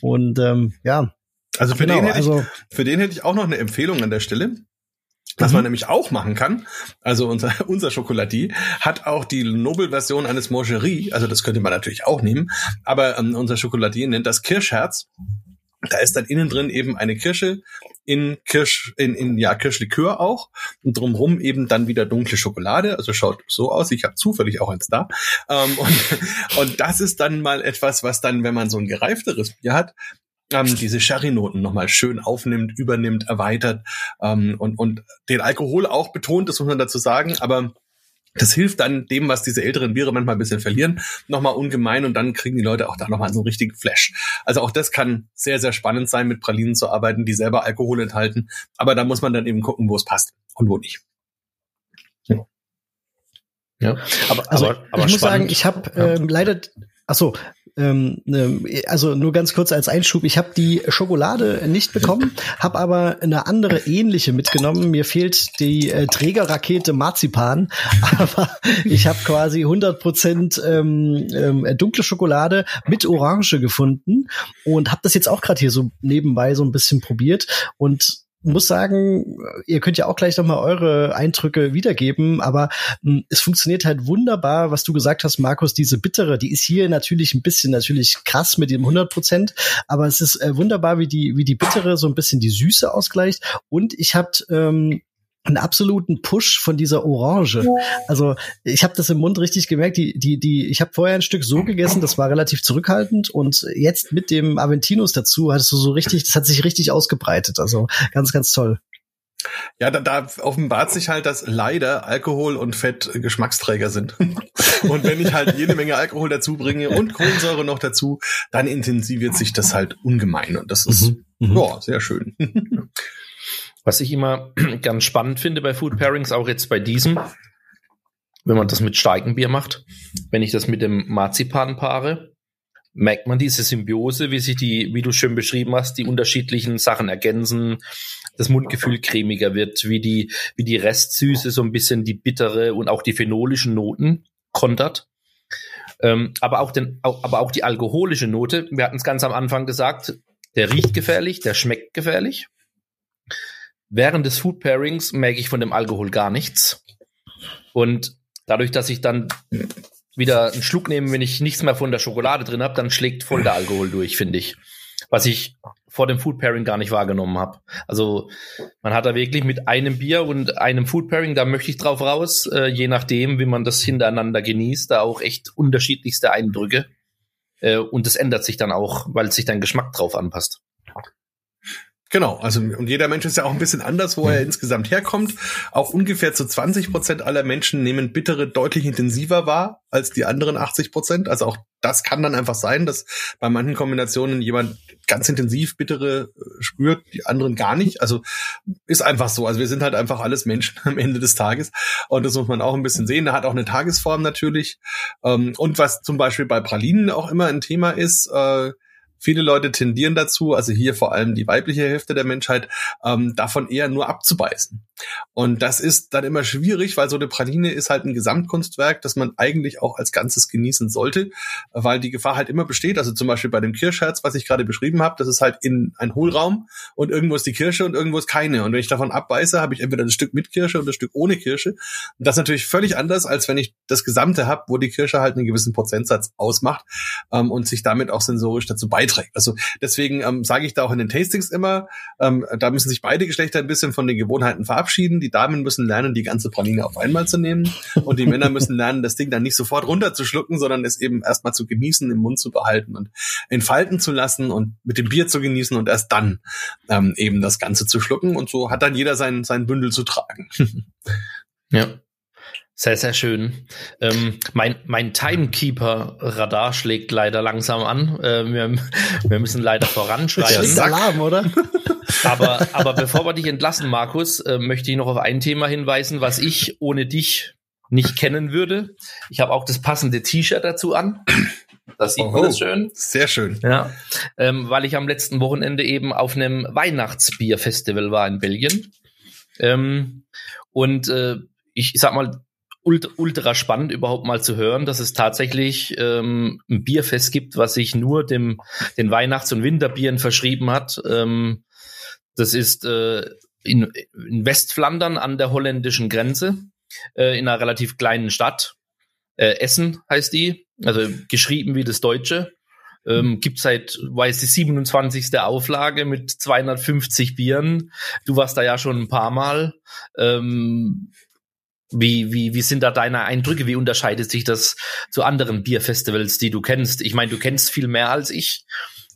Und ähm, ja, Also für, genau. den hätte ich, Also für den hätte ich auch noch eine Empfehlung an der Stelle. Was Mhm. man nämlich auch machen kann, also unser, unser Schokoladier hat auch die Nobel-Version eines Moncherie, also das könnte man natürlich auch nehmen, aber ähm, unser Schokoladier nennt das Kirschherz. Da ist dann innen drin eben eine Kirsche in Kirsch, in, in ja, Kirschlikör auch und drumrum eben dann wieder dunkle Schokolade. Also schaut so aus. Ich habe zufällig auch eins da. Ähm, und, und das ist dann mal etwas, was dann, wenn man so ein gereifteres Bier hat, ähm, diese Sherry-Noten nochmal schön aufnimmt, übernimmt, erweitert ähm, und, und den Alkohol auch betont, das muss man dazu sagen, aber das hilft dann dem, was diese älteren Biere manchmal ein bisschen verlieren, nochmal ungemein und dann kriegen die Leute auch da nochmal so einen richtigen Flash. Also auch das kann sehr, sehr spannend sein, mit Pralinen zu arbeiten, die selber Alkohol enthalten. Aber da muss man dann eben gucken, wo es passt und wo nicht. Ja. Aber, Also aber, aber ich muss sagen, ich habe Ja. ähm, leider, ach so, ähm, ne, also nur ganz kurz als Einschub, ich habe die Schokolade nicht bekommen, habe aber eine andere ähnliche mitgenommen. Mir fehlt die äh, Trägerrakete Marzipan, aber ich habe quasi 100 Prozent ähm, ähm, dunkle Schokolade mit Orange gefunden und habe das jetzt auch gerade hier so nebenbei so ein bisschen probiert und muss sagen, ihr könnt ja auch gleich nochmal eure Eindrücke wiedergeben, aber hm, es funktioniert halt wunderbar, was du gesagt hast, Markus, diese bittere, die ist hier natürlich ein bisschen natürlich krass mit dem 100 Prozent, aber es ist äh, wunderbar, wie die, wie die bittere so ein bisschen die Süße ausgleicht. Und ich habe ähm, einen absoluten Push von dieser Orange. Also ich habe das im Mund richtig gemerkt. Die, die, die, ich habe vorher ein Stück so gegessen, das war relativ zurückhaltend und jetzt mit dem Aventinus dazu hattest du so richtig, das hat sich richtig ausgebreitet. Also ganz, ganz toll. Ja, da, da offenbart sich halt, dass leider Alkohol und Fett Geschmacksträger sind. und wenn ich halt jede Menge Alkohol dazu bringe und Kohlensäure noch dazu, dann intensiviert sich das halt ungemein. Und das ist, mhm. mhm. ja, sehr schön. Was ich immer ganz spannend finde bei Food Pairings, auch jetzt bei diesem, wenn man das mit Steigenbier macht, wenn ich das mit dem Marzipan paare, merkt man diese Symbiose, wie sich die, wie du schön beschrieben hast, die unterschiedlichen Sachen ergänzen, das Mundgefühl cremiger wird, wie die, wie die Restsüße so ein bisschen die bittere und auch die phenolischen Noten kontert. Ähm, aber auch den, aber auch die alkoholische Note, wir hatten es ganz am Anfang gesagt, der riecht gefährlich, der schmeckt gefährlich. Während des Food Pairings merke ich von dem Alkohol gar nichts. Und dadurch, dass ich dann wieder einen Schluck nehme, wenn ich nichts mehr von der Schokolade drin habe, dann schlägt voll der Alkohol durch, finde ich. Was ich vor dem Food Pairing gar nicht wahrgenommen habe. Also man hat da wirklich mit einem Bier und einem Food Pairing, da möchte ich drauf raus, äh, je nachdem, wie man das hintereinander genießt, da auch echt unterschiedlichste Eindrücke. Äh, und das ändert sich dann auch, weil sich dein Geschmack drauf anpasst. Genau, also und jeder Mensch ist ja auch ein bisschen anders, wo er insgesamt herkommt. Auch ungefähr zu 20 Prozent aller Menschen nehmen bittere deutlich intensiver wahr als die anderen 80 Prozent. Also auch das kann dann einfach sein, dass bei manchen Kombinationen jemand ganz intensiv bittere äh, spürt, die anderen gar nicht. Also ist einfach so. Also wir sind halt einfach alles Menschen am Ende des Tages und das muss man auch ein bisschen sehen. Da hat auch eine Tagesform natürlich. Ähm, und was zum Beispiel bei Pralinen auch immer ein Thema ist, äh, Viele Leute tendieren dazu, also hier vor allem die weibliche Hälfte der Menschheit, ähm, davon eher nur abzubeißen. Und das ist dann immer schwierig, weil so eine Praline ist halt ein Gesamtkunstwerk, das man eigentlich auch als Ganzes genießen sollte, weil die Gefahr halt immer besteht. Also zum Beispiel bei dem Kirschherz, was ich gerade beschrieben habe, das ist halt in ein Hohlraum und irgendwo ist die Kirsche und irgendwo ist keine. Und wenn ich davon abbeiße, habe ich entweder ein Stück mit Kirsche und ein Stück ohne Kirsche. Und das ist natürlich völlig anders, als wenn ich das Gesamte habe, wo die Kirsche halt einen gewissen Prozentsatz ausmacht ähm, und sich damit auch sensorisch dazu beiträgt beiträgt. Also deswegen ähm, sage ich da auch in den Tastings immer, ähm, da müssen sich beide Geschlechter ein bisschen von den Gewohnheiten verabschieden. Die Damen müssen lernen, die ganze Praline auf einmal zu nehmen und die Männer müssen lernen, das Ding dann nicht sofort runterzuschlucken, sondern es eben erstmal zu genießen, im Mund zu behalten und entfalten zu lassen und mit dem Bier zu genießen und erst dann ähm, eben das Ganze zu schlucken. Und so hat dann jeder sein, sein Bündel zu tragen. ja. Sehr, sehr schön. Ähm, mein mein Timekeeper-Radar schlägt leider langsam an. Äh, wir, wir müssen leider voranschreiten. Das ist Alarm, oder? aber, aber bevor wir dich entlassen, Markus, äh, möchte ich noch auf ein Thema hinweisen, was ich ohne dich nicht kennen würde. Ich habe auch das passende T-Shirt dazu an. Das sieht Oho, man das schön. Sehr schön. Ja, ähm, weil ich am letzten Wochenende eben auf einem Weihnachtsbierfestival war in Belgien. Ähm, und äh, ich sag mal, ultra, ultra spannend überhaupt mal zu hören, dass es tatsächlich ähm, ein Bierfest gibt, was sich nur dem den Weihnachts- und Winterbieren verschrieben hat. Ähm, das ist äh, in, in Westflandern an der holländischen Grenze, äh, in einer relativ kleinen Stadt. Äh, Essen heißt die, also geschrieben wie das Deutsche. Ähm, gibt seit, weiß die 27. Auflage mit 250 Bieren. Du warst da ja schon ein paar Mal. Ähm, wie, wie, wie sind da deine Eindrücke? Wie unterscheidet sich das zu anderen Bierfestivals, die du kennst? Ich meine, du kennst viel mehr als ich,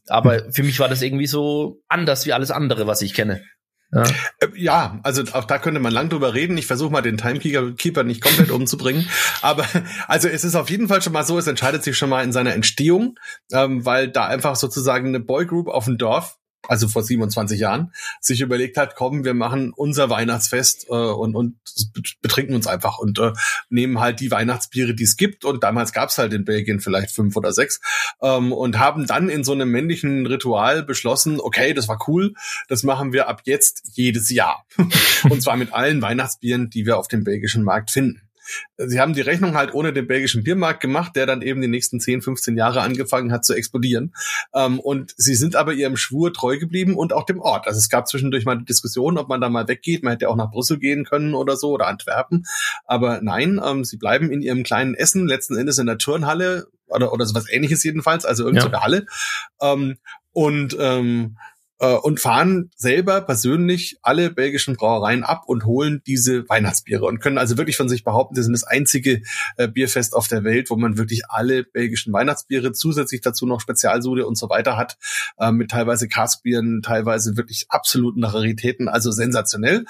aber hm. für mich war das irgendwie so anders wie alles andere, was ich kenne. Ja. Äh, ja, also auch da könnte man lang drüber reden. Ich versuche mal den Timekeeper nicht komplett umzubringen. Aber also es ist auf jeden Fall schon mal so, es entscheidet sich schon mal in seiner Entstehung, ähm, weil da einfach sozusagen eine Boygroup auf dem Dorf also vor 27 Jahren, sich überlegt hat, komm, wir machen unser Weihnachtsfest äh, und, und betrinken uns einfach und äh, nehmen halt die Weihnachtsbiere, die es gibt. Und damals gab es halt in Belgien vielleicht fünf oder sechs ähm, und haben dann in so einem männlichen Ritual beschlossen, okay, das war cool, das machen wir ab jetzt jedes Jahr. und zwar mit allen Weihnachtsbieren, die wir auf dem belgischen Markt finden. Sie haben die Rechnung halt ohne den belgischen Biermarkt gemacht, der dann eben die nächsten 10, 15 Jahre angefangen hat zu explodieren. Ähm, und sie sind aber ihrem Schwur treu geblieben und auch dem Ort. Also es gab zwischendurch mal die Diskussion, ob man da mal weggeht. Man hätte auch nach Brüssel gehen können oder so oder Antwerpen. Aber nein, ähm, sie bleiben in ihrem kleinen Essen, letzten Endes in der Turnhalle oder, oder sowas ähnliches jedenfalls, also irgendeine ja. Halle. Ähm, und ähm, äh, und fahren selber persönlich alle belgischen Brauereien ab und holen diese Weihnachtsbiere und können also wirklich von sich behaupten, sie sind das einzige äh, Bierfest auf der Welt, wo man wirklich alle belgischen Weihnachtsbiere zusätzlich dazu noch Spezialsude und so weiter hat, äh, mit teilweise Caskbieren, teilweise wirklich absoluten Raritäten, also sensationell.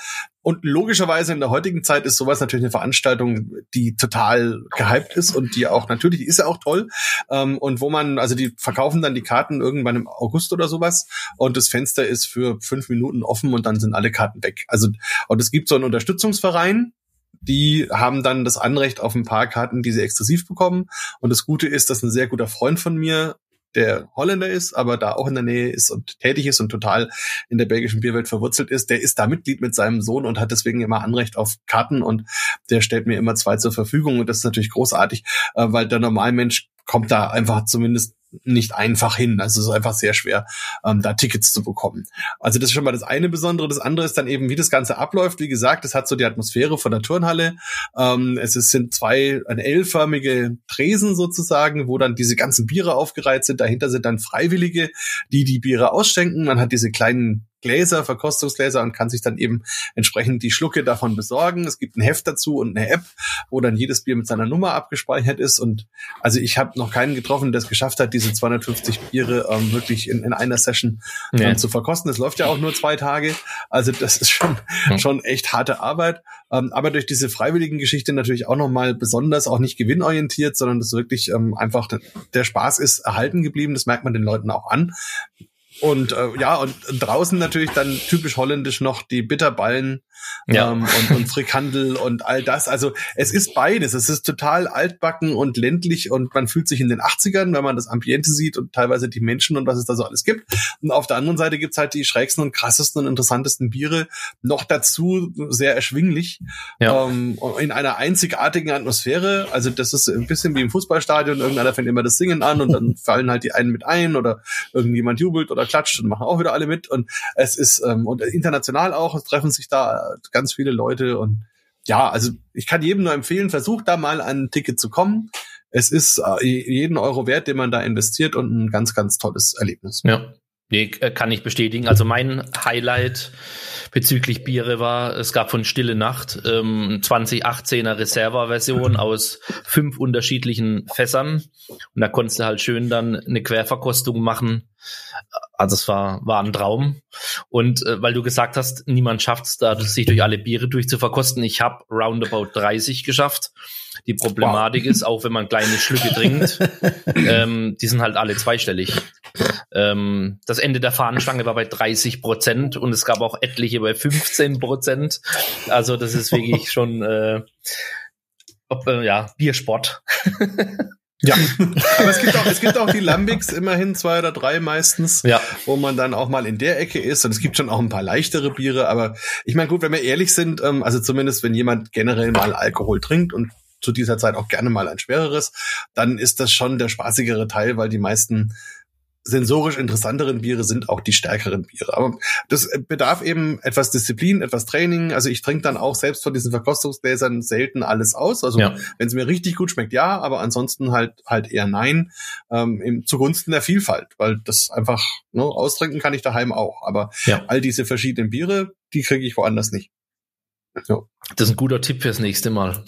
Und logischerweise in der heutigen Zeit ist sowas natürlich eine Veranstaltung, die total gehypt ist und die auch natürlich, ist ja auch toll. Ähm, und wo man, also die verkaufen dann die Karten irgendwann im August oder sowas und das Fenster ist für fünf Minuten offen und dann sind alle Karten weg. Also, und es gibt so einen Unterstützungsverein, die haben dann das Anrecht auf ein paar Karten, die sie exklusiv bekommen. Und das Gute ist, dass ein sehr guter Freund von mir der Holländer ist, aber da auch in der Nähe ist und tätig ist und total in der belgischen Bierwelt verwurzelt ist, der ist da Mitglied mit seinem Sohn und hat deswegen immer Anrecht auf Karten und der stellt mir immer zwei zur Verfügung und das ist natürlich großartig, äh, weil der Normalmensch kommt da einfach zumindest nicht einfach hin. Also es ist einfach sehr schwer, ähm, da Tickets zu bekommen. Also das ist schon mal das eine Besondere. Das andere ist dann eben, wie das Ganze abläuft. Wie gesagt, es hat so die Atmosphäre von der Turnhalle. Ähm, es ist, sind zwei ein L-förmige Tresen sozusagen, wo dann diese ganzen Biere aufgereiht sind. Dahinter sind dann Freiwillige, die die Biere ausschenken. Man hat diese kleinen Gläser, Verkostungsgläser und kann sich dann eben entsprechend die Schlucke davon besorgen. Es gibt ein Heft dazu und eine App, wo dann jedes Bier mit seiner Nummer abgespeichert ist. Und also ich habe noch keinen getroffen, der es geschafft hat, diese 250 Biere ähm, wirklich in, in einer Session ähm, ja. zu verkosten. Es läuft ja auch nur zwei Tage. Also das ist schon, schon echt harte Arbeit. Ähm, aber durch diese freiwilligen Geschichte natürlich auch nochmal besonders, auch nicht gewinnorientiert, sondern das wirklich ähm, einfach der Spaß ist erhalten geblieben. Das merkt man den Leuten auch an. Und äh, ja, und draußen natürlich dann typisch holländisch noch die Bitterballen ja. ähm, und, und Frikandel und all das. Also es ist beides. Es ist total altbacken und ländlich und man fühlt sich in den 80ern, wenn man das Ambiente sieht und teilweise die Menschen und was es da so alles gibt. Und auf der anderen Seite gibt's halt die schrägsten und krassesten und interessantesten Biere. Noch dazu sehr erschwinglich. Ja. Ähm, in einer einzigartigen Atmosphäre. Also das ist ein bisschen wie im Fußballstadion. Irgendeiner fängt immer das Singen an und dann fallen halt die einen mit ein oder irgendjemand jubelt oder klatscht und machen auch wieder alle mit. Und es ist, ähm, und international auch, es treffen sich da ganz viele Leute und ja, also ich kann jedem nur empfehlen, versucht da mal an ein Ticket zu kommen. Es ist äh, jeden Euro wert, den man da investiert und ein ganz, ganz tolles Erlebnis. Ja, nee, äh, kann ich bestätigen. Also mein Highlight bezüglich Biere war, es gab von Stille Nacht ähm, 2018er Reserva-Version aus fünf unterschiedlichen Fässern. Und da konntest du halt schön dann eine Querverkostung machen also es war, war ein Traum. Und äh, weil du gesagt hast, niemand schafft es da, sich durch alle Biere durchzuverkosten. Ich habe roundabout 30 geschafft. Die Problematik wow. ist, auch wenn man kleine Schlücke trinkt, ähm, die sind halt alle zweistellig. Ähm, das Ende der Fahnenstange war bei 30 Prozent und es gab auch etliche bei 15 Prozent. Also das ist wirklich schon äh, ob, äh, ja Biersport. Ja, aber es gibt auch, es gibt auch die Lambics, immerhin zwei oder drei meistens, ja. wo man dann auch mal in der Ecke ist. Und es gibt schon auch ein paar leichtere Biere, aber ich meine, gut, wenn wir ehrlich sind, ähm, also zumindest wenn jemand generell mal Alkohol trinkt und zu dieser Zeit auch gerne mal ein schwereres, dann ist das schon der spaßigere Teil, weil die meisten sensorisch interessanteren Biere sind auch die stärkeren Biere. Aber das bedarf eben etwas Disziplin, etwas Training. Also ich trinke dann auch selbst von diesen Verkostungsgläsern selten alles aus. Also ja. wenn es mir richtig gut schmeckt, ja, aber ansonsten halt halt eher nein. Ähm, im, zugunsten der Vielfalt, weil das einfach ne, austrinken kann ich daheim auch. Aber ja. all diese verschiedenen Biere, die kriege ich woanders nicht. Ja. Das ist ein guter Tipp fürs nächste Mal.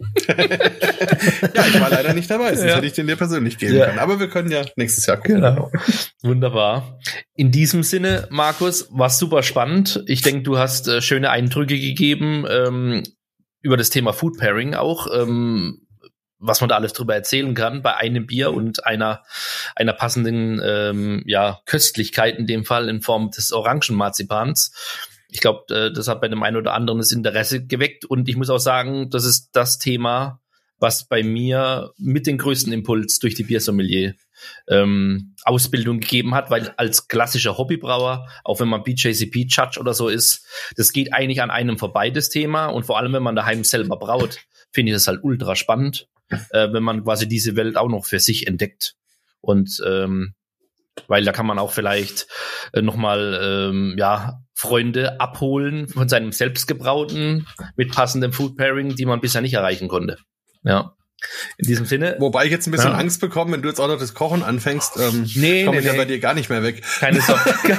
ja, ich war leider nicht dabei, sonst ja. hätte ich den dir persönlich geben ja. können. Aber wir können ja nächstes Jahr gucken. Genau. Wunderbar. In diesem Sinne, Markus, war super spannend. Ich denke, du hast äh, schöne Eindrücke gegeben ähm, über das Thema Food Pairing auch. Ähm, was man da alles drüber erzählen kann bei einem Bier und einer einer passenden ähm, ja Köstlichkeit in dem Fall in Form des Orangenmarzipans ich glaube, äh, das hat bei dem einen oder anderen das Interesse geweckt. Und ich muss auch sagen, das ist das Thema, was bei mir mit den größten Impuls durch die Biersommelier ähm, Ausbildung gegeben hat, weil als klassischer Hobbybrauer, auch wenn man BJCP Judge oder so ist, das geht eigentlich an einem vorbei, das Thema. Und vor allem, wenn man daheim selber braut, finde ich das halt ultra spannend, äh, wenn man quasi diese Welt auch noch für sich entdeckt. Und ähm, weil da kann man auch vielleicht äh, nochmal ähm, ja, Freunde abholen von seinem selbstgebrauten mit passendem Food Pairing, die man bisher nicht erreichen konnte. Ja. In diesem Sinne. Wobei ich jetzt ein bisschen ja. Angst bekomme, wenn du jetzt auch noch das Kochen anfängst, ähm, nee, komme nee, ich ja nee. bei dir gar nicht mehr weg. Keine Sorge.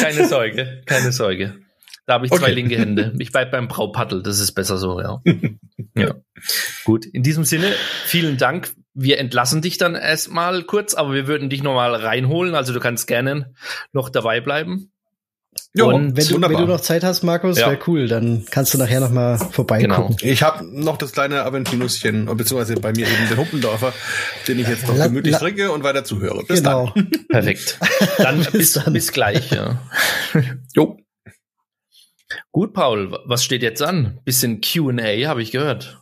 keine Sorge. Keine Sorge. Da habe ich okay. zwei linke Hände. Ich bleib beim Braupaddel, das ist besser so, ja. ja. Gut, in diesem Sinne, vielen Dank. Wir entlassen dich dann erstmal kurz, aber wir würden dich nochmal reinholen. Also du kannst gerne noch dabei bleiben. Ja, und wenn du, wenn du noch Zeit hast, Markus, ja. wäre cool. Dann kannst du nachher noch mal vorbeigucken. Genau. Ich habe noch das kleine Aventinusschen, beziehungsweise bei mir eben den Huppendorfer, den ich jetzt noch la, gemütlich la, trinke und weiter zuhöre. Bis genau. dann. Perfekt. Dann bis, bis, dann. bis gleich. Ja. jo. Gut, Paul, was steht jetzt an? Bisschen Q&A, habe ich gehört.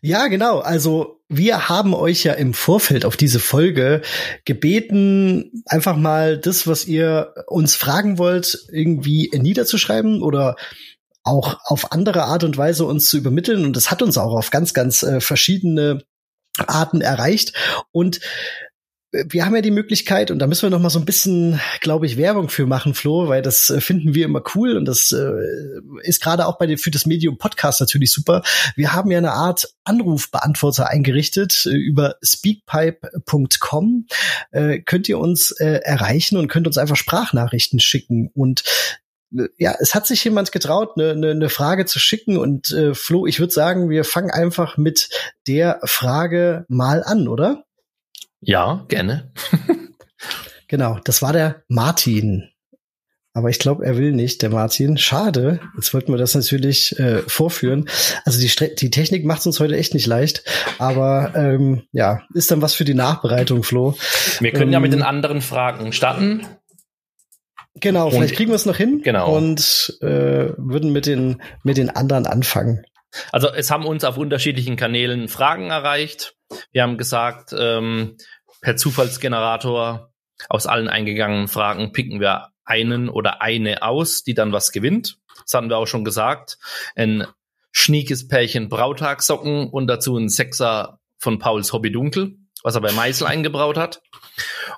Ja, genau. Also wir haben euch ja im Vorfeld auf diese Folge gebeten, einfach mal das, was ihr uns fragen wollt, irgendwie niederzuschreiben oder auch auf andere Art und Weise uns zu übermitteln. Und das hat uns auch auf ganz, ganz äh, verschiedene Arten erreicht. Und wir haben ja die Möglichkeit, und da müssen wir noch mal so ein bisschen, glaube ich, Werbung für machen, Flo, weil das äh, finden wir immer cool und das äh, ist gerade auch bei den, für das Medium Podcast natürlich super. Wir haben ja eine Art Anrufbeantworter eingerichtet äh, über speakpipe.com. Äh, könnt ihr uns äh, erreichen und könnt uns einfach Sprachnachrichten schicken und äh, ja, es hat sich jemand getraut, eine, eine, eine Frage zu schicken und äh, Flo, ich würde sagen, wir fangen einfach mit der Frage mal an, oder? Ja, gerne. genau, das war der Martin. Aber ich glaube, er will nicht, der Martin. Schade. Jetzt wollten wir das natürlich äh, vorführen. Also die, die Technik macht uns heute echt nicht leicht. Aber ähm, ja, ist dann was für die Nachbereitung, Flo. Wir können ähm, ja mit den anderen Fragen starten. Genau, vielleicht kriegen wir es noch hin. Genau. Und äh, würden mit den, mit den anderen anfangen. Also es haben uns auf unterschiedlichen Kanälen Fragen erreicht. Wir haben gesagt, ähm, per Zufallsgenerator aus allen eingegangenen Fragen picken wir einen oder eine aus, die dann was gewinnt. Das hatten wir auch schon gesagt. Ein schniekes Pärchen Brautagsocken und dazu ein Sechser von Pauls Hobby Dunkel, was er bei Meißel eingebraut hat.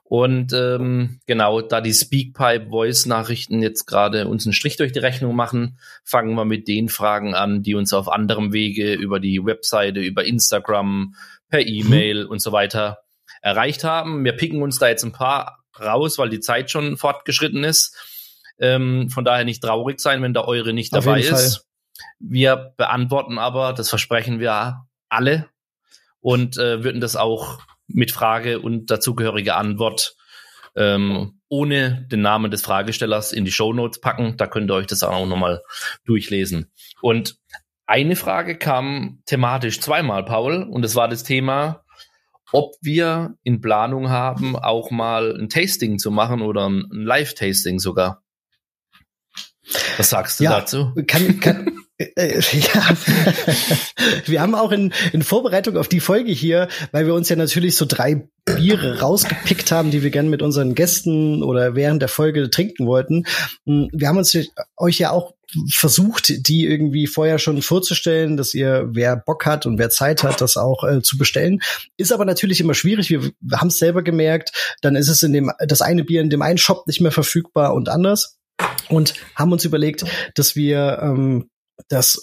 Und ähm, genau, da die Speakpipe Voice Nachrichten jetzt gerade uns einen Strich durch die Rechnung machen, fangen wir mit den Fragen an, die uns auf anderem Wege über die Webseite, über Instagram, per E-Mail mhm. und so weiter erreicht haben. Wir picken uns da jetzt ein paar raus, weil die Zeit schon fortgeschritten ist. Ähm, von daher nicht traurig sein, wenn da eure nicht Auf dabei ist. Wir beantworten aber, das versprechen wir alle und äh, würden das auch mit Frage und dazugehörige Antwort ähm, ohne den Namen des Fragestellers in die Show Notes packen. Da könnt ihr euch das auch nochmal durchlesen. Und eine Frage kam thematisch zweimal, Paul, und es war das Thema, ob wir in Planung haben, auch mal ein Tasting zu machen oder ein Live-Tasting sogar. Was sagst du ja, dazu? Kann, kann, äh, äh, ja, wir haben auch in, in Vorbereitung auf die Folge hier, weil wir uns ja natürlich so drei Biere rausgepickt haben, die wir gerne mit unseren Gästen oder während der Folge trinken wollten. Hm, wir haben uns euch ja auch versucht, die irgendwie vorher schon vorzustellen, dass ihr, wer Bock hat und wer Zeit hat, das auch äh, zu bestellen. Ist aber natürlich immer schwierig. Wir, wir haben es selber gemerkt. Dann ist es in dem, das eine Bier in dem einen Shop nicht mehr verfügbar und anders. Und haben uns überlegt, dass wir ähm, das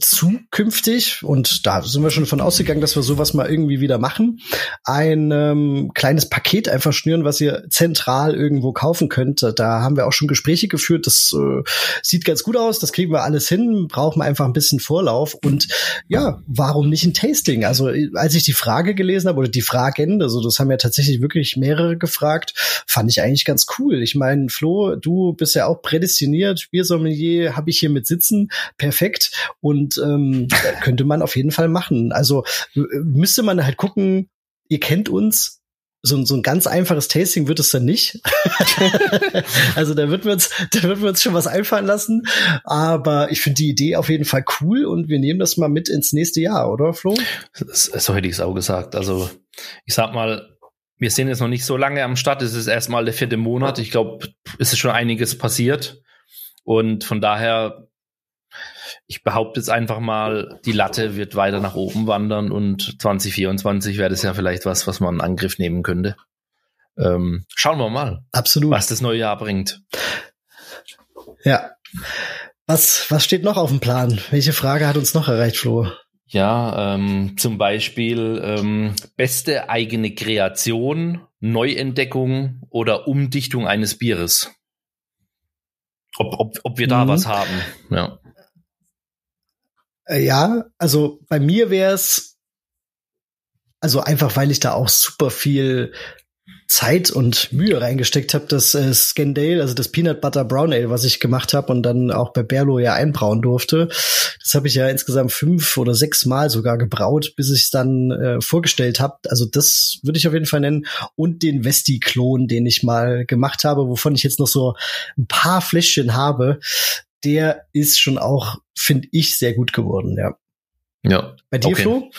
zukünftig, und da sind wir schon von ausgegangen, dass wir sowas mal irgendwie wieder machen, ein ähm, kleines Paket einfach schnüren, was ihr zentral irgendwo kaufen könnt. Da haben wir auch schon Gespräche geführt. Das äh, sieht ganz gut aus, das kriegen wir alles hin, brauchen wir einfach ein bisschen Vorlauf. Und ja, warum nicht ein Tasting? Also als ich die Frage gelesen habe, oder die Fragen, also das haben ja tatsächlich wirklich mehrere gefragt, fand ich eigentlich ganz cool. Ich meine, Flo, du bist ja auch prädestiniert, Biersommelier habe ich hier mit sitzen, perfekt. Und und ähm, könnte man auf jeden Fall machen. Also müsste man halt gucken, ihr kennt uns, so, so ein ganz einfaches Tasting wird es dann nicht. also da wird wir uns, da wird wir uns schon was einfallen lassen. Aber ich finde die Idee auf jeden Fall cool und wir nehmen das mal mit ins nächste Jahr, oder Flo? So hätte ich es auch gesagt. Also ich sag mal, wir sind jetzt noch nicht so lange am Start. Es ist erstmal der vierte Monat. Ich glaube, es ist schon einiges passiert. Und von daher ich behaupte jetzt einfach mal, die Latte wird weiter nach oben wandern und 2024 wäre das ja vielleicht was, was man in Angriff nehmen könnte. Ähm, schauen wir mal, Absolut. was das neue Jahr bringt. Ja. Was, was steht noch auf dem Plan? Welche Frage hat uns noch erreicht, Flo? Ja, ähm, zum Beispiel ähm, beste eigene Kreation, Neuentdeckung oder Umdichtung eines Bieres. Ob, ob, ob wir da Mhm. was haben. Ja. Äh, Ja, also bei mir wär's also einfach, weil ich da auch super viel Zeit und Mühe reingesteckt habe, das äh, Scandale, also das Peanut Butter Brown Ale, was ich gemacht habe und dann auch bei Berlo ja einbrauen durfte. Das habe ich ja insgesamt fünf oder sechs Mal sogar gebraut, bis ich es dann äh, vorgestellt habe. Also das würde ich auf jeden Fall nennen. Und den Vesti-Klon, den ich mal gemacht habe, wovon ich jetzt noch so ein paar Fläschchen habe, der ist schon auch, finde ich, sehr gut geworden, ja. Ja. Bei dir, Okay. Flo?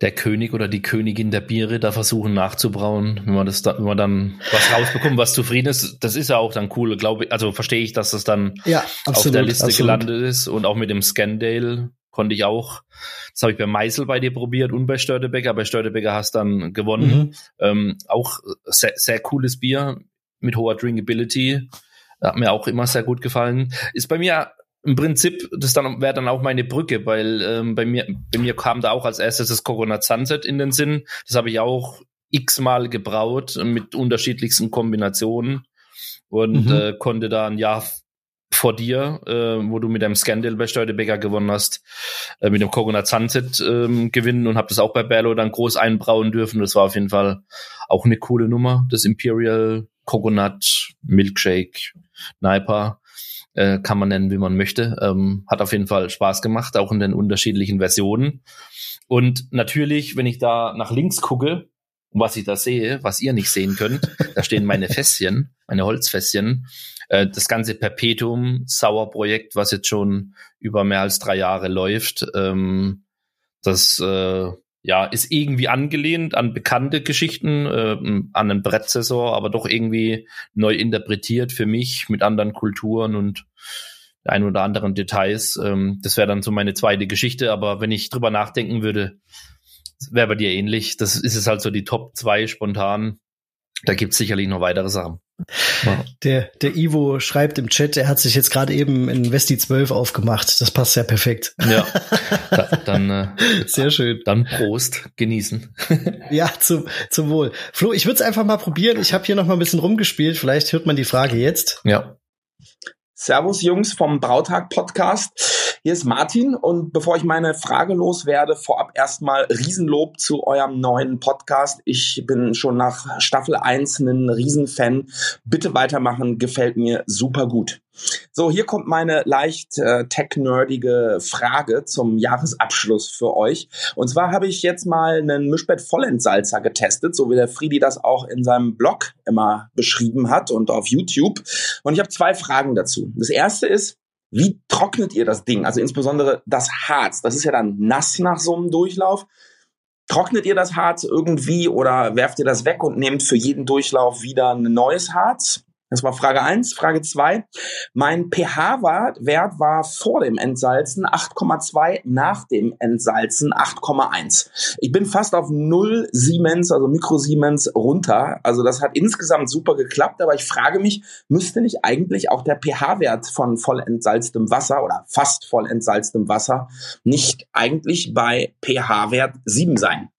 Der König oder die Königin der Biere da versuchen nachzubrauen, wenn man das da, wenn man dann was rausbekommt, was zufrieden ist, das ist ja auch dann cool, glaube ich. Also verstehe ich, dass das dann Ja, absolut. auf der Liste absolut. gelandet ist und auch mit dem Scandale konnte ich auch. Das habe ich bei Meisel bei dir probiert und bei Störtebecker. Bei Störtebecker hast dann gewonnen. Mhm. Ähm, auch sehr, sehr cooles Bier mit hoher Drinkability. Hat mir auch immer sehr gut gefallen. Ist bei mir im Prinzip, das dann wäre dann auch meine Brücke, weil ähm, bei mir bei mir kam da auch als erstes das Coconut Sunset in den Sinn. Das habe ich auch x-mal gebraut mit unterschiedlichsten Kombinationen und Mhm. äh, konnte da ein Jahr vor dir, äh, wo du mit deinem Scandal bei Steudebecker gewonnen hast, äh, mit dem Coconut Sunset ähm, gewinnen und habe das auch bei Berlo dann groß einbrauen dürfen. Das war auf jeden Fall auch eine coole Nummer. Das Imperial Coconut Milkshake Niper äh, kann man nennen, wie man möchte. Ähm, hat auf jeden Fall Spaß gemacht, auch in den unterschiedlichen Versionen. Und natürlich, wenn ich da nach links gucke, was ich da sehe, was ihr nicht sehen könnt, da stehen meine Fässchen, meine Holzfässchen. Äh, das ganze Perpetuum Sauerprojekt, was jetzt schon über mehr als drei Jahre läuft, ähm, das äh, ja ist irgendwie angelehnt an bekannte Geschichten, äh, an einen Brettsaison, aber doch irgendwie neu interpretiert für mich mit anderen Kulturen und ein oder anderen Details. Ähm, das wäre dann so meine zweite Geschichte, aber wenn ich drüber nachdenken würde, wäre bei dir ähnlich. Das ist es halt so die Top 2 spontan. Da gibt's sicherlich noch weitere Sachen. Der, der Ivo schreibt im Chat, er hat sich jetzt gerade eben in Vesti 12 aufgemacht. Das passt ja perfekt. Ja, da, dann, äh, Sehr schön. dann Prost, genießen. Ja, zum, zum Wohl. Flo, ich würde es einfach mal probieren. Ich habe hier noch mal ein bisschen rumgespielt. Vielleicht hört man die Frage jetzt. Ja, Servus Jungs vom Brautag Podcast. Hier ist Martin und bevor ich meine Frage loswerde, vorab erstmal Riesenlob zu eurem neuen Podcast. Ich bin schon nach Staffel 1 ein Riesenfan. Bitte weitermachen, gefällt mir super gut. So, hier kommt meine leicht äh, tech-nerdige Frage zum Jahresabschluss für euch. Und zwar habe ich jetzt mal einen Mischbett Vollentsalzer getestet, so wie der Friedi das auch in seinem Blog immer beschrieben hat und auf YouTube. Und ich habe zwei Fragen dazu. Das erste ist, wie trocknet ihr das Ding? Also insbesondere das Harz. Das ist ja dann nass nach so einem Durchlauf. Trocknet ihr das Harz irgendwie oder werft ihr das weg und nehmt für jeden Durchlauf wieder ein neues Harz? Das war Frage eins. Frage zwei: Mein pH-Wert war vor dem Entsalzen 8,2, nach dem Entsalzen 8,1. Ich bin fast auf 0 Siemens, also Mikrosiemens runter. Also das hat insgesamt super geklappt, aber ich frage mich, müsste nicht eigentlich auch der pH-Wert von voll entsalztem Wasser oder fast voll entsalztem Wasser nicht eigentlich bei pH-Wert 7 sein?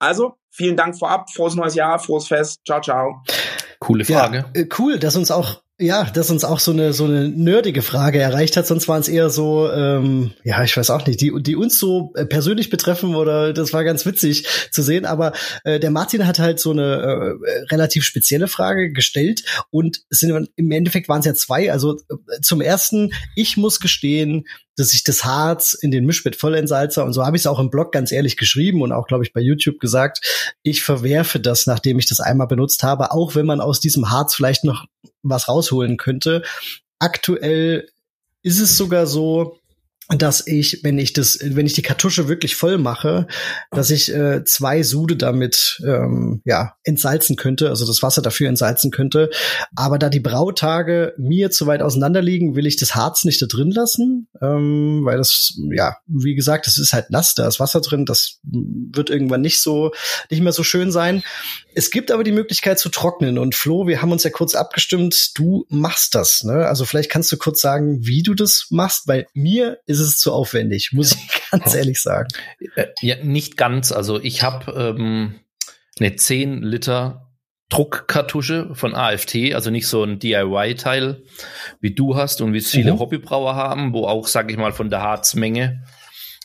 Also, vielen Dank vorab, frohes neues Jahr, frohes Fest, ciao, ciao. Coole Frage. Ja, äh, cool, dass uns auch ja, dass uns auch so eine so eine nerdige Frage erreicht hat. Sonst waren es eher so, ähm, ja, ich weiß auch nicht, die die uns so äh, persönlich betreffen oder das war ganz witzig zu sehen. Aber äh, der Martin hat halt so eine äh, relativ spezielle Frage gestellt und sind im Endeffekt waren es ja zwei. Also äh, zum ersten, ich muss gestehen, dass ich das Harz in den Mischbett Vollentsalzer und so habe ich es auch im Blog ganz ehrlich geschrieben und auch glaube ich bei YouTube gesagt, ich verwerfe das, nachdem ich das einmal benutzt habe, auch wenn man aus diesem Harz vielleicht noch was rausholen könnte. Aktuell ist es sogar so, dass ich, wenn ich das, wenn ich die Kartusche wirklich voll mache, dass ich äh, zwei Sude damit ähm, ja entsalzen könnte, also das Wasser dafür entsalzen könnte. Aber da die Brautage mir zu weit auseinander liegen, will ich das Harz nicht da drin lassen, ähm, weil das ja wie gesagt, das ist halt nass, da ist Wasser drin, das wird irgendwann nicht so nicht mehr so schön sein. Es gibt aber die Möglichkeit zu trocknen und Flo, wir haben uns ja kurz abgestimmt, du machst das, ne? Also vielleicht kannst du kurz sagen, wie du das machst, weil mir ist es zu aufwendig, muss ich ganz ehrlich sagen. Äh, ja, nicht ganz. Also ich habe ähm, eine 10 Liter Druckkartusche von AFT, also nicht so ein DIY-Teil, wie du hast und wie es viele mhm. Hobbybrauer haben, wo auch, sag ich mal, von der Harzmenge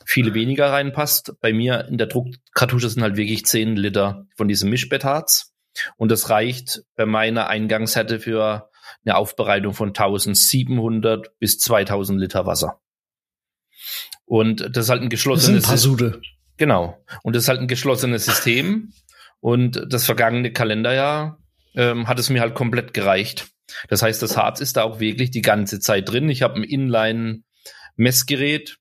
viel weniger reinpasst. Bei mir in der Druckkartusche sind halt wirklich 10 Liter von diesem Mischbettharz. Und das reicht bei meiner Eingangshärte für eine Aufbereitung von 1700 bis 2000 Liter Wasser. Und das ist halt ein geschlossenes System. Genau. Und das ist halt ein geschlossenes System. Und das vergangene Kalenderjahr ähm, hat es mir halt komplett gereicht. Das heißt, das Harz ist da auch wirklich die ganze Zeit drin. Ich habe ein Inline-Messgerät,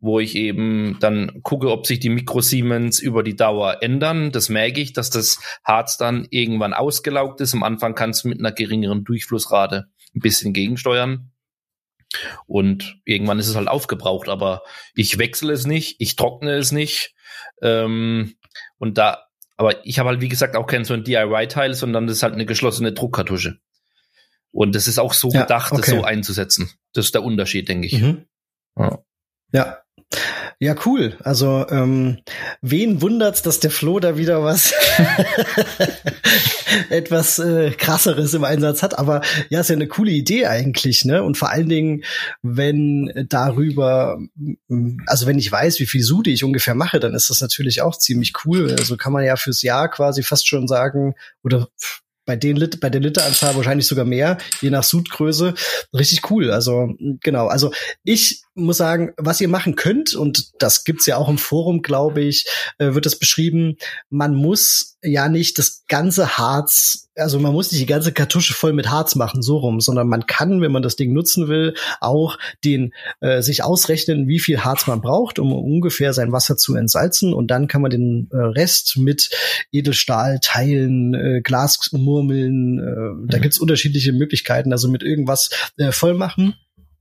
wo ich eben dann gucke, ob sich die Mikrosiemens über die Dauer ändern. Das merke ich, dass das Harz dann irgendwann ausgelaugt ist. Am Anfang kannst du mit einer geringeren Durchflussrate ein bisschen gegensteuern. Und irgendwann ist es halt aufgebraucht, aber ich wechsle es nicht, ich trockne es nicht. Ähm, und da, aber ich habe halt, wie gesagt, auch kein so ein DIY-Teil, sondern das ist halt eine geschlossene Druckkartusche. Und das ist auch so ja, gedacht, okay. das so einzusetzen. Das ist der Unterschied, denke ich. Mhm. Ja. ja. Ja, cool. Also ähm, wen wundert's, dass der Flo da wieder was etwas äh, krasseres im Einsatz hat? Aber ja, ist ja eine coole Idee eigentlich, ne? Und vor allen Dingen, wenn darüber, also wenn ich weiß, wie viel Sude ich ungefähr mache, dann ist das natürlich auch ziemlich cool. Also kann man ja fürs Jahr quasi fast schon sagen oder bei den Lit bei der Literanzahl wahrscheinlich sogar mehr, je nach Sudgröße. Richtig cool. Also genau. Also ich muss sagen, was ihr machen könnt und das gibt's ja auch im Forum, glaube ich, äh, wird das beschrieben. Man muss ja nicht das ganze Harz, also man muss nicht die ganze Kartusche voll mit Harz machen, so rum, sondern man kann, wenn man das Ding nutzen will, auch den äh, sich ausrechnen, wie viel Harz man braucht, um ungefähr sein Wasser zu entsalzen und dann kann man den äh, Rest mit Edelstahl teilen, äh, Glasmurmeln, äh, da mhm. gibt's unterschiedliche Möglichkeiten, also mit irgendwas äh, voll machen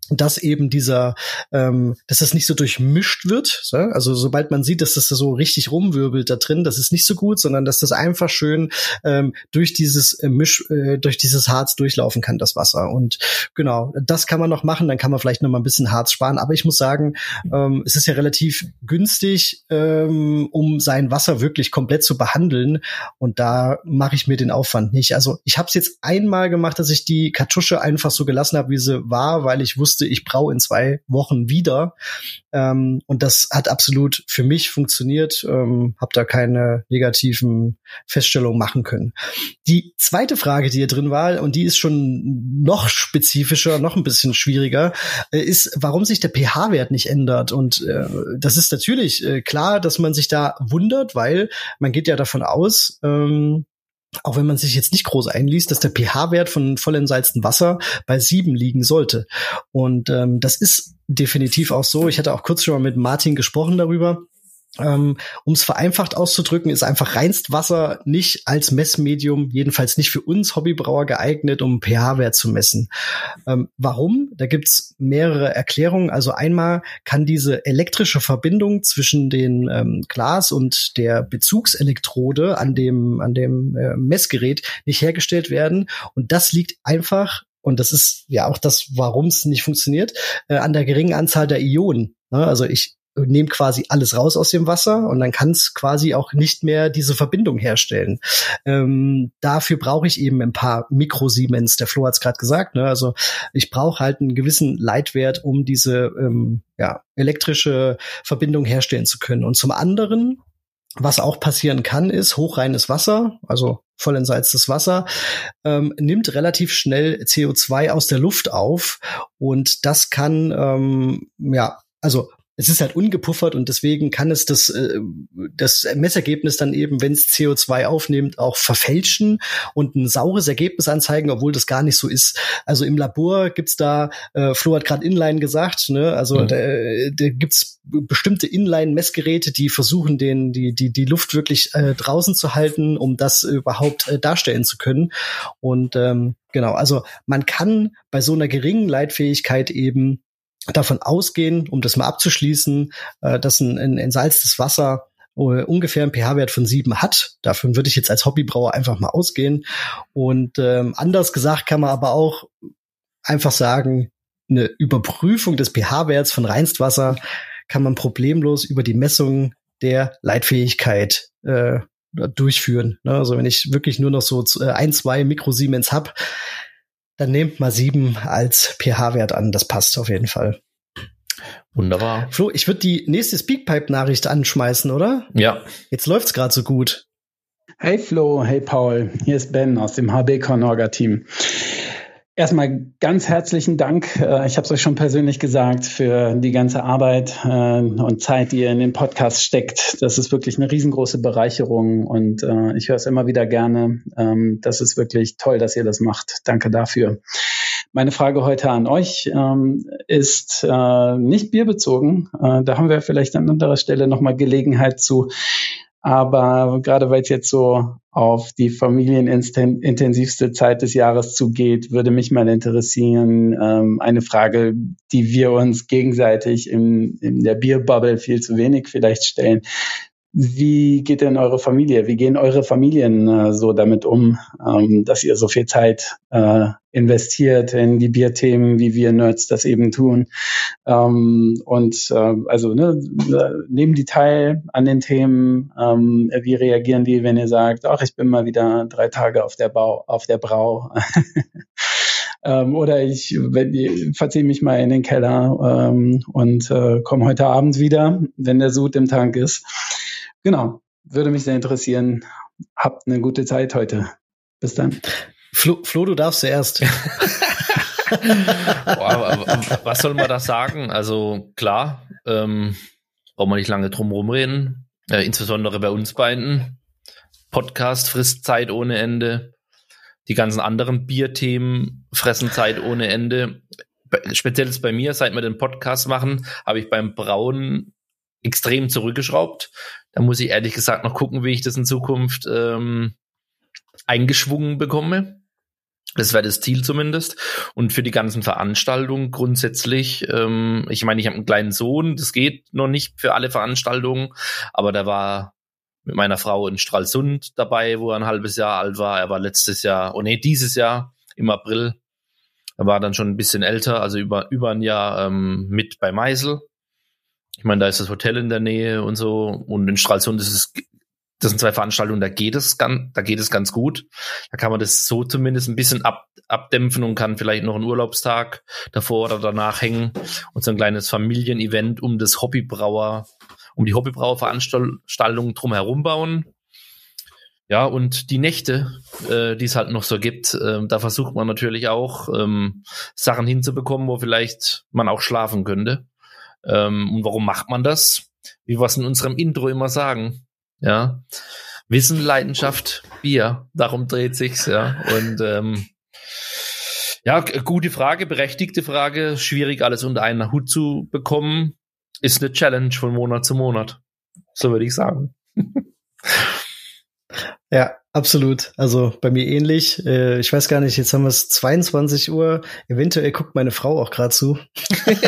dass eben dieser, ähm, dass das nicht so durchmischt wird. So? Also sobald man sieht, dass das so richtig rumwirbelt da drin, das ist nicht so gut, sondern dass das einfach schön ähm, durch dieses äh, Misch, äh, durch dieses Harz durchlaufen kann, das Wasser. Und genau, das kann man noch machen. Dann kann man vielleicht noch mal ein bisschen Harz sparen. Aber ich muss sagen, ähm, es ist ja relativ günstig, ähm, um sein Wasser wirklich komplett zu behandeln. Und da mache ich mir den Aufwand nicht. Also ich habe es jetzt einmal gemacht, dass ich die Kartusche einfach so gelassen habe, wie sie war, weil ich wusste wusste, ich brauche in zwei Wochen wieder. Ähm, und das hat absolut für mich funktioniert. Ähm, habe da keine negativen Feststellungen machen können. Die zweite Frage, die hier drin war, und die ist schon noch spezifischer, noch ein bisschen schwieriger, äh, ist, warum sich der pH-Wert nicht ändert. Und äh, das ist natürlich äh, klar, dass man sich da wundert, weil man geht ja davon aus, ähm, auch wenn man sich jetzt nicht groß einliest, dass der pH-Wert von voll entsalztem Wasser bei sieben liegen sollte. Und ähm, das ist definitiv auch so. Ich hatte auch kurz schon mal mit Martin gesprochen darüber. Ähm, um es vereinfacht auszudrücken, ist einfach reinst Wasser nicht als Messmedium, jedenfalls nicht für uns Hobbybrauer geeignet, um pH-Wert zu messen. Ähm, warum? Da gibt's mehrere Erklärungen. Also einmal kann diese elektrische Verbindung zwischen den ähm, Glas und der Bezugselektrode an dem, an dem äh, Messgerät nicht hergestellt werden. Und das liegt einfach und das ist ja auch das, warum es nicht funktioniert, äh, an der geringen Anzahl der Ionen. Ne? Also ich nehme quasi alles raus aus dem Wasser und dann kann es quasi auch nicht mehr diese Verbindung herstellen. Ähm, dafür brauche ich eben ein paar Mikrosiemens. Der Flo hat es gerade gesagt. Ne? Also ich brauche halt einen gewissen Leitwert, um diese ähm, ja, elektrische Verbindung herstellen zu können. Und zum anderen was auch passieren kann, ist hochreines Wasser, also voll entsalztes Wasser, ähm, nimmt relativ schnell CO2 aus der Luft auf und das kann ähm, ja also es ist halt ungepuffert und deswegen kann es das, äh, das Messergebnis dann eben, wenn es CO2 aufnimmt, auch verfälschen und ein saures Ergebnis anzeigen, obwohl das gar nicht so ist. Also im Labor gibt's da, äh, Flo hat gerade Inline gesagt, ne? also mhm. da, da gibt's bestimmte Inline-Messgeräte, die versuchen, den, die, die, die Luft wirklich äh, draußen zu halten, um das überhaupt äh, darstellen zu können. Und ähm, genau, also man kann bei so einer geringen Leitfähigkeit eben davon ausgehen, um das mal abzuschließen, äh, dass ein, ein entsalztes Wasser äh, ungefähr einen pH-Wert von sieben hat. Davon würde ich jetzt als Hobbybrauer einfach mal ausgehen. Und ähm, anders gesagt kann man aber auch einfach sagen, eine Überprüfung des pH-Werts von Reinstwasser kann man problemlos über die Messung der Leitfähigkeit äh, durchführen. Ne? Also wenn ich wirklich nur noch so äh, ein, zwei Mikrosiemens hab, dann nehmt mal sieben als pH-Wert an. Das passt auf jeden Fall. Wunderbar. Flo, ich würde die nächste Speakpipe-Nachricht anschmeißen, oder? Ja. Jetzt läuft's gerade so gut. Hey Flo, hey Paul, hier ist Ben aus dem HB Cornorga Team. Erstmal ganz herzlichen Dank. Äh, ich habe es euch schon persönlich gesagt für die ganze Arbeit äh, und Zeit, die ihr in den Podcast steckt. Das ist wirklich eine riesengroße Bereicherung und äh, ich höre es immer wieder gerne. Ähm, das ist wirklich toll, dass ihr das macht. Danke dafür. Meine Frage heute an euch ähm, ist nicht bierbezogen. Da haben wir vielleicht an anderer Stelle nochmal Gelegenheit zu. Aber gerade weil es jetzt so auf die familienintensivste Zeit des Jahres zugeht, würde mich mal interessieren, ähm, eine Frage, die wir uns gegenseitig in, in der Bierbubble viel zu wenig vielleicht stellen. Wie geht denn eure Familie? Wie gehen eure Familien äh, so damit um, ähm, dass ihr so viel Zeit äh, investiert in die Bierthemen, wie wir Nerds das eben tun? Ähm, und äh, also ne, nehmen die teil an den Themen? Ähm, wie reagieren die, wenn ihr sagt, ach, ich bin mal wieder drei Tage auf der Bau, auf der Brau? ähm, oder ich verziehe mich mal in den Keller ähm, und äh, komme heute Abend wieder, wenn der Sud im Tank ist. Genau, würde mich sehr interessieren. Habt eine gute Zeit heute. Bis dann. Flo, Flo du darfst zuerst. Boah, was soll man da sagen? Also klar, ähm, brauchen wir nicht lange drum rumreden. Äh, insbesondere bei uns beiden. Podcast frisst Zeit ohne Ende. Die ganzen anderen Bierthemen fressen Zeit ohne Ende. Speziell bei mir, seit wir den Podcast machen, habe ich beim Brauen extrem zurückgeschraubt. Da muss ich ehrlich gesagt noch gucken, wie ich das in Zukunft ähm, eingeschwungen bekomme. Das wäre das Ziel zumindest. Und für die ganzen Veranstaltungen grundsätzlich, ähm, ich meine, ich habe einen kleinen Sohn, das geht noch nicht für alle Veranstaltungen, aber der war mit meiner Frau in Stralsund dabei, wo er ein halbes Jahr alt war. Er war letztes Jahr, oh nee, dieses Jahr im April. Er war dann schon ein bisschen älter, also über, über ein Jahr ähm, mit bei Meisel ich meine, da ist das Hotel in der Nähe und so. Und in Stralsund ist es, das sind zwei Veranstaltungen, da geht es ganz, da geht es ganz gut. Da kann man das so zumindest ein bisschen ab, abdämpfen und kann vielleicht noch einen Urlaubstag davor oder danach hängen und so ein kleines Familienevent um das Hobbybrauer, um die Hobbybrauerveranstaltung drumherum bauen. Ja, und die Nächte, äh, die es halt noch so gibt, äh, da versucht man natürlich auch ähm, Sachen hinzubekommen, wo vielleicht man auch schlafen könnte. Ähm, und warum macht man das? Wie wir es in unserem Intro immer sagen. Ja. Wissen, Leidenschaft, Bier. Darum dreht sich's, ja. Und ähm, ja, gute Frage, berechtigte Frage. Schwierig, alles unter einen Hut zu bekommen. Ist eine Challenge von Monat zu Monat. So würde ich sagen. Ja, absolut. Also bei mir ähnlich. Äh, ich weiß gar nicht, jetzt haben wir es 22 Uhr. Eventuell guckt meine Frau auch gerade zu.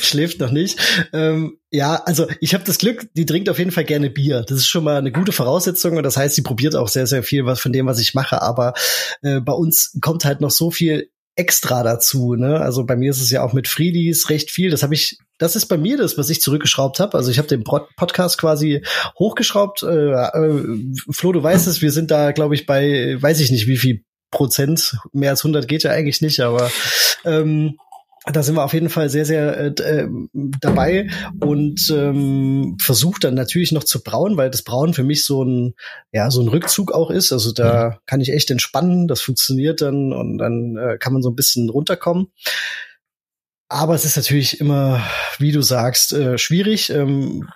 Schläft noch nicht. Ähm, ja, also ich habe das Glück, die trinkt auf jeden Fall gerne Bier. Das ist schon mal eine gute Voraussetzung und das heißt, sie probiert auch sehr, sehr viel was von dem, was ich mache. Aber äh, bei uns kommt halt noch so viel extra dazu. Ne? Also bei mir ist es ja auch mit Friedis recht viel. Das habe ich, das ist bei mir das, was ich zurückgeschraubt habe. Also ich habe den Podcast quasi hochgeschraubt. Äh, äh, Flo, du weißt es, wir sind da, glaube ich, bei, weiß ich nicht, wie viel Prozent. Mehr als 100 geht ja eigentlich nicht, aber ähm, da sind wir auf jeden Fall sehr, sehr äh, äh, dabei und ähm, versucht dann natürlich noch zu brauen, weil das Brauen für mich so ein, ja, so ein Rückzug auch ist. Also da mhm. kann ich echt entspannen, das funktioniert dann und dann äh, kann man so ein bisschen runterkommen. Aber es ist natürlich immer, wie du sagst, äh, schwierig. Ähm,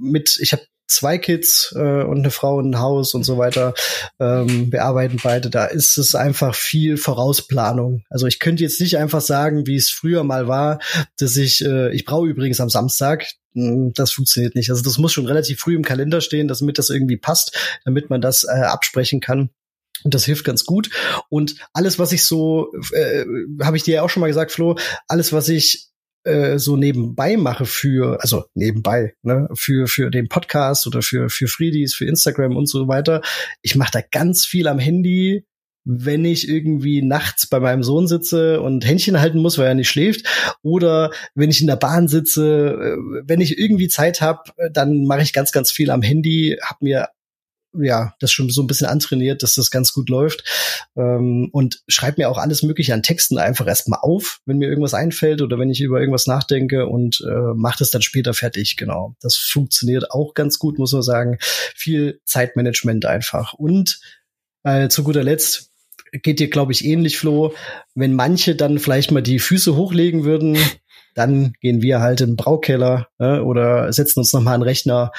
mit, ich habe zwei Kids äh, und eine Frau und ein Haus und so weiter. Ähm, wir arbeiten beide. Da ist es einfach viel Vorausplanung. Also ich könnte jetzt nicht einfach sagen, wie es früher mal war, dass ich, äh, ich brauche übrigens am Samstag. Hm, das funktioniert nicht. Also das muss schon relativ früh im Kalender stehen, damit das irgendwie passt, damit man das äh, absprechen kann. Und das hilft ganz gut. Und alles, was ich so, äh, habe ich dir ja auch schon mal gesagt, Flo, alles, was ich äh, so nebenbei mache für, also nebenbei, ne, für, für den Podcast oder für, für Friedis, für Instagram und so weiter. Ich mache da ganz viel am Handy, wenn ich irgendwie nachts bei meinem Sohn sitze und Händchen halten muss, weil er nicht schläft, oder wenn ich in der Bahn sitze, äh, wenn ich irgendwie Zeit habe, dann mache ich ganz, ganz viel am Handy, habe mir ja, das schon so ein bisschen antrainiert, dass das ganz gut läuft. Ähm, und schreibe mir auch alles Mögliche an Texten einfach erstmal auf, wenn mir irgendwas einfällt oder wenn ich über irgendwas nachdenke und äh, mache das dann später fertig. Genau. Das funktioniert auch ganz gut, muss man sagen. Viel Zeitmanagement einfach. Und äh, zu guter Letzt geht dir, glaube ich, ähnlich, Flo. Wenn manche dann vielleicht mal die Füße hochlegen würden, dann gehen wir halt im Braukeller äh, oder setzen uns nochmal einen Rechner,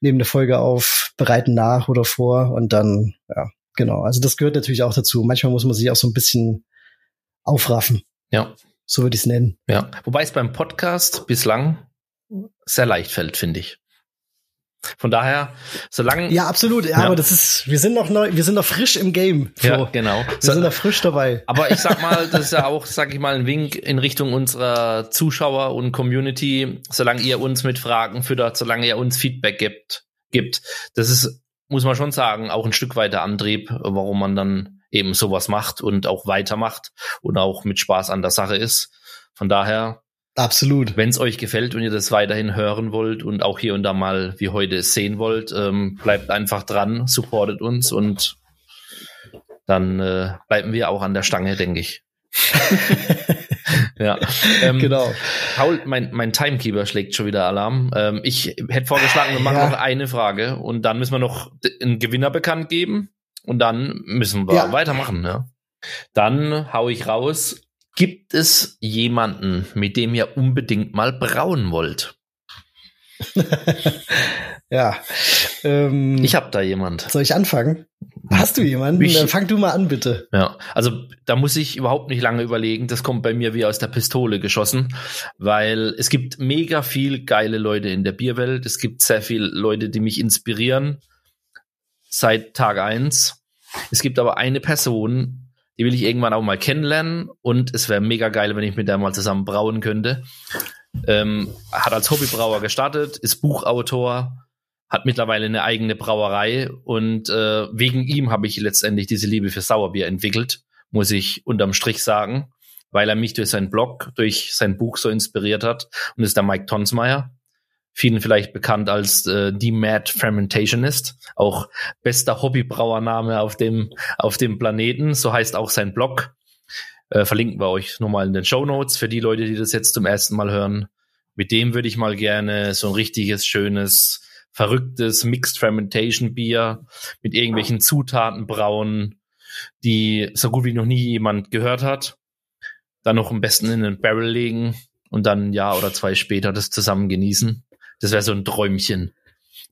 nehmen eine Folge auf, bereiten nach oder vor und dann, ja, genau. Also das gehört natürlich auch dazu. Manchmal muss man sich auch so ein bisschen aufraffen. Ja. So würde ich es nennen. Ja. Wobei es beim Podcast bislang sehr leicht fällt, finde ich. Von daher, solange. Ja, absolut. Ja, ja, aber das ist, wir sind noch neu, wir sind noch frisch im Game. Flo. Ja, genau. Wir so, sind noch frisch dabei. Aber ich sag mal, das ist ja auch, sag ich mal, ein Wink in Richtung unserer Zuschauer und Community. Solange ihr uns mit Fragen füttert, solange ihr uns Feedback gibt, gibt. Das ist, muss man schon sagen, auch ein Stück weiter Antrieb, warum man dann eben sowas macht und auch weitermacht und auch mit Spaß an der Sache ist. Von daher, Absolut. Wenn es euch gefällt und ihr das weiterhin hören wollt und auch hier und da mal wie heute sehen wollt, ähm, bleibt einfach dran, supportet uns und dann äh, bleiben wir auch an der Stange, denke ich. ja, ähm, genau. Paul, mein, mein Timekeeper schlägt schon wieder Alarm. Ähm, ich hätte vorgeschlagen, wir machen ja. noch eine Frage und dann müssen wir noch einen Gewinner bekannt geben und dann müssen wir ja. weitermachen. Ja. Dann hau ich raus. Gibt es jemanden, mit dem ihr unbedingt mal brauen wollt? ja. Ähm, ich habe da jemand. Soll ich anfangen? Hast du jemanden? Ich, Dann fang du mal an, bitte. Ja, also da muss ich überhaupt nicht lange überlegen. Das kommt bei mir wie aus der Pistole geschossen, weil es gibt mega viel geile Leute in der Bierwelt. Es gibt sehr viele Leute, die mich inspirieren seit Tag eins. Es gibt aber eine Person, die will ich irgendwann auch mal kennenlernen. Und es wäre mega geil, wenn ich mit der mal zusammen brauen könnte. Ähm, hat als Hobbybrauer gestartet, ist Buchautor, hat mittlerweile eine eigene Brauerei. Und äh, wegen ihm habe ich letztendlich diese Liebe für Sauerbier entwickelt, muss ich unterm Strich sagen, weil er mich durch seinen Blog, durch sein Buch so inspiriert hat. Und ist der Mike Tonsmeier vielen vielleicht bekannt als äh, die Mad Fermentationist, auch bester Hobbybrauername auf dem, auf dem Planeten, so heißt auch sein Blog. Äh, verlinken wir euch nochmal in den Show Notes für die Leute, die das jetzt zum ersten Mal hören. Mit dem würde ich mal gerne so ein richtiges, schönes, verrücktes Mixed Fermentation Bier mit irgendwelchen Zutaten brauen, die so gut wie noch nie jemand gehört hat. Dann noch am besten in einen Barrel legen und dann ein Jahr oder zwei später das zusammen genießen. Das wäre so ein Träumchen.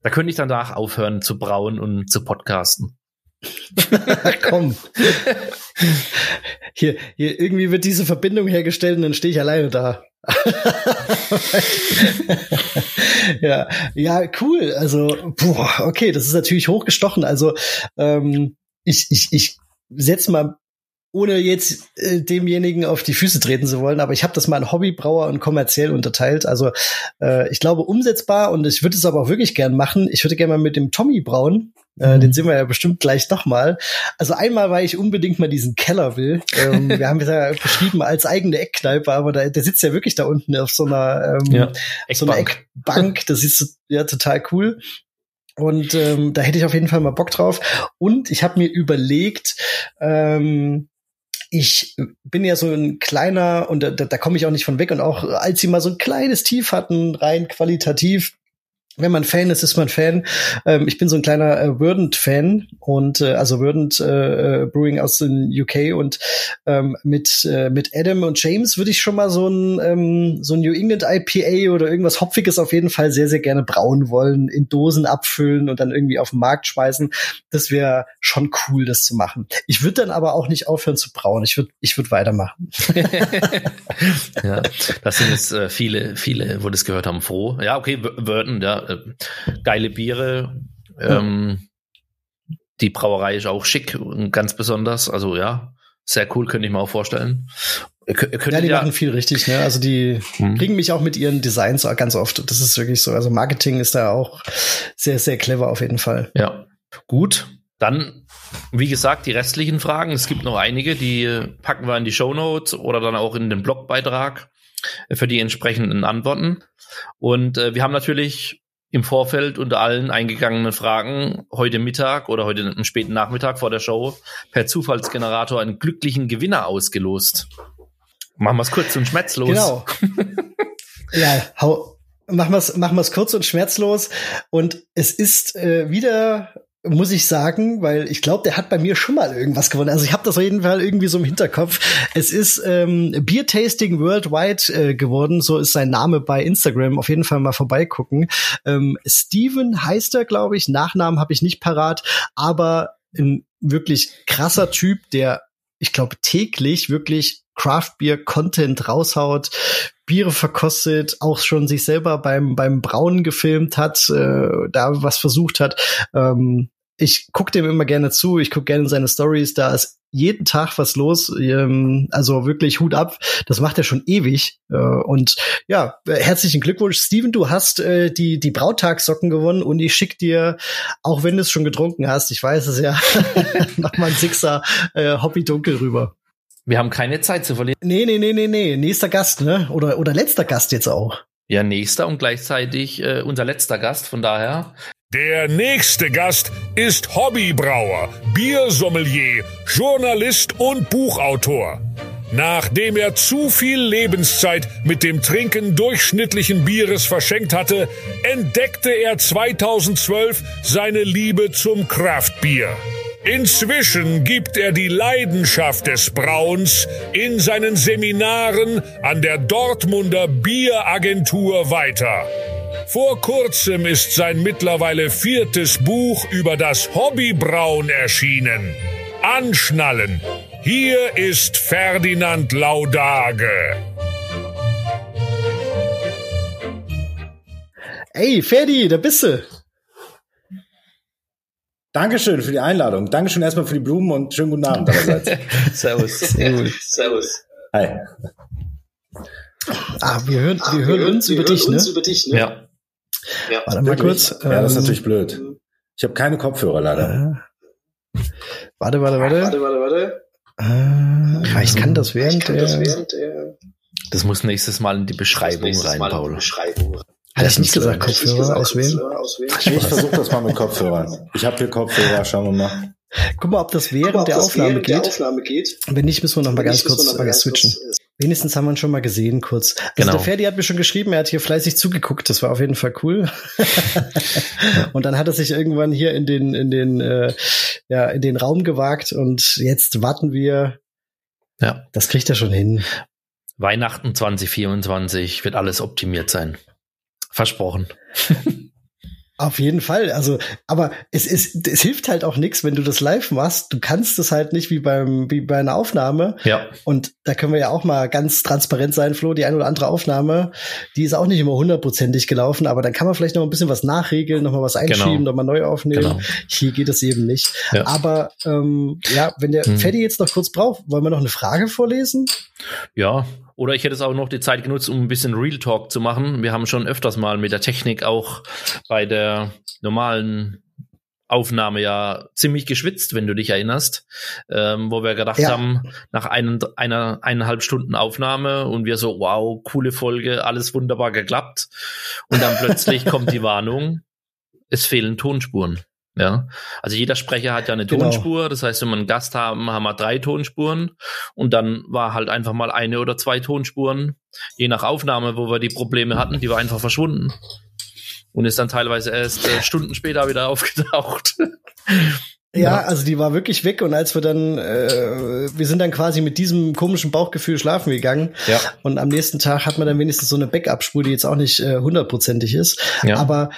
Da könnte ich danach aufhören zu brauen und zu podcasten. Komm. Hier, hier irgendwie wird diese Verbindung hergestellt und dann stehe ich alleine da. ja, ja, cool. Also, boah, okay, das ist natürlich hochgestochen. Also, ähm, ich, ich, ich setze mal ohne jetzt äh, demjenigen auf die Füße treten zu wollen, aber ich habe das mal in Hobbybrauer und kommerziell unterteilt. Also äh, ich glaube umsetzbar und ich würde es aber auch wirklich gern machen. Ich würde gerne mal mit dem Tommy brauen. Äh, mhm. Den sehen wir ja bestimmt gleich noch mal. Also einmal, weil ich unbedingt mal diesen Keller will. Ähm, wir haben es ja beschrieben als eigene Eckkneipe, aber da, der sitzt ja wirklich da unten auf so einer, ähm, ja, so einer Eckbank. Das ist ja total cool. Und ähm, da hätte ich auf jeden Fall mal Bock drauf. Und ich habe mir überlegt, ähm, ich bin ja so ein kleiner, und da, da komme ich auch nicht von weg, und auch als sie mal so ein kleines Tief hatten, rein qualitativ, wenn man Fan ist, ist man Fan. Ähm, ich bin so ein kleiner äh, Verdant-Fan und äh, also Verdant äh, äh, Brewing aus den UK und ähm, mit äh, mit Adam und James würde ich schon mal so ein ähm, so ein New England IPA oder irgendwas hopfiges auf jeden Fall sehr sehr gerne brauen wollen, in Dosen abfüllen und dann irgendwie auf den Markt schmeißen. Das wäre schon cool, das zu machen. Ich würde dann aber auch nicht aufhören zu brauen. Ich würde ich würde weitermachen. ja, das sind jetzt äh, viele viele, wo das gehört haben, froh. Ja, okay, Verdant, ja äh, geile Biere. Ähm, die Brauerei ist auch schick ganz besonders. Also ja, sehr cool, könnte ich mir auch vorstellen. ja, die ja machen viel richtig, ne? Also die hm. kriegen mich auch mit ihren Designs ganz oft. Das ist wirklich so. Also Marketing ist da auch sehr, sehr clever auf jeden Fall. Ja. Gut. Dann, wie gesagt, die restlichen Fragen. Es gibt noch einige, die packen wir in die Show Notes oder dann auch in den Blogbeitrag für die entsprechenden Antworten. Und äh, wir haben natürlich im Vorfeld unter allen eingegangenen Fragen heute Mittag oder heute einen späten Nachmittag vor der Show per Zufallsgenerator einen glücklichen Gewinner ausgelost. Machen wir es kurz und schmerzlos. Genau. ja, hau, machen wir es machen wir's kurz und schmerzlos. Und es ist äh, wieder muss ich sagen, weil ich glaube, der hat bei mir schon mal irgendwas gewonnen. Also ich habe das auf jeden Fall irgendwie so im Hinterkopf. Es ist ähm, Beer Tasting Worldwide äh, geworden, so ist sein Name bei Instagram. Auf jeden Fall mal vorbeigucken. Ähm, Steven heißt er, glaube ich. Nachnamen habe ich nicht parat, aber ein wirklich krasser Typ, der ich glaube täglich wirklich Craft Beer Content raushaut, Biere verkostet, auch schon sich selber beim beim Brauen gefilmt hat, äh, da was versucht hat. Ähm, ich gucke dem immer gerne zu, ich gucke gerne seine Stories, da ist jeden Tag was los, ähm, also wirklich Hut ab, das macht er schon ewig äh, und ja, herzlichen Glückwunsch, Steven, du hast äh, die die Brautagssocken gewonnen und ich schick dir, auch wenn du es schon getrunken hast, ich weiß es ja, mach mal ein Sixer äh, Hobby dunkel rüber. Wir haben keine Zeit zu verlieren. Nee, nee, nee, nee, nee. Nächster Gast, ne? Oder, oder letzter Gast jetzt auch. Ja, nächster und gleichzeitig äh, unser letzter Gast. Von daher der nächste Gast ist Hobbybrauer, Biersommelier, Journalist und Buchautor. Nachdem er zu viel Lebenszeit mit dem Trinken durchschnittlichen Bieres verschenkt hatte, entdeckte er 2012 seine Liebe zum Kraftbier. Inzwischen gibt er die Leidenschaft des Brauens in seinen Seminaren an der Dortmunder Bieragentur weiter. Vor kurzem ist sein mittlerweile viertes Buch über das Hobbybrauen erschienen. Anschnallen. Hier ist Ferdinand Laudage. Ey, Ferdi, da bist du. Dankeschön für die Einladung. Dankeschön erstmal für die Blumen und schönen guten Abend allerseits. Servus. Servus. Hi. Ah, wir hören, wir, wir hören uns, über, dich, uns ne? über dich, ne? Ja. Ja. Warte mal kurz. Ja, das ist ähm, natürlich blöd. Ich habe keine Kopfhörer leider. Äh, warte, warte, warte. Warte, warte, warte. Äh, ich kann das während, kann der, das, während der. Das muss nächstes Mal in die Beschreibung rein, Paul. Hat ich nicht gesagt, Kopfhörer auswählen? Ich versuche das mal mit Kopfhörern. Ich habe hier Kopfhörer, schauen wir mal. Guck mal, ob das während, mal, ob der, das Aufnahme während der, Aufnahme geht. Wenn nicht, müssen wir noch mal ganz kurz mal switchen. Kurz, Wenigstens haben wir ihn schon mal gesehen, kurz. Also genau. der Ferdi hat mir schon geschrieben, er hat hier fleißig zugeguckt, das war auf jeden Fall cool. und dann hat er sich irgendwann hier in den, in den, äh, ja, in den Raum gewagt und jetzt warten wir. Ja. Das kriegt er schon hin. Weihnachten 2024 wird alles optimiert sein. Versprochen. Auf jeden Fall. Also, aber es ist, es hilft halt auch nichts, wenn du das live machst. Du kannst es halt nicht wie beim, wie bei einer Aufnahme. Ja. Und da können wir ja auch mal ganz transparent sein, Flo. Die eine oder andere Aufnahme, die ist auch nicht immer hundertprozentig gelaufen, aber dann kann man vielleicht noch ein bisschen was nachregeln, noch mal was einschieben, genau. noch mal neu aufnehmen. Genau. Hier geht es eben nicht. Ja. Aber ähm, ja, wenn der hm. Freddy jetzt noch kurz braucht, wollen wir noch eine Frage vorlesen? Ja, oder ich hätte es auch noch die Zeit genutzt, um ein bisschen Real Talk zu machen. Wir haben schon öfters mal mit der Technik auch bei der normalen Aufnahme ja ziemlich geschwitzt, wenn du dich erinnerst, ähm, wo wir gedacht ja. haben, nach einen, einer eineinhalb Stunden Aufnahme und wir so, wow, coole Folge, alles wunderbar geklappt. Und dann plötzlich kommt die Warnung, es fehlen Tonspuren. Ja, also jeder Sprecher hat ja eine genau. Tonspur. Das heißt, wenn wir einen Gast haben, haben wir drei Tonspuren und dann war halt einfach mal eine oder zwei Tonspuren, je nach Aufnahme, wo wir die Probleme hatten, die war einfach verschwunden. und ist dann teilweise erst äh, Stunden später wieder aufgetaucht. Ja, also die war wirklich weg und als wir dann, äh, wir sind dann quasi mit diesem komischen Bauchgefühl schlafen gegangen Ja. und am nächsten Tag hat man dann wenigstens so eine Backup-Spur, die jetzt auch nicht äh, hundertprozentig ist, Ja. aber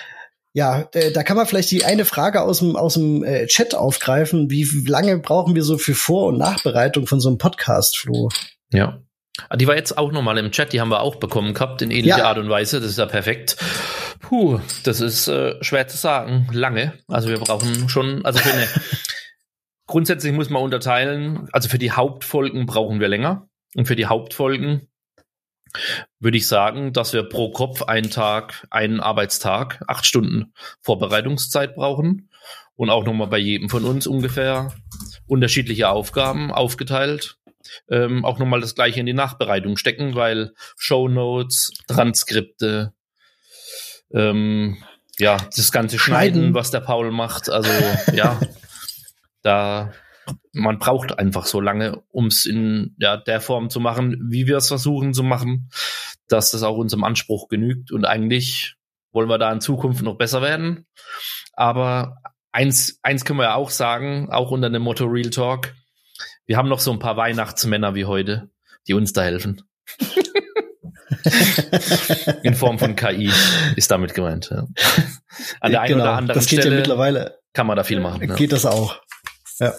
ja, äh, da kann man vielleicht die eine Frage aus dem aus dem äh, Chat aufgreifen. Wie lange brauchen wir so für Vor- und Nachbereitung von so einem Podcast, Flo? Ja. Ah, Die war jetzt auch nochmal im Chat, die haben wir auch bekommen gehabt, in ähnlicher Ja. Art und Weise. Das ist ja perfekt. Puh, das ist äh, schwer zu sagen. Lange. Also wir brauchen schon, also für eine, grundsätzlich muss man unterteilen, also für die Hauptfolgen brauchen wir länger. Und für die Hauptfolgen würde ich sagen, dass wir pro Kopf einen Tag, einen Arbeitstag, acht Stunden Vorbereitungszeit brauchen. Und auch nochmal bei jedem von uns ungefähr unterschiedliche Aufgaben aufgeteilt ähm, auch nochmal das gleiche in die Nachbereitung stecken, weil Shownotes, Transkripte, ähm, ja, das ganze Schneiden, Schneiden. was der Paul macht, also ja, da man braucht einfach so lange, um es in ja, der Form zu machen, wie wir es versuchen zu machen, dass das auch unserem Anspruch genügt. Und eigentlich wollen wir da in Zukunft noch besser werden. Aber eins, eins können wir ja auch sagen, auch unter dem Motto Real Talk, wir haben noch so ein paar Weihnachtsmänner wie heute, die uns da helfen. In Form von KI ist damit gemeint. Ja. An der einen oder anderen Genau, das geht ja Stelle mittlerweile, kann man da viel machen. Ja. geht das auch. Ja.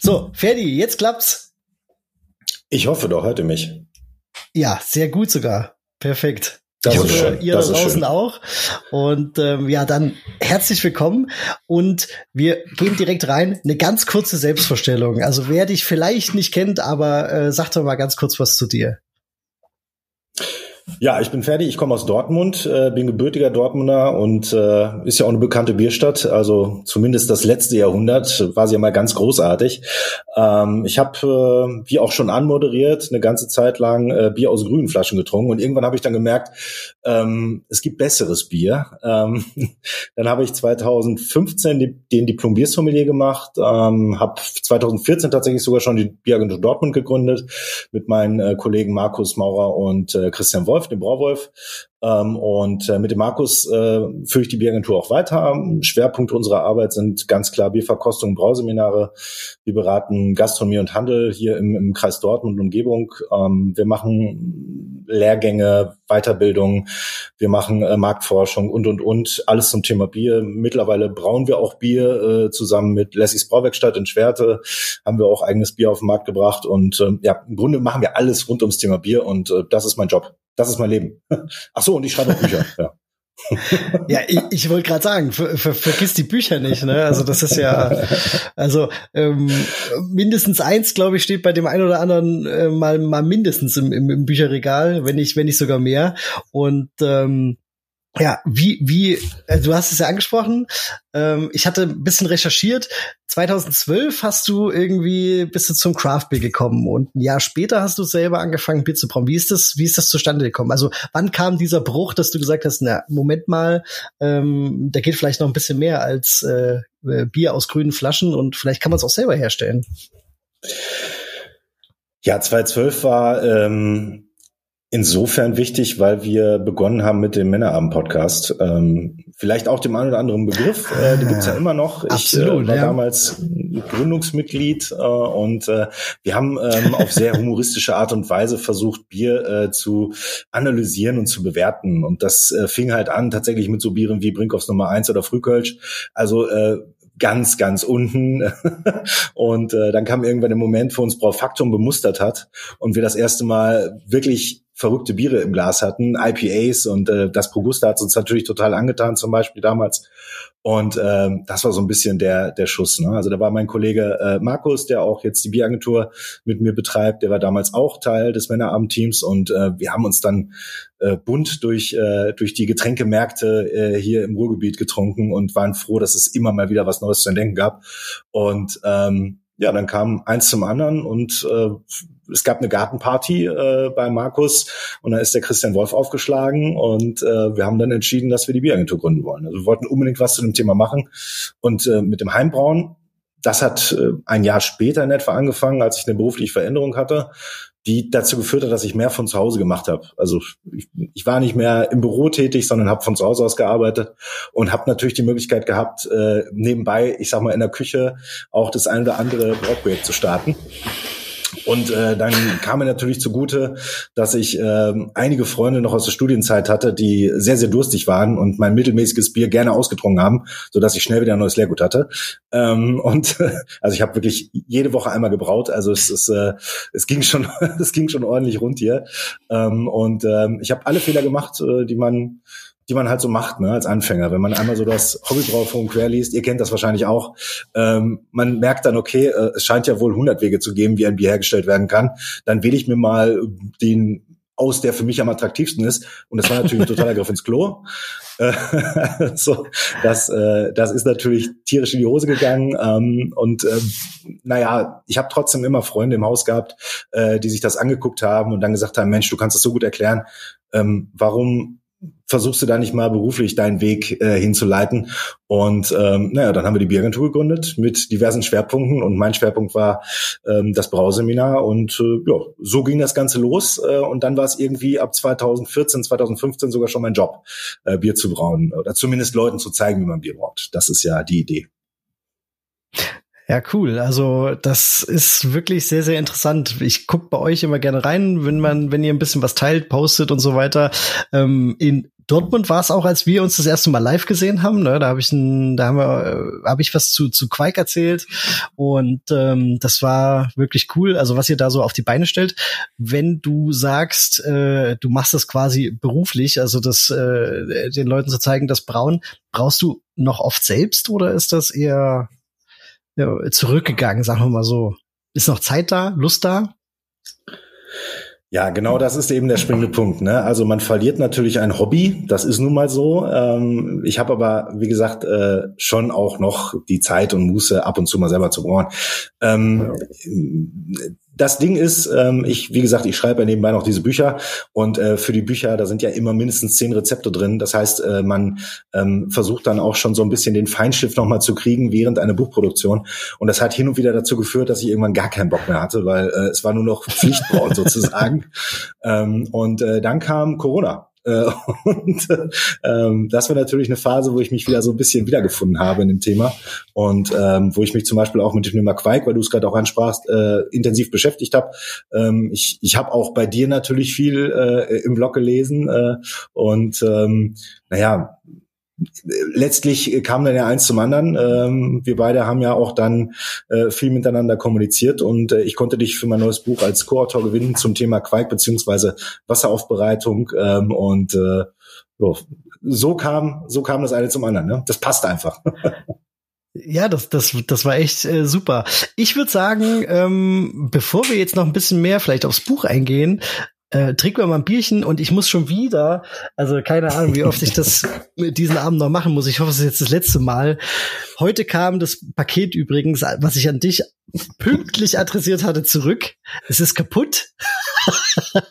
So, Ferdi, jetzt klappt's. Ich hoffe doch, hört ihr mich. Ja, sehr gut sogar. Perfekt. Das ich ist hoffe, schön, ihr das da draußen auch. Und ähm, ja, dann herzlich willkommen. Und wir gehen direkt rein. Eine ganz kurze Selbstvorstellung. Also wer dich vielleicht nicht kennt, aber äh, sag doch mal ganz kurz was zu dir. Ja, ich bin fertig. Ich komme aus Dortmund, äh, bin gebürtiger Dortmunder und äh, ist ja auch eine bekannte Bierstadt. Also zumindest das letzte Jahrhundert war sie ja mal ganz großartig. Ähm, ich habe, äh, wie auch schon anmoderiert, eine ganze Zeit lang äh, Bier aus grünen Flaschen getrunken und irgendwann habe ich dann gemerkt, ähm, es gibt besseres Bier. Ähm, dann habe ich 2015 die, den Diplom Biersommelier gemacht, ähm, habe 2014 tatsächlich sogar schon die Bieragentur Dortmund gegründet mit meinen äh, Kollegen Markus Maurer und äh, Christian Wolf, dem Brauwolf. Ähm, und äh, mit dem Markus äh, führe ich die Bieragentur auch weiter. Schwerpunkte unserer Arbeit sind ganz klar Bierverkostung, Brauseminare. Wir beraten Gastronomie und Handel hier im, im Kreis Dortmund und Umgebung. Ähm, wir machen Lehrgänge, Weiterbildung, wir machen äh, Marktforschung und, und, und. Alles zum Thema Bier. Mittlerweile brauen wir auch Bier äh, zusammen mit Lessys Brauwerkstatt in Schwerte. Haben wir auch eigenes Bier auf den Markt gebracht. Und ähm, ja, im Grunde machen wir alles rund ums Thema Bier und äh, das ist mein Job. Das ist mein Leben. Ach so, und ich schreibe auch Bücher. Ja. Ja, ich, ich wollte gerade sagen, ver, ver, vergiss die Bücher nicht. Ne? Also das ist ja, also ähm, mindestens eins, glaube ich, steht bei dem einen oder anderen äh, mal mal mindestens im, im, im Bücherregal, wenn nicht wenn nicht sogar mehr. Und ähm, ja, wie, wie, äh, du hast es ja angesprochen. Ähm, ich hatte ein bisschen recherchiert. 2012 hast du irgendwie, bist du zum Craft Beer gekommen und ein Jahr später hast du selber angefangen, Bier zu brauen. Wie ist das, wie ist das zustande gekommen? Also, wann kam dieser Bruch, dass du gesagt hast, na, Moment mal, ähm, da geht vielleicht noch ein bisschen mehr als äh, äh, Bier aus grünen Flaschen und vielleicht kann man es auch selber herstellen. Ja, 2012 war ähm, insofern wichtig, weil wir begonnen haben mit dem Männerabend-Podcast. Ähm, vielleicht auch dem einen oder anderen Begriff, äh, den gibt's ja immer noch. Ich Absolut, äh, war ja. damals Gründungsmitglied äh, und äh, wir haben ähm, auf sehr humoristische Art und Weise versucht, Bier äh, zu analysieren und zu bewerten. Und das äh, fing halt an tatsächlich mit so Bieren wie Brinkhoffs Nummer 1 oder Frühkölsch. Also äh, ganz, ganz unten. und äh, dann kam irgendwann der Moment, wo uns Braufaktum bemustert hat und wir das erste Mal wirklich verrückte Biere im Glas hatten, IPAs und äh, das Progusta hat uns natürlich total angetan, zum Beispiel damals. Und ähm, das war so ein bisschen der der Schuss. Ne? Also da war mein Kollege äh, Markus, der auch jetzt die Bieragentur mit mir betreibt, der war damals auch Teil des Männerabendteams und äh, wir haben uns dann äh, bunt durch äh, durch die Getränkemärkte äh, hier im Ruhrgebiet getrunken und waren froh, dass es immer mal wieder was Neues zu entdecken gab. Und ähm, ja, dann kam eins zum anderen und äh, es gab eine Gartenparty äh, bei Markus und da ist der Christian Wolf aufgeschlagen und äh, wir haben dann entschieden, dass wir die Bieragentur gründen wollen. Also wir wollten unbedingt was zu dem Thema machen und äh, mit dem Heimbrauen, das hat äh, ein Jahr später in etwa angefangen, als ich eine berufliche Veränderung hatte. die dazu geführt hat, dass ich mehr von zu Hause gemacht habe. Also ich, ich war nicht mehr im Büro tätig, sondern habe von zu Hause aus gearbeitet und habe natürlich die Möglichkeit gehabt, äh, nebenbei, ich sag mal, in der Küche auch das ein oder andere Brauprojekt zu starten. Und äh, dann kam mir natürlich zugute, dass ich äh, einige Freunde noch aus der Studienzeit hatte, die sehr, sehr durstig waren und mein mittelmäßiges Bier gerne ausgetrunken haben, so dass ich schnell wieder ein neues Leergut hatte. Ähm, und also ich habe wirklich jede Woche einmal gebraut. Also es ist, äh, es ging schon, es ging schon ordentlich rund hier. Ähm, und ähm, ich habe alle Fehler gemacht, äh, die man die man halt so macht, ne, als Anfänger. Wenn man einmal so das Hobbybrauforum quer liest, ihr kennt das wahrscheinlich auch, ähm, man merkt dann, okay, äh, es scheint ja wohl 100 Wege zu geben, wie ein Bier hergestellt werden kann. Dann wähle ich mir mal den aus, der für mich am attraktivsten ist. Und das war natürlich ein totaler Griff ins Klo. Äh, so, das, äh, das ist natürlich tierisch in die Hose gegangen. Ähm, und ähm, naja, ich habe trotzdem immer Freunde im Haus gehabt, äh, die sich das angeguckt haben und dann gesagt haben, Mensch, du kannst das so gut erklären. Ähm, warum versuchst du da nicht mal beruflich deinen Weg äh, hinzuleiten. Und ähm, naja, dann haben wir die Bieragentur gegründet mit diversen Schwerpunkten und mein Schwerpunkt war ähm, das Brauseminar und äh, ja, so ging das Ganze los äh, und dann war es irgendwie ab 2014, 2015 sogar schon mein Job, äh, Bier zu brauen oder zumindest Leuten zu zeigen, wie man Bier braut. Das ist ja die Idee. Ja, cool. Also das ist wirklich sehr, sehr interessant. Ich guck bei euch immer gerne rein, wenn man, wenn ihr ein bisschen was teilt, postet und so weiter. Ähm, in Dortmund war es auch, als wir uns das erste Mal live gesehen haben. Ne? Da habe ich, ein, da haben wir, äh, habe ich was zu zu Quake erzählt und ähm, das war wirklich cool. Also was ihr da so auf die Beine stellt, wenn du sagst, äh, du machst das quasi beruflich, also das äh, den Leuten zu zeigen, das Brauen, brauchst du noch oft selbst oder ist das eher zurückgegangen, sagen wir mal so? Ist noch Zeit da, Lust da? Ja, genau das ist eben der springende Punkt. Ne? Also man verliert natürlich ein Hobby, das ist nun mal so. Ähm, ich habe aber, wie gesagt, äh, schon auch noch die Zeit und Muße, ab und zu mal selber zu brauen. Ähm, das Ding ist, ähm, ich, wie gesagt, ich schreibe ja nebenbei noch diese Bücher und äh, für die Bücher, da sind ja immer mindestens zehn Rezepte drin. Das heißt, äh, man ähm, versucht dann auch schon so ein bisschen den Feinschliff nochmal zu kriegen während einer Buchproduktion. Und das hat hin und wieder dazu geführt, dass ich irgendwann gar keinen Bock mehr hatte, weil äh, es war nur noch Pflichtbrauen sozusagen. Ähm, und äh, dann kam Corona. Äh, und ähm, das war natürlich eine Phase, wo ich mich wieder so ein bisschen wiedergefunden habe in dem Thema und ähm, wo ich mich zum Beispiel auch mit dem Thema Quake, weil du es gerade auch ansprachst, äh, intensiv beschäftigt habe. Ähm, ich ich habe auch bei dir natürlich viel äh, im Blog gelesen äh, und ähm, naja, letztlich kam dann ja eins zum anderen. Ähm, wir beide haben ja auch dann äh, viel miteinander kommuniziert und äh, ich konnte dich für mein neues Buch als Co-Autor gewinnen zum Thema Quake beziehungsweise Wasseraufbereitung ähm, und äh, so kam so kam das eine zum anderen. Ne? Das passt einfach. Ja, das, das, das war echt äh, super. Ich würde sagen, ähm, bevor wir jetzt noch ein bisschen mehr vielleicht aufs Buch eingehen, äh, trinken wir mal ein Bierchen und ich muss schon wieder, also keine Ahnung, wie oft ich das mit diesen Abend noch machen muss. Ich hoffe, es ist jetzt das letzte Mal. Heute kam das Paket übrigens, was ich an dich pünktlich adressiert hatte, zurück. Es ist kaputt.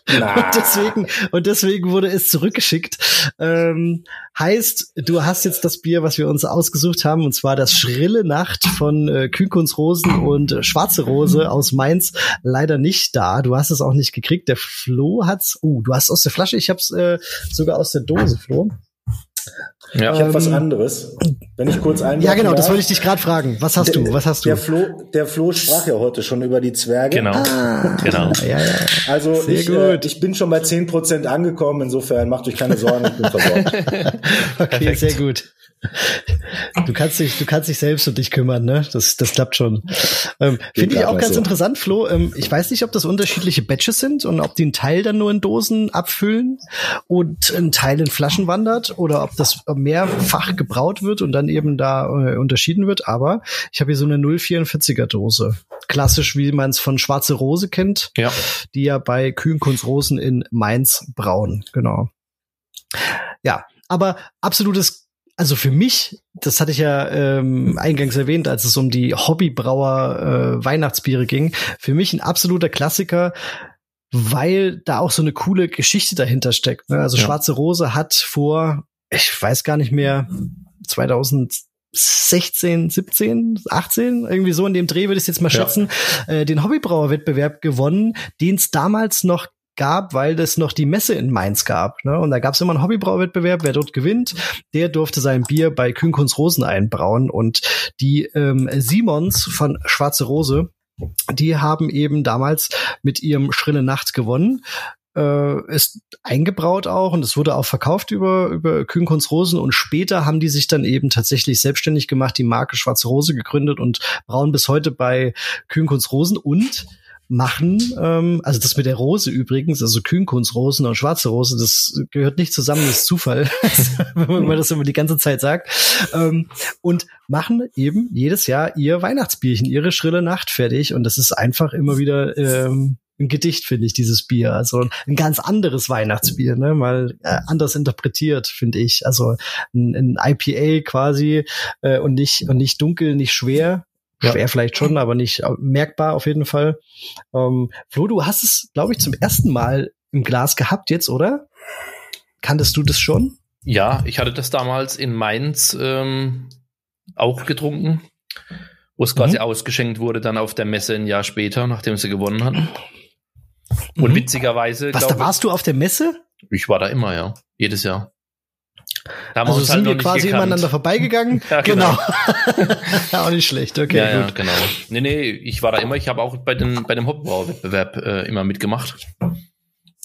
und deswegen, und deswegen wurde es zurückgeschickt. Ähm, heißt, du hast jetzt das Bier, was wir uns ausgesucht haben, und zwar das Schrille Nacht von äh, Kühnkunz Rosen und äh, Schwarze Rose aus Mainz, leider nicht da. Du hast es auch nicht gekriegt. Der Flo hat's. Oh, uh, du hast aus der Flasche. Ich hab's äh, sogar aus der Dose, Flo. Ja. Ich habe was anderes. Wenn ich kurz ein. Ja, genau, das wollte ich dich gerade fragen. Was hast der, du? Was hast du? Der Flo, der Flo sprach ja heute schon über die Zwerge. Genau. Ah, genau. Ja, ja. Also Sehr ich, äh, ich bin schon bei zehn Prozent angekommen. Insofern macht euch keine Sorgen, ich bin versorgt. okay, Perfekt. sehr gut. Du kannst dich, du kannst dich selbst um dich kümmern, ne? Das, das klappt schon. Ähm, Finde ich auch ganz so. interessant, Flo. Ähm, ich weiß nicht, ob das unterschiedliche Batches sind und ob die einen Teil dann nur in Dosen abfüllen und ein Teil in Flaschen wandert oder ob das mehrfach gebraut wird und dann eben da äh, unterschieden wird. Aber ich habe hier so eine 044er Dose. Klassisch, wie man es von Schwarze Rose kennt. Ja. Die ja bei Kühnkunst in Mainz brauen. Genau. Ja, aber absolutes also für mich, das hatte ich ja ähm, eingangs erwähnt, als es um die Hobbybrauer äh, Weihnachtsbiere ging, für mich ein absoluter Klassiker, weil da auch so eine coole Geschichte dahinter steckt. Ne? Also ja. Schwarze Rose hat vor, ich weiß gar nicht mehr, 2000 16, 17, 18, irgendwie so in dem Dreh würde ich jetzt mal schätzen, ja. äh, den Hobbybrauerwettbewerb gewonnen, den es damals noch gab, weil es noch die Messe in Mainz gab. Ne? Und da gab es immer einen Hobbybrauwettbewerb, wer dort gewinnt, der durfte sein Bier bei Kühnkunst Rosen einbrauen. Und die ähm, Simons von Schwarze Rose, die haben eben damals mit ihrem Schrille Nacht gewonnen äh, ist eingebraut auch und es wurde auch verkauft über, über Kühnkunst Rosen und später haben die sich dann eben tatsächlich selbstständig gemacht, die Marke Schwarze Rose gegründet und brauen bis heute bei Kühnkunst Rosen und machen. Ähm, also das mit der Rose übrigens, also Kühnkunnsrosen und schwarze Rose, das gehört nicht zusammen, das ist Zufall, wenn man das immer die ganze Zeit sagt. Ähm, und machen eben jedes Jahr ihr Weihnachtsbierchen, ihre schrille Nacht fertig. Und das ist einfach immer wieder ähm, ein Gedicht, finde ich, dieses Bier. Also ein ganz anderes Weihnachtsbier, ne? Mal äh, anders interpretiert, finde ich. Also ein, ein IPA quasi äh, und nicht und nicht dunkel, nicht schwer, Schwer ja. vielleicht schon, aber nicht äh, merkbar auf jeden Fall. Ähm, Flo, du hast es, glaube ich, zum ersten Mal im Glas gehabt jetzt, oder? Kanntest du das schon? Ja, ich hatte das damals in Mainz ähm, auch getrunken, wo es quasi mhm. ausgeschenkt wurde, dann auf der Messe ein Jahr später, nachdem sie gewonnen hatten. Und mhm. witzigerweise. Was, da warst du auf der Messe? Ich war da immer, ja. Jedes Jahr. Da also sind halt wir quasi gekannt. aneinander vorbeigegangen. ja, genau. genau. auch nicht schlecht, okay. Ja, gut. ja, genau. Nee, nee, ich war da immer, ich habe auch bei, den, bei dem Hoppenbau-Wettbewerb äh, immer mitgemacht.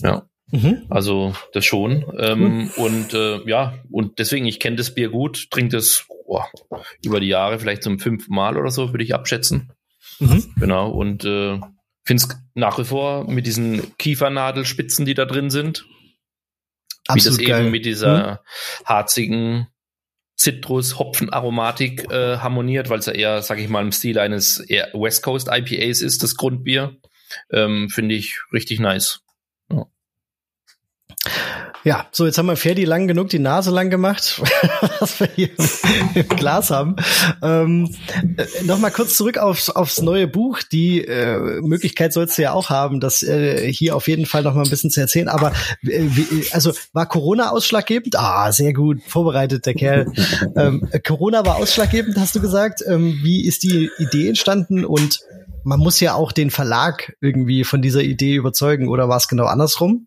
Ja. Mhm. Also das schon. Ähm, mhm. Und äh, ja, und deswegen, ich kenne das Bier gut, trinke das boah, über die Jahre vielleicht zum fünften Mal oder so, würde ich abschätzen. Mhm. Genau. Und äh, finde es nach wie vor mit diesen Kiefernadelspitzen, die da drin sind, Absolut wie das geil. eben mit dieser hm? harzigen Zitrus-Hopfen-Aromatik äh, harmoniert, weil es ja eher, sag ich mal, im Stil eines West Coast IPAs ist, das Grundbier. Ähm, Finde ich richtig nice. Ja. Ja, so jetzt haben wir Ferdi lang genug die Nase lang gemacht, was wir hier im Glas haben. Ähm, äh, Nochmal kurz zurück aufs, aufs neue Buch. Die äh, Möglichkeit sollst du ja auch haben, das äh, hier auf jeden Fall noch mal ein bisschen zu erzählen. Aber äh, wie, also war Corona ausschlaggebend? Ah, sehr gut vorbereitet der Kerl. ähm, Corona war ausschlaggebend, hast du gesagt. Ähm, wie ist die Idee entstanden und man muss ja auch den Verlag irgendwie von dieser Idee überzeugen, oder war es genau andersrum?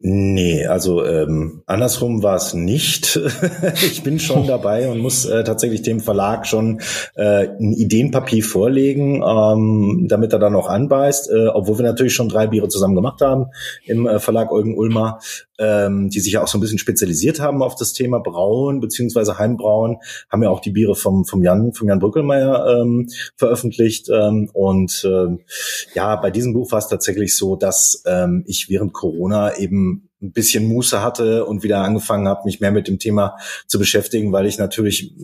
Nee, also ähm, andersrum war es nicht. ich bin schon dabei und muss äh, tatsächlich dem Verlag schon äh, ein Ideenpapier vorlegen, ähm, damit er dann noch anbeißt, äh, obwohl wir natürlich schon drei Biere zusammen gemacht haben im äh, Verlag Eugen Ulmer ähm, die sich ja auch so ein bisschen spezialisiert haben auf das Thema Brauen beziehungsweise Heimbrauen, haben ja auch die Biere vom, vom Jan, vom Jan Brückelmeier ähm, veröffentlicht. Ähm, und ähm, ja, bei diesem Buch war es tatsächlich so, dass ähm, ich während Corona eben ein bisschen Muße hatte und wieder angefangen habe, mich mehr mit dem Thema zu beschäftigen, weil ich natürlich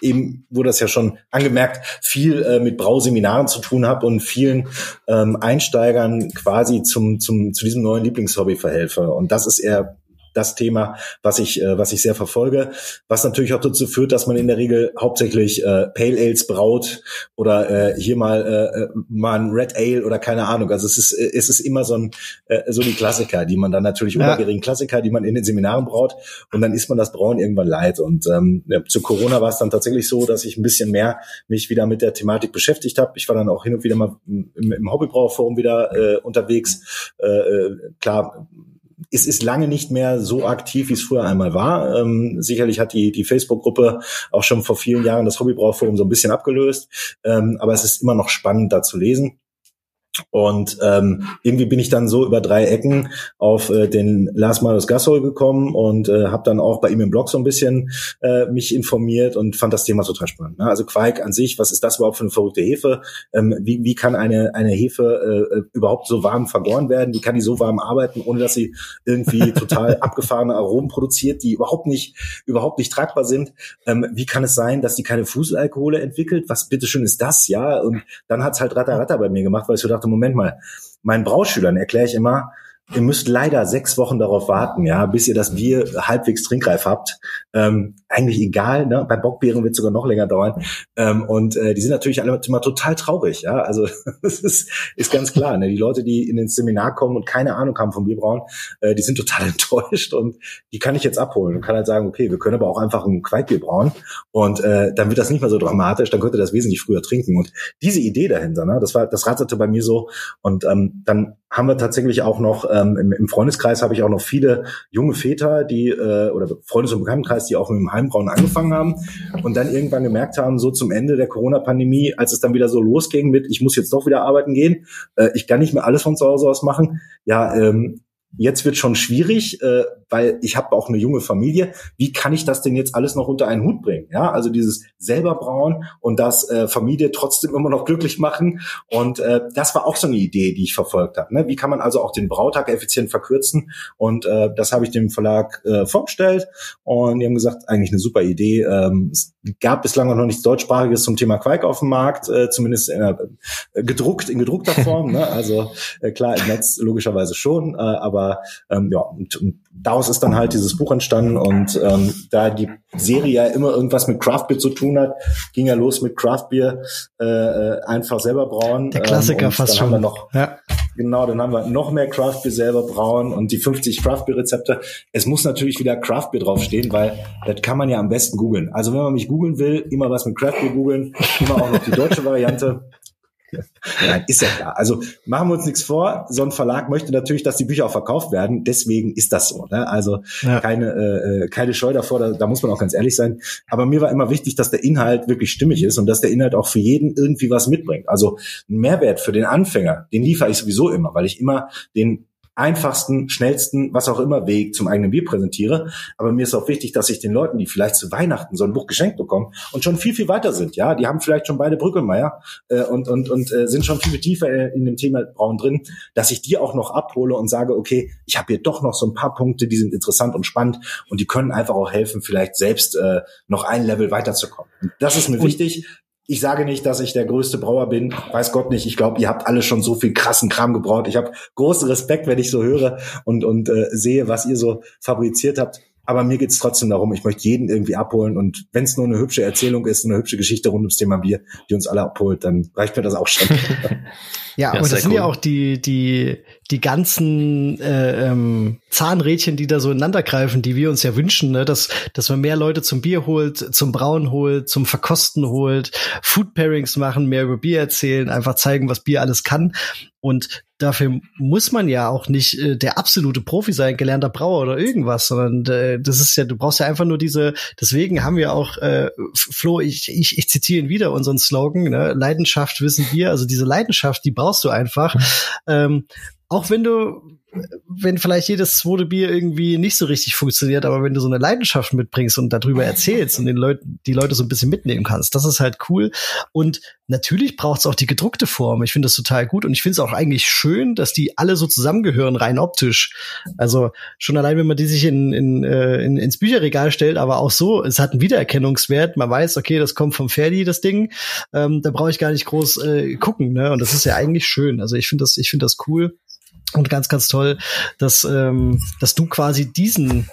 eben wurde das ja schon angemerkt, viel äh, mit Brauseminaren zu tun habe und vielen ähm, Einsteigern quasi zum, zum, zu diesem neuen Lieblingshobby verhelfe. Und das ist eher das Thema, was ich, äh, was ich sehr verfolge, was natürlich auch dazu führt, dass man in der Regel hauptsächlich äh, Pale Ales braut oder äh, hier mal äh, äh mal ein Red Ale oder keine Ahnung. Also es ist äh, es ist immer so ein äh, so die Klassiker, die man dann natürlich ja. obergärigen Klassiker, die man in den Seminaren braut und dann ist man das Brauen irgendwann leid. Und ähm, ja, zu Corona war es dann tatsächlich so, dass ich ein bisschen mehr mich wieder mit der Thematik beschäftigt habe. Ich war dann auch hin und wieder mal im, im Hobbybrauerforum wieder äh, unterwegs. Äh, äh klar es ist lange nicht mehr so aktiv, wie es früher einmal war. Ähm, sicherlich hat die, die Facebook-Gruppe auch schon vor vielen Jahren das Hobbybrauchforum so ein bisschen abgelöst. Ähm, aber es ist immer noch spannend, da zu lesen. Und ähm, irgendwie bin ich dann so über drei Ecken auf äh, den Lars Marius Gassol gekommen und äh, habe dann auch bei ihm im Blog so ein bisschen äh, mich informiert und fand das Thema total spannend. Ne? Also Quark an sich, was ist das überhaupt für eine verrückte Hefe? Ähm, wie, wie kann eine, eine Hefe äh, überhaupt so warm vergoren werden? Wie kann die so warm arbeiten, ohne dass sie irgendwie total abgefahrene Aromen produziert, die überhaupt nicht, überhaupt nicht tragbar sind? Ähm, wie kann es sein, dass die keine Fuselalkohole entwickelt? Was bitteschön ist das? Ja, und dann hat's halt Ratter Ratter bei mir gemacht, weil ich so dachte, Moment mal, meinen Brauschülern erkläre ich immer, ihr müsst leider sechs Wochen darauf warten, ja, bis ihr das Bier halbwegs trinkreif habt. Ähm, eigentlich egal. Ne? Bei Bockbeeren wird es sogar noch länger dauern. Ähm, und äh, die sind natürlich alle immer total traurig. Ja, also das ist, ist ganz klar. Ne? Die Leute, die in den Seminar kommen und keine Ahnung haben vom Bierbrauen, äh, die sind total enttäuscht und die kann ich jetzt abholen und kann halt sagen, okay, wir können aber auch einfach ein Quaitbier brauen und äh, dann wird das nicht mehr so dramatisch. Dann könnt ihr das wesentlich früher trinken. Und diese Idee dahinter, ne, das war, das ratterte bei mir so. Und ähm, dann haben wir tatsächlich auch noch ähm, im, im Freundeskreis habe ich auch noch viele junge Väter, die äh, oder Freundes- und Bekanntenkreis, die auch mit dem Heimbrauen angefangen haben und dann irgendwann gemerkt haben, so zum Ende der Corona-Pandemie, als es dann wieder so losging mit, ich muss jetzt doch wieder arbeiten gehen, äh, ich kann nicht mehr alles von zu Hause aus machen. Ja, ähm, jetzt wird schon schwierig, äh, weil ich habe auch eine junge Familie. Wie kann ich das denn jetzt alles noch unter einen Hut bringen? Ja, also dieses selber brauen und das äh, Familie trotzdem immer noch glücklich machen. Und äh, das war auch so eine Idee, die ich verfolgt habe. Ne? Wie kann man also auch den Brautag effizient verkürzen? Und äh, das habe ich dem Verlag äh, vorgestellt und die haben gesagt, eigentlich eine super Idee. Ähm, es gab bislang noch nichts deutschsprachiges zum Thema Quark auf dem Markt, äh, zumindest in, äh, gedruckt in gedruckter Form. ne? Also äh, klar im Netz logischerweise schon, äh, aber ähm, ja und, und daraus ist dann halt dieses Buch entstanden und ähm, da die Serie ja immer irgendwas mit Craftbeer zu tun hat, ging ja los mit Craftbeer äh, äh, einfach selber brauen. Der Klassiker ähm, fast schon. noch, ja. Genau, dann haben wir noch mehr Craftbeer selber brauen und die 50 Craftbeer-Rezepte. Es muss natürlich wieder Craftbeer draufstehen, weil das kann man ja am besten googeln. Also wenn man mich googeln will, immer was mit Craftbeer googeln, immer auch noch die deutsche Variante. Nein, ist ja klar. Also machen wir uns nichts vor. So ein Verlag möchte natürlich, dass die Bücher auch verkauft werden. Deswegen ist das so. Ne? Also ja. keine, äh, äh, keine Scheu davor. Da, da muss man auch ganz ehrlich sein. Aber mir war immer wichtig, dass der Inhalt wirklich stimmig ist und dass der Inhalt auch für jeden irgendwie was mitbringt. Also ein Mehrwert für den Anfänger, den liefere ich sowieso immer, weil ich immer den einfachsten, schnellsten, was auch immer Weg zum eigenen Bier präsentiere. Aber mir ist auch wichtig, dass ich den Leuten, die vielleicht zu Weihnachten so ein Buch geschenkt bekommen und schon viel, viel weiter sind, ja, die haben vielleicht schon beide Brückelmeier äh, und, und, und äh, sind schon viel, viel tiefer in dem Thema Brauen drin, dass ich die auch noch abhole und sage, okay, ich habe hier doch noch so ein paar Punkte, die sind interessant und spannend und die können einfach auch helfen, vielleicht selbst äh, noch ein Level weiterzukommen. Und das ist mir und wichtig, ich sage nicht, dass ich der größte Brauer bin, weiß Gott nicht. Ich glaube, ihr habt alle schon so viel krassen Kram gebraut. Ich habe großen Respekt, wenn ich so höre und, und äh, sehe, was ihr so fabriziert habt. Aber mir geht's trotzdem darum, ich möchte jeden irgendwie abholen. Und wenn es nur eine hübsche Erzählung ist, eine hübsche Geschichte rund ums Thema Bier, die uns alle abholt, dann reicht mir das auch schon. ja, ja, und das sind cool. ja auch die, die, die ganzen äh, ähm, Zahnrädchen, die da so ineinander greifen, die wir uns ja wünschen, ne? dass, dass man mehr Leute zum Bier holt, zum Brauen holt, zum Verkosten holt, Food Pairings machen, mehr über Bier erzählen, einfach zeigen, was Bier alles kann. Und dafür muss man ja auch nicht äh, der absolute Profi sein, gelernter Brauer oder irgendwas, sondern äh, das ist ja, du brauchst ja einfach nur diese, deswegen haben wir auch, äh, Flo, ich, ich, ich zitiere ihn wieder, unseren Slogan, ne? Leidenschaft wissen wir, also diese Leidenschaft, die brauchst du einfach. ähm, auch wenn du, wenn vielleicht jedes zweite Bier irgendwie nicht so richtig funktioniert, aber wenn du so eine Leidenschaft mitbringst und darüber erzählst und den Leuten, die Leute so ein bisschen mitnehmen kannst, das ist halt cool. Und natürlich braucht es auch die gedruckte Form. Ich finde das total gut und ich finde es auch eigentlich schön, dass die alle so zusammengehören, rein optisch. Also schon allein, wenn man die sich in, in, äh, in, ins Bücherregal stellt, aber auch so, es hat einen Wiedererkennungswert. Man weiß, okay, das kommt vom Ferdi, das Ding. Ähm, da brauche ich gar nicht groß äh, gucken. Ne? Und das ist ja eigentlich schön. Also ich finde das, ich finde das cool. Und ganz, ganz toll, dass, ähm, dass du quasi diesen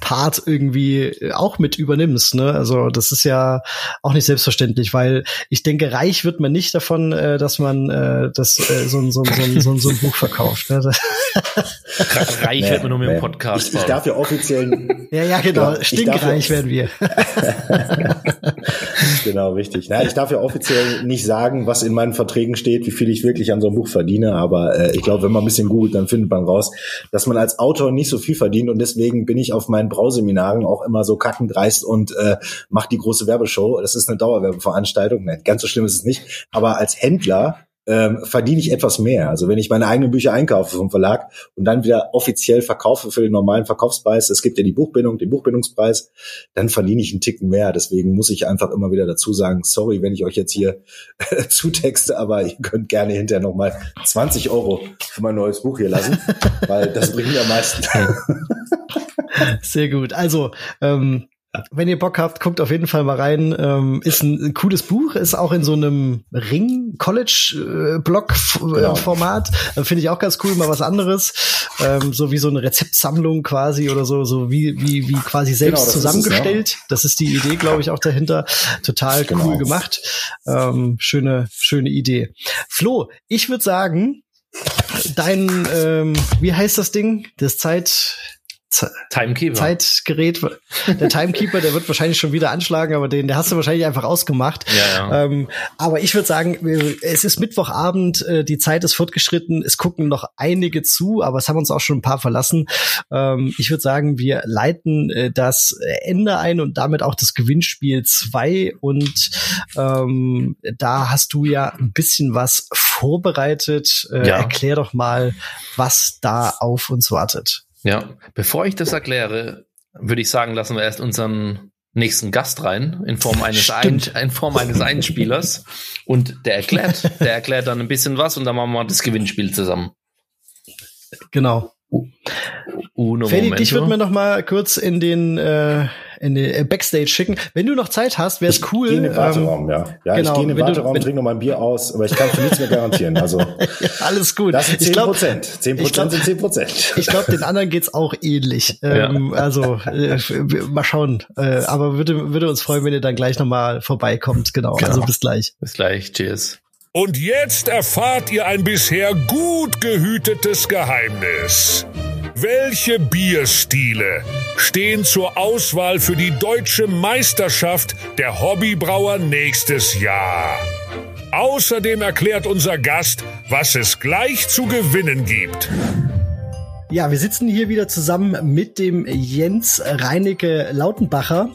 Part irgendwie auch mit übernimmst. Ne? Also das ist ja auch nicht selbstverständlich, weil ich denke, reich wird man nicht davon, äh, dass man äh, das äh, so, so, so, so, so ein Buch verkauft. Ne? reich nee, wird man nur mit dem Podcast. Ich, ich darf ja offiziell. ja, ja, genau. genau Stinkreich werden wir. genau, richtig. Na, ich darf ja offiziell nicht sagen, was in meinen Verträgen steht, wie viel ich wirklich an so einem Buch verdiene. Aber äh, ich glaube, wenn man ein bisschen googelt, dann findet man raus, dass man als Autor nicht so viel verdient. Und deswegen bin ich auf meinen Brauseminaren auch immer so kackendreist und äh, mache die große Werbeshow. Das ist eine Dauerwerbeveranstaltung. Nein, ganz so schlimm ist es nicht. Aber als Händler ähm, verdiene ich etwas mehr. Also wenn ich meine eigenen Bücher einkaufe vom Verlag und dann wieder offiziell verkaufe für den normalen Verkaufspreis, es gibt ja die Buchbindung, den Buchbindungspreis, dann verdiene ich einen Ticken mehr. Deswegen muss ich einfach immer wieder dazu sagen, sorry, wenn ich euch jetzt hier zutexte, aber ihr könnt gerne hinterher nochmal 20 Euro für mein neues Buch hier lassen, weil das bringt mir am meisten. Sehr gut. Also ähm, wenn ihr Bock habt, guckt auf jeden Fall mal rein. Ähm, ist ein, ein, cooles Buch, ist auch in so einem Ring-College-Blog-Format. Genau. Finde ich auch ganz cool, mal was anderes. Ähm, so wie so eine Rezeptsammlung quasi oder so, so wie, wie, wie quasi selbst genau, zusammengestellt. Ist es, ja. Das ist die Idee, glaube ich, auch dahinter. Total genau. cool gemacht. Ähm, schöne, schöne Idee. Flo, ich würde sagen, dein, ähm, wie heißt das Ding? Das Zeit, Timekeeper. Zeitgerät. Der Timekeeper, der wird wahrscheinlich schon wieder anschlagen, aber den, der hast du wahrscheinlich einfach ausgemacht. Ja, ja. Ähm, aber ich würde sagen, es ist Mittwochabend, äh, die Zeit ist fortgeschritten, es gucken noch einige zu, aber es haben uns auch schon ein paar verlassen. Ähm, ich würde sagen, wir leiten äh, das Ende ein und damit auch das Gewinnspiel 2 und ähm, da hast du ja ein bisschen was vorbereitet. Äh, ja. Erklär doch mal, was da auf uns wartet. Ja, bevor ich das erkläre, würde ich sagen, lassen wir erst unseren nächsten Gast rein in Form eines Ein, in Form eines Einspielers und der erklärt, der erklärt dann ein bisschen was und dann machen wir das Gewinnspiel zusammen. Genau. Uno Freddy, dich würde mir noch mal kurz in den äh, in den äh, Backstage schicken. Wenn du noch Zeit hast, wäre es cool. Ich gehe in den Warteraum, ähm, ja. Ja, genau, ich gehe in den Warteraum, du, trinke noch mal ein Bier aus, aber ich kann für nichts mehr garantieren. Also ja, alles gut. Das sind 10 Prozent. 10 Prozent sind 10 Prozent. Ich glaube, den anderen geht's auch ähnlich. Ähm, ja. Also äh, mal schauen. Äh, aber würde würde uns freuen, wenn ihr dann gleich noch mal vorbeikommt. Genau. genau. Also bis gleich. Bis gleich. Cheers. Und jetzt erfahrt ihr ein bisher gut gehütetes Geheimnis. Welche Bierstile stehen zur Auswahl für die deutsche Meisterschaft der Hobbybrauer nächstes Jahr? Außerdem erklärt unser Gast, was es gleich zu gewinnen gibt. Ja, wir sitzen hier wieder zusammen mit dem Jens Reinecke Lautenbacher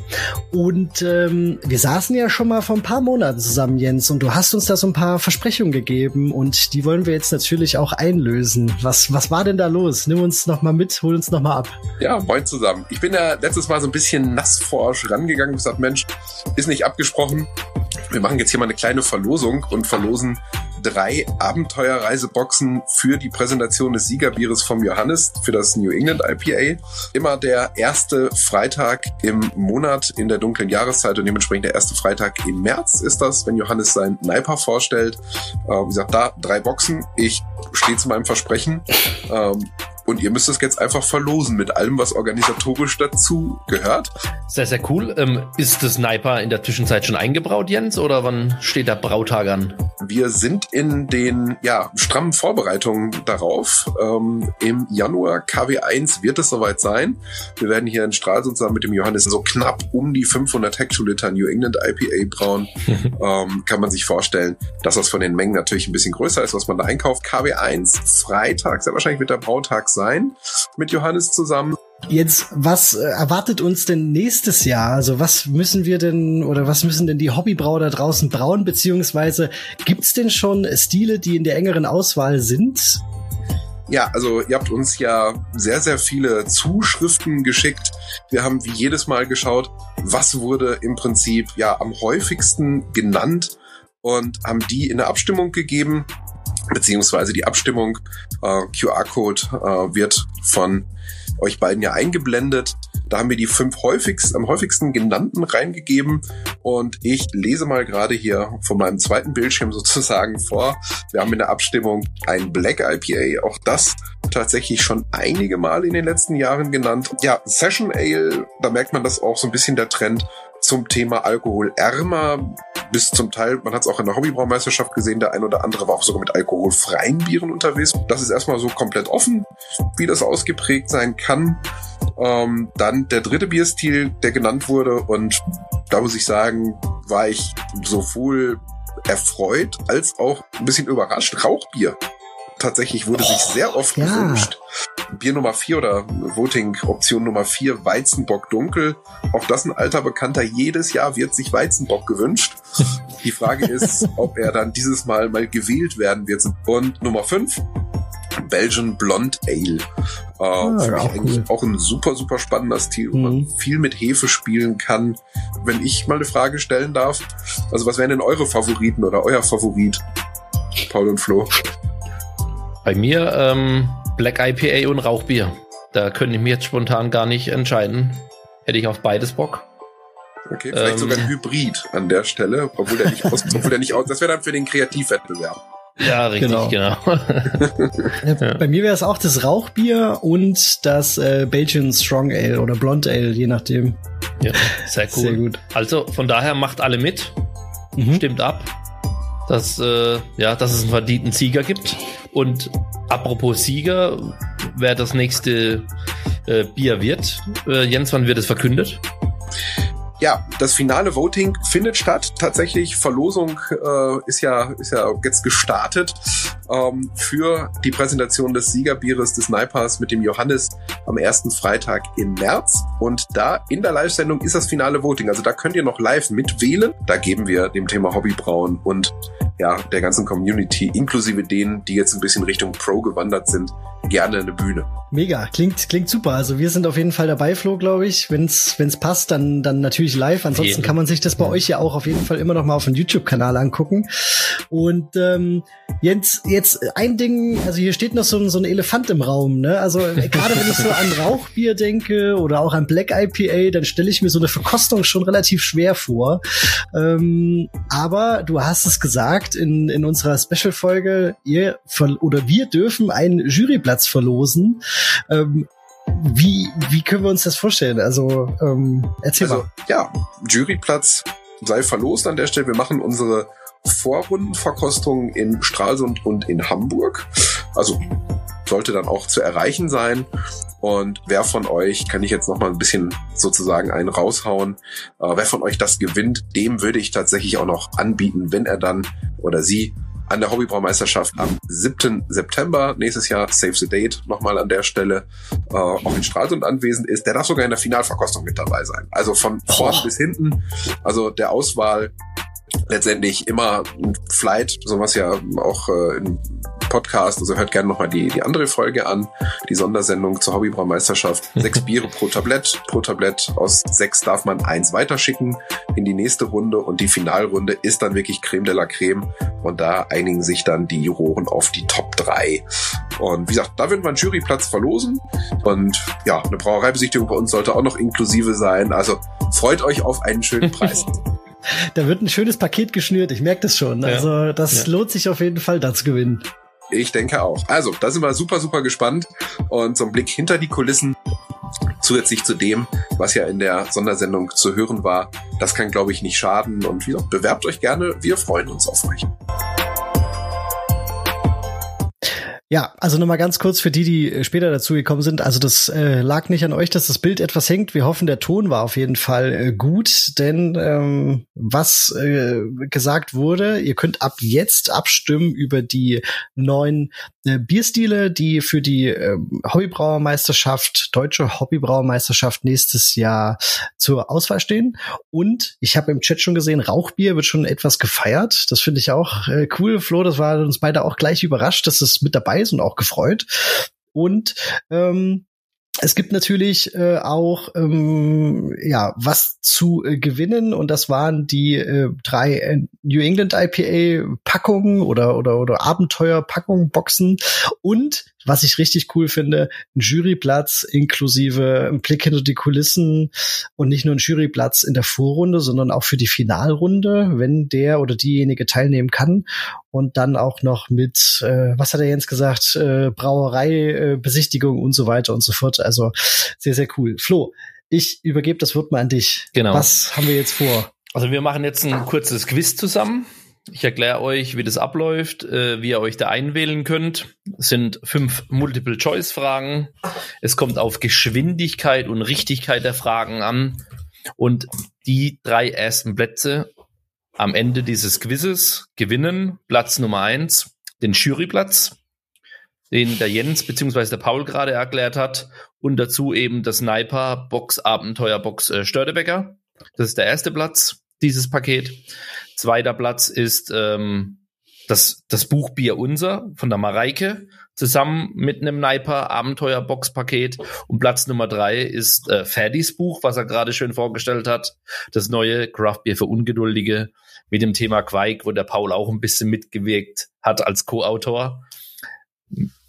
und ähm, wir saßen ja schon mal vor ein paar Monaten zusammen, Jens, und du hast uns da so ein paar Versprechungen gegeben und die wollen wir jetzt natürlich auch einlösen. Was, was war denn da los? Nimm uns noch mal mit, hol uns noch mal ab. Ja, moin zusammen. Ich bin ja letztes Mal so ein bisschen nassforsch rangegangen und gesagt, Mensch, ist nicht abgesprochen. Wir machen jetzt hier mal eine kleine Verlosung und verlosen drei Abenteuerreiseboxen für die Präsentation des Siegerbieres vom Johannes für das New England IPA. Immer der erste Freitag im Monat in der dunklen Jahreszeit und dementsprechend der erste Freitag im März ist das, wenn Johannes sein Niper vorstellt. Äh, wie gesagt, da drei Boxen. Ich stehe zu meinem Versprechen. Ähm, und ihr müsst es jetzt einfach verlosen mit allem, was organisatorisch dazu gehört. Sehr, sehr cool. Ähm, ist das Sniper in der Zwischenzeit schon eingebraut, Jens, oder wann steht der Brautag an? Wir sind in den ja, strammen Vorbereitungen darauf. Ähm, Im Januar KW1 wird es soweit sein. Wir werden hier in Stralsund zusammen mit dem Johannes so knapp um die 500 Hektoliter New England IPA brauen. ähm, kann man sich vorstellen, dass das von den Mengen natürlich ein bisschen größer ist, was man da einkauft. KW1 Freitag, sehr wahrscheinlich wird der Brautag sein mit Johannes zusammen. Jetzt, was äh, erwartet uns denn nächstes Jahr? Also was müssen wir denn oder was müssen denn die Hobbybrauer da draußen brauen? Beziehungsweise gibt's denn schon Stile, die in der engeren Auswahl sind? Ja, also ihr habt uns ja sehr, sehr viele Zuschriften geschickt. Wir haben wie jedes Mal geschaut, was wurde im Prinzip ja am häufigsten genannt und haben die in der Abstimmung gegeben beziehungsweise die Abstimmung. Äh, QR-Code äh, wird von euch beiden ja eingeblendet. Da haben wir die fünf häufigst, am häufigsten genannten reingegeben und ich lese mal gerade hier von meinem zweiten Bildschirm sozusagen vor. Wir haben in der Abstimmung ein Black IPA, auch das tatsächlich schon einige Mal in den letzten Jahren genannt. Ja, Session Ale, da merkt man das auch so ein bisschen der Trend zum Thema alkoholärmer bis zum Teil, man hat es auch in der Hobbybraumeisterschaft gesehen, der ein oder andere war auch sogar mit alkoholfreien Bieren unterwegs. Das ist erstmal so komplett offen, wie das ausgeprägt sein kann. Ähm, dann der dritte Bierstil, der genannt wurde und da muss ich sagen, war ich sowohl erfreut als auch ein bisschen überrascht. Rauchbier tatsächlich wurde sich sehr oft ja. gewünscht. Bier Nummer 4 oder Voting Option Nummer 4, Weizenbock Dunkel. Auch das ein alter Bekannter. Jedes Jahr wird sich Weizenbock gewünscht. Die Frage ist, ob er dann dieses Mal mal gewählt werden wird. Und Nummer 5, Belgian Blonde Ale. Äh, ah, für mich auch eigentlich cool. auch ein super, super spannender Stil, wo mhm. man viel mit Hefe spielen kann. Wenn ich mal eine Frage stellen darf, also was wären denn eure Favoriten oder euer Favorit? Paul und Flo. Bei mir ähm, Black IPA und Rauchbier. Da könnte ich mir jetzt spontan gar nicht entscheiden. Hätte ich auf beides Bock. Okay, vielleicht Ähm. sogar ein Hybrid an der Stelle, obwohl der nicht aus, obwohl der nicht aus, das wäre dann für den Kreativwettbewerb. Ja, richtig, Genau. genau. Ja, Bei mir wäre es auch das Rauchbier und das äh, Belgian Strong Ale oder Blonde Ale, je nachdem. ja, sehr cool. Sehr gut. Also von daher macht alle mit, Mhm. stimmt ab, dass, äh, ja, dass es einen verdienten Sieger gibt. Und apropos Sieger, wer das nächste äh, Bier wird, äh, Jens, wann wird es verkündet? Ja, das finale Voting findet statt. Tatsächlich, Verlosung äh, ist ja ist ja jetzt gestartet ähm, für die Präsentation des Siegerbieres des Snipers mit dem Johannes am ersten Freitag im März. Und da in der Live-Sendung ist das finale Voting. Also da könnt ihr noch live mitwählen. Da geben wir dem Thema Hobbybrauen und ja, der ganzen Community, inklusive denen, die jetzt ein bisschen Richtung Pro gewandert sind, gerne eine Bühne. Mega, klingt, klingt super. Also wir sind auf jeden Fall dabei, Flo, glaube ich. Wenn's, wenn's passt, dann, dann natürlich live. Ansonsten kann man sich das bei euch ja auch auf jeden Fall immer noch mal auf dem YouTube-Kanal angucken. Und ähm, Jens, jetzt ein Ding, also hier steht noch so ein, so ein Elefant im Raum, ne? Also äh, gerade wenn ich so an Rauchbier denke oder auch an Black IPA, dann stelle ich mir so eine Verkostung schon relativ schwer vor. Ähm, aber du hast es gesagt in, in unserer Special-Folge, ihr oder wir dürfen einen Juryplatz verlosen. Ähm, wie, wie können wir uns das vorstellen? Also, ähm, erzähl Also mal. ja, Juryplatz sei verlost an der Stelle. Wir machen unsere Vorrundenverkostung in Stralsund und in Hamburg. Also sollte dann auch zu erreichen sein. Und wer von euch, kann ich jetzt noch mal ein bisschen sozusagen einen raushauen, äh, wer von euch das gewinnt, dem würde ich tatsächlich auch noch anbieten, wenn er dann oder sie an der Hobbybraumeisterschaft am 7. September nächstes Jahr, Save the Date, nochmal an der Stelle, äh, auch in Stralsund anwesend ist, der darf sogar in der Finalverkostung mit dabei sein. Also von vorn bis hinten, also der Auswahl letztendlich immer ein Flight, sowas ja auch äh, im Podcast, also hört gerne nochmal die, die andere Folge an, die Sondersendung zur Hobbybraumeisterschaft. Sechs Biere pro Tablett, pro Tablett aus sechs darf man eins weiterschicken in die nächste Runde und die Finalrunde ist dann wirklich Creme de la Creme und da einigen sich dann die Juroren auf die Top 3. Und wie gesagt, da würden wir einen Juryplatz verlosen und ja, eine Brauereibesichtigung bei uns sollte auch noch inklusive sein, also freut euch auf einen schönen Preis. Da wird ein schönes Paket geschnürt, ich merke das schon. Also das Ja. lohnt sich auf jeden Fall, da zu gewinnen. Ich denke auch. Also, da sind wir super, super gespannt. Und so ein Blick hinter die Kulissen, zusätzlich zu dem, was ja in der Sondersendung zu hören war, das kann, glaube ich, nicht schaden. Und wie gesagt, bewerbt euch gerne. Wir freuen uns auf euch. Ja, also nochmal ganz kurz für die, die äh, später dazu gekommen sind. Also das äh, lag nicht an euch, dass das Bild etwas hängt. Wir hoffen, der Ton war auf jeden Fall äh, gut, denn ähm, was äh, gesagt wurde, ihr könnt ab jetzt abstimmen über die neuen äh, Bierstile, die für die äh, Hobbybrauermeisterschaft, deutsche Hobbybrauermeisterschaft nächstes Jahr zur Auswahl stehen. Und ich habe im Chat schon gesehen, Rauchbier wird schon etwas gefeiert. Das finde ich auch äh, cool, Flo. Das war uns beide auch gleich überrascht, dass es mit dabei ist und auch gefreut. Und ähm, es gibt natürlich äh, auch ähm, ja was zu äh, gewinnen und das waren die äh, drei äh, New England IPA Packungen oder oder oder Abenteuerpackungen Boxen und was ich richtig cool finde, ein Juryplatz inklusive ein Blick hinter die Kulissen und nicht nur ein Juryplatz in der Vorrunde, sondern auch für die Finalrunde, wenn der oder diejenige teilnehmen kann und dann auch noch mit, äh, was hat er Jens gesagt, äh, Brauerei, äh, Besichtigung und so weiter und so fort. Also sehr, sehr cool. Flo, ich übergebe das Wort mal an dich. Genau. Was haben wir jetzt vor? Also wir machen jetzt ein kurzes Quiz zusammen. Ich erkläre euch, wie das abläuft, äh, wie ihr euch da einwählen könnt. Es sind fünf Multiple-Choice-Fragen. Es kommt auf Geschwindigkeit und Richtigkeit der Fragen an. Und die drei ersten Plätze am Ende dieses Quizzes gewinnen Platz Nummer eins, den Juryplatz, den der Jens bzw. der Paul gerade erklärt hat. Und dazu eben das Sniper Box Abenteuer Box äh, Störtebecker. Das ist der erste Platz dieses Paket. Zweiter Platz ist ähm, das, das Buch Bier Unser von der Mareike zusammen mit einem Sniper Abenteuer Box Paket. Und Platz Nummer drei ist äh, Ferdis Buch, was er gerade schön vorgestellt hat. Das neue Craft Beer für Ungeduldige mit dem Thema Quake, wo der Paul auch ein bisschen mitgewirkt hat als Co-Autor.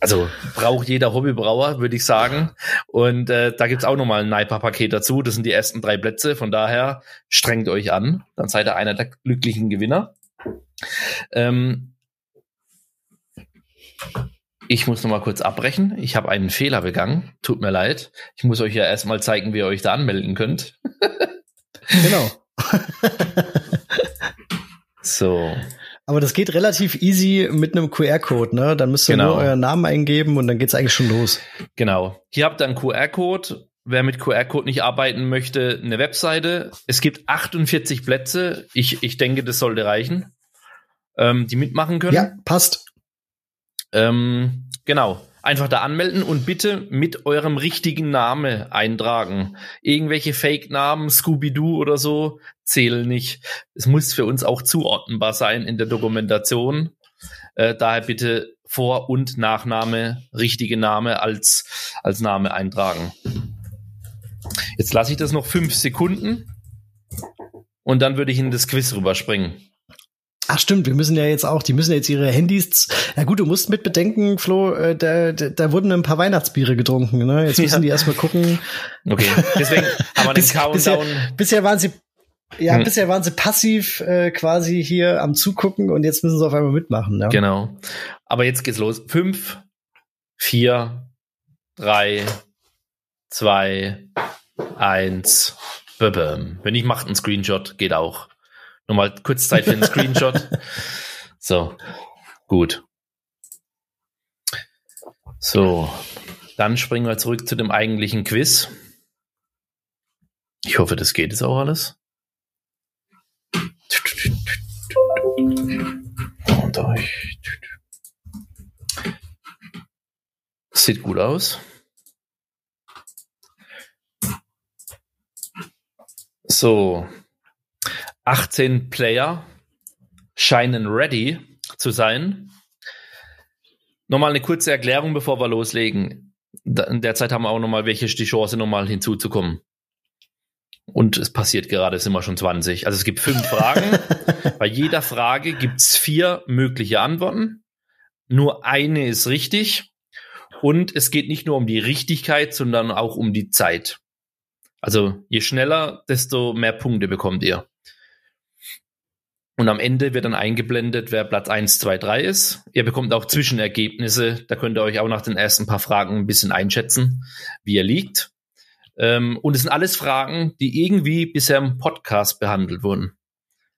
Also braucht jeder Hobbybrauer, würde ich sagen. Und äh, da gibt's auch nochmal ein Naipa-Paket dazu. Das sind die ersten drei Plätze. Von daher strengt euch an. Dann seid ihr einer der glücklichen Gewinner. Ähm, ich muss noch mal kurz abbrechen. Ich habe einen Fehler begangen. Tut mir leid. Ich muss euch ja erstmal zeigen, wie ihr euch da anmelden könnt. Genau. so. Aber das geht relativ easy mit einem QR-Code, ne? Dann müsst ihr Genau. nur euren Namen eingeben und dann geht's eigentlich schon los. Genau. Hier habt ihr einen QR-Code. Wer mit QR-Code nicht arbeiten möchte, eine Webseite. Es gibt 48 Plätze. Ich, ich denke, das sollte reichen, ähm, die mitmachen können. Ja, passt. Ähm, genau. Einfach da anmelden und bitte mit eurem richtigen Name eintragen. Irgendwelche Fake-Namen, Scooby-Doo oder so, zählen nicht. Es muss für uns auch zuordnenbar sein in der Dokumentation. Äh, daher bitte Vor- und Nachname, richtige Name als, als Name eintragen. Jetzt lasse ich das noch fünf Sekunden und dann würde ich in das Quiz rüberspringen. Ach stimmt, wir müssen ja jetzt auch, die müssen ja jetzt ihre Handys. Na gut, du musst mit bedenken, Flo, äh, da, da, da wurden ein paar Weihnachtsbiere getrunken, ne? Jetzt müssen Ja. die erstmal gucken. Okay, deswegen haben wir den Bis, bisher, Countdown. bisher waren sie ja, Hm. bisher waren sie passiv äh, quasi hier am Zugucken und jetzt müssen sie auf einmal mitmachen. Ja? Genau. Aber jetzt geht's los. Fünf, vier, drei, zwei, eins. Bäm. Wenn ich macht einen Screenshot, geht auch. Nochmal kurz Zeit für einen Screenshot. So, gut. So, dann springen wir zurück zu dem eigentlichen Quiz. Ich hoffe, das geht jetzt auch alles. Und euch. Sieht gut aus. So. 18 Player scheinen ready zu sein. Nochmal eine kurze Erklärung, bevor wir loslegen. In der Zeit haben wir auch nochmal welche die Chance, nochmal hinzuzukommen. Und es passiert gerade, es sind wir schon 20. Also es gibt fünf Fragen. Bei jeder Frage gibt's vier mögliche Antworten. Nur eine ist richtig. Und es geht nicht nur um die Richtigkeit, sondern auch um die Zeit. Also je schneller, desto mehr Punkte bekommt ihr. Und am Ende wird dann eingeblendet, wer Platz 1, 2, 3 ist. Ihr bekommt auch Zwischenergebnisse. Da könnt ihr euch auch nach den ersten paar Fragen ein bisschen einschätzen, wie ihr liegt. Ähm, und es sind alles Fragen, die irgendwie bisher im Podcast behandelt wurden.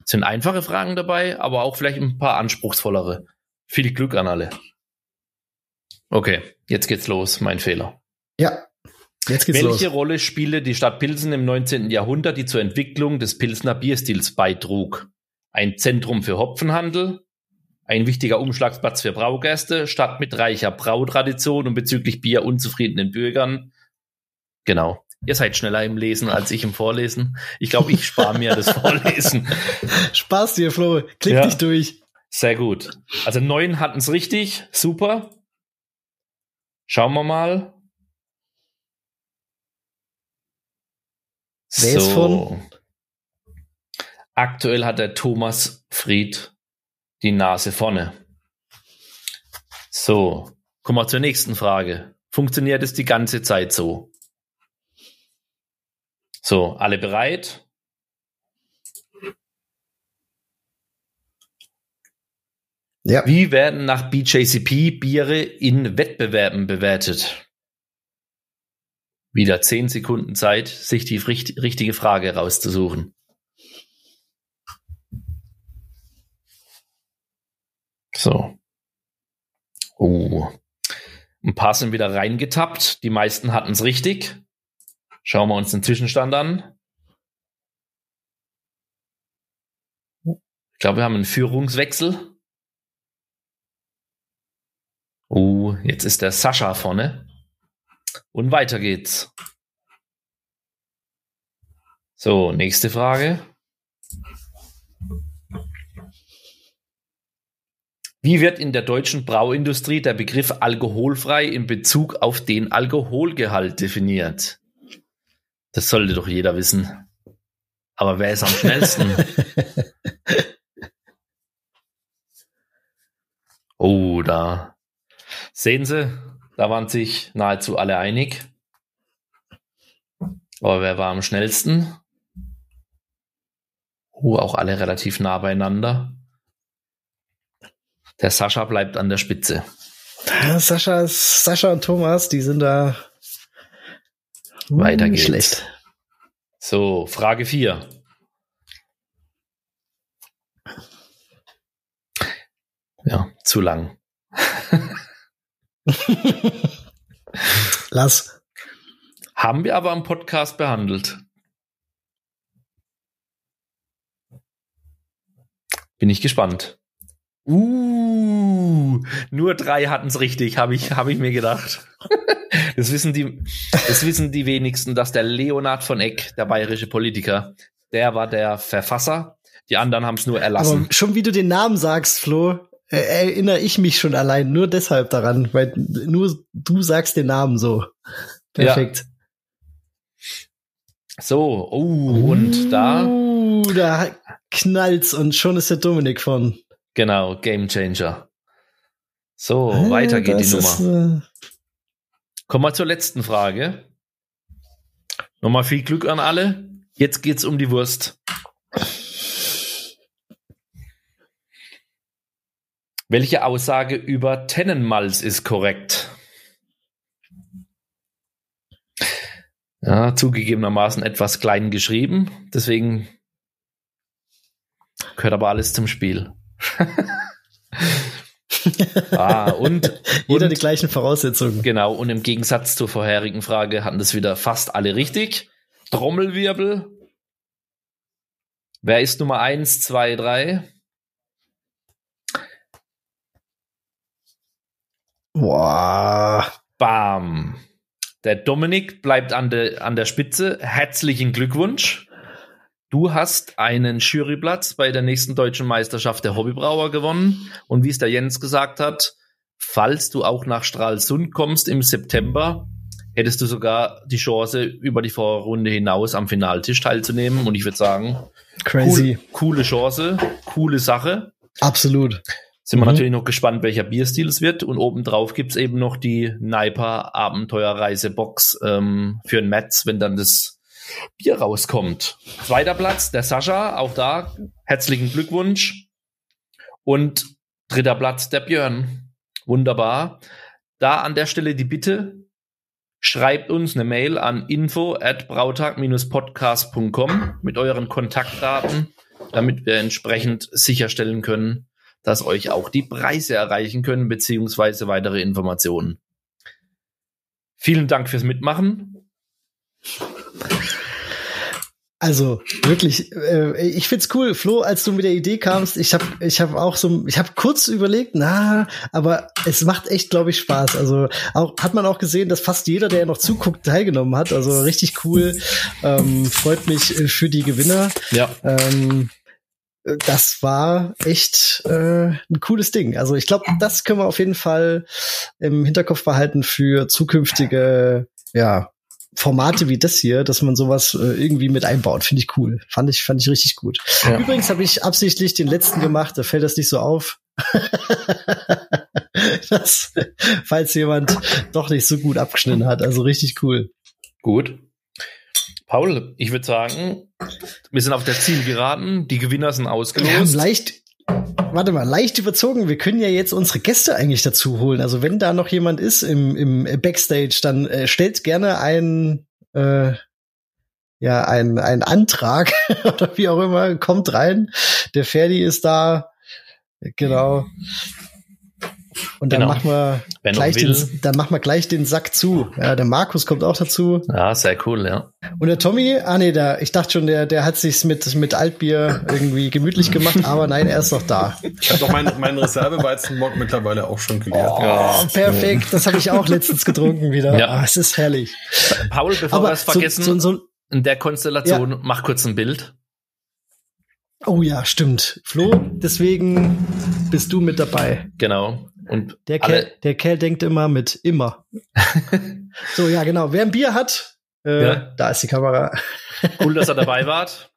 Es sind einfache Fragen dabei, aber auch vielleicht ein paar anspruchsvollere. Viel Glück an alle. Okay, jetzt geht's los. Mein Fehler. Ja, jetzt geht's Welche los. Rolle spielte die Stadt Pilsen im 19. Jahrhundert, die zur Entwicklung des Pilsner Bierstils beitrug? Ein Zentrum für Hopfenhandel, ein wichtiger Umschlagsplatz für Braugäste, Stadt mit reicher Brautradition und bezüglich Bier unzufriedenen Bürgern. Genau. Ihr seid schneller im Lesen als ich im Vorlesen. Ich glaube, ich spare mir das Vorlesen. Spaß dir, Flo. Klick Ja. dich durch. Sehr gut. Also neun hatten es richtig. Super. Schauen wir mal. Wer ist von? Aktuell hat der Thomas Fried die Nase vorne. So, kommen wir zur nächsten Frage. Funktioniert es die ganze Zeit so? So, alle bereit? Ja. Wie werden nach BJCP Biere in Wettbewerben bewertet? Wieder 10 Sekunden Zeit, sich die richt- richtige Frage rauszusuchen. So. Oh. Ein paar sind wieder reingetappt. Die meisten hatten es richtig. Schauen wir uns den Zwischenstand an. Ich glaube, wir haben einen Führungswechsel. Oh, jetzt ist der Sascha vorne. Und weiter geht's. So, nächste Frage. Wie wird in der deutschen Brauindustrie der Begriff alkoholfrei in Bezug auf den Alkoholgehalt definiert? Das sollte doch jeder wissen. Aber wer ist am schnellsten? oh, da Sehen Sie, da waren sich nahezu alle einig. Aber wer war am schnellsten? Uh, auch alle relativ nah beieinander. Der Sascha bleibt an der Spitze. Sascha, Sascha und Thomas, die sind da Weiter hm, geht's. schlecht. So, Frage 4. Ja, zu lang. Lass. Haben wir aber im Podcast behandelt. Bin ich gespannt. Uh, nur drei hatten es richtig, habe ich, hab ich mir gedacht. Das wissen, die, das wissen die wenigsten, dass der Leonhard von Eck, der bayerische Politiker, der war der Verfasser. Die anderen haben es nur erlassen. Aber schon wie du den Namen sagst, Flo, äh, erinnere ich mich schon allein nur deshalb daran, weil nur du sagst den Namen so. Perfekt. So, oh, und da, Uh, da knallt's und schon ist der Dominik von. Genau, Game Changer. So, weiter geht die Das ist, Nummer. äh, Kommen wir zur letzten Frage. Nochmal viel Glück an alle. Jetzt geht's um die Wurst. Welche Aussage über Tennenmalz ist korrekt? Ja, zugegebenermaßen etwas klein geschrieben, deswegen gehört aber alles zum Spiel. Ah, und, Jeder und die gleichen Voraussetzungen. Genau, und im Gegensatz zur vorherigen Frage hatten das wieder fast alle richtig. Trommelwirbel. Wer ist Nummer eins, zwei, drei? Boah. Bam. Der Dominik bleibt an, de, an der Spitze. Herzlichen Glückwunsch. Du hast einen Juryplatz bei der nächsten deutschen Meisterschaft der Hobbybrauer gewonnen. Und wie es der Jens gesagt hat, falls du auch nach Stralsund kommst im September, hättest du sogar die Chance, über die Vorrunde hinaus am Finaltisch teilzunehmen. Und ich würde sagen, Crazy. cool, coole Chance, coole Sache. Absolut. Sind wir Mhm. natürlich noch gespannt, welcher Bierstil es wird. Und obendrauf gibt's eben noch die Niper Abenteuerreise-Box ähm, für ein Metz, wenn dann das Bier rauskommt. Zweiter Platz, der Sascha, auch da herzlichen Glückwunsch. Und dritter Platz, der Björn. Wunderbar. Da an der Stelle die Bitte, schreibt uns eine Mail an info at brautag-podcast.com mit euren Kontaktdaten, damit wir entsprechend sicherstellen können, dass euch auch die Preise erreichen können, beziehungsweise weitere Informationen. Vielen Dank fürs Mitmachen. Also wirklich, äh, ich find's cool, Flo, als du mit der Idee kamst. Ich habe, ich habe auch so, ich habe kurz überlegt, na, aber es macht echt, glaube ich, Spaß. Also auch hat man auch gesehen, dass fast jeder, der noch zuguckt, teilgenommen hat. Also richtig cool. Ähm, freut mich äh, für die Gewinner. Ja. Ähm, äh, das war echt äh, ein cooles Ding. Also ich glaube, das können wir auf jeden Fall im Hinterkopf behalten für zukünftige, ja, Formate wie das hier, dass man sowas äh, irgendwie mit einbaut, finde ich cool. Fand ich, fand ich richtig gut. Ja. Übrigens habe ich absichtlich den letzten gemacht, da fällt das nicht so auf. das, falls jemand doch nicht so gut abgeschnitten hat. Also richtig cool. Gut. Paul, ich würde sagen, wir sind auf der Zielgeraden. Die Gewinner sind Wir haben ausgelost. leicht, warte mal, leicht überzogen. Wir können ja jetzt unsere Gäste eigentlich dazu holen. Also wenn da noch jemand ist im, im Backstage, dann äh, stellt gerne einen, äh, ja, einen, einen Antrag oder wie auch immer, kommt rein. Der Ferdi ist da. Genau. Und dann Genau. machen wir noch gleich den, dann machen wir gleich den Sack zu. Ja, der Markus kommt auch dazu. Ja, sehr cool, ja. Und der Tommy, ah nee, der, ich dachte schon, der, der hat sich's mit, mit Altbier irgendwie gemütlich gemacht, aber nein, er ist noch da. Ich habe doch meinen mein Reserveweizenbock mittlerweile auch schon geleert. Oh, perfekt, das habe ich auch letztens getrunken wieder. Ja. Ah, es ist herrlich. Paul, bevor wir es so, vergessen, so, so, in der Konstellation, mach kurz ein Bild. oh ja, stimmt. Flo, deswegen bist du mit dabei. Genau. Und Der Kerl, der Kerl denkt immer mit immer. so, ja, genau. Wer ein Bier hat, äh, Ja. da ist die Kamera. cool, dass ihr dabei wart.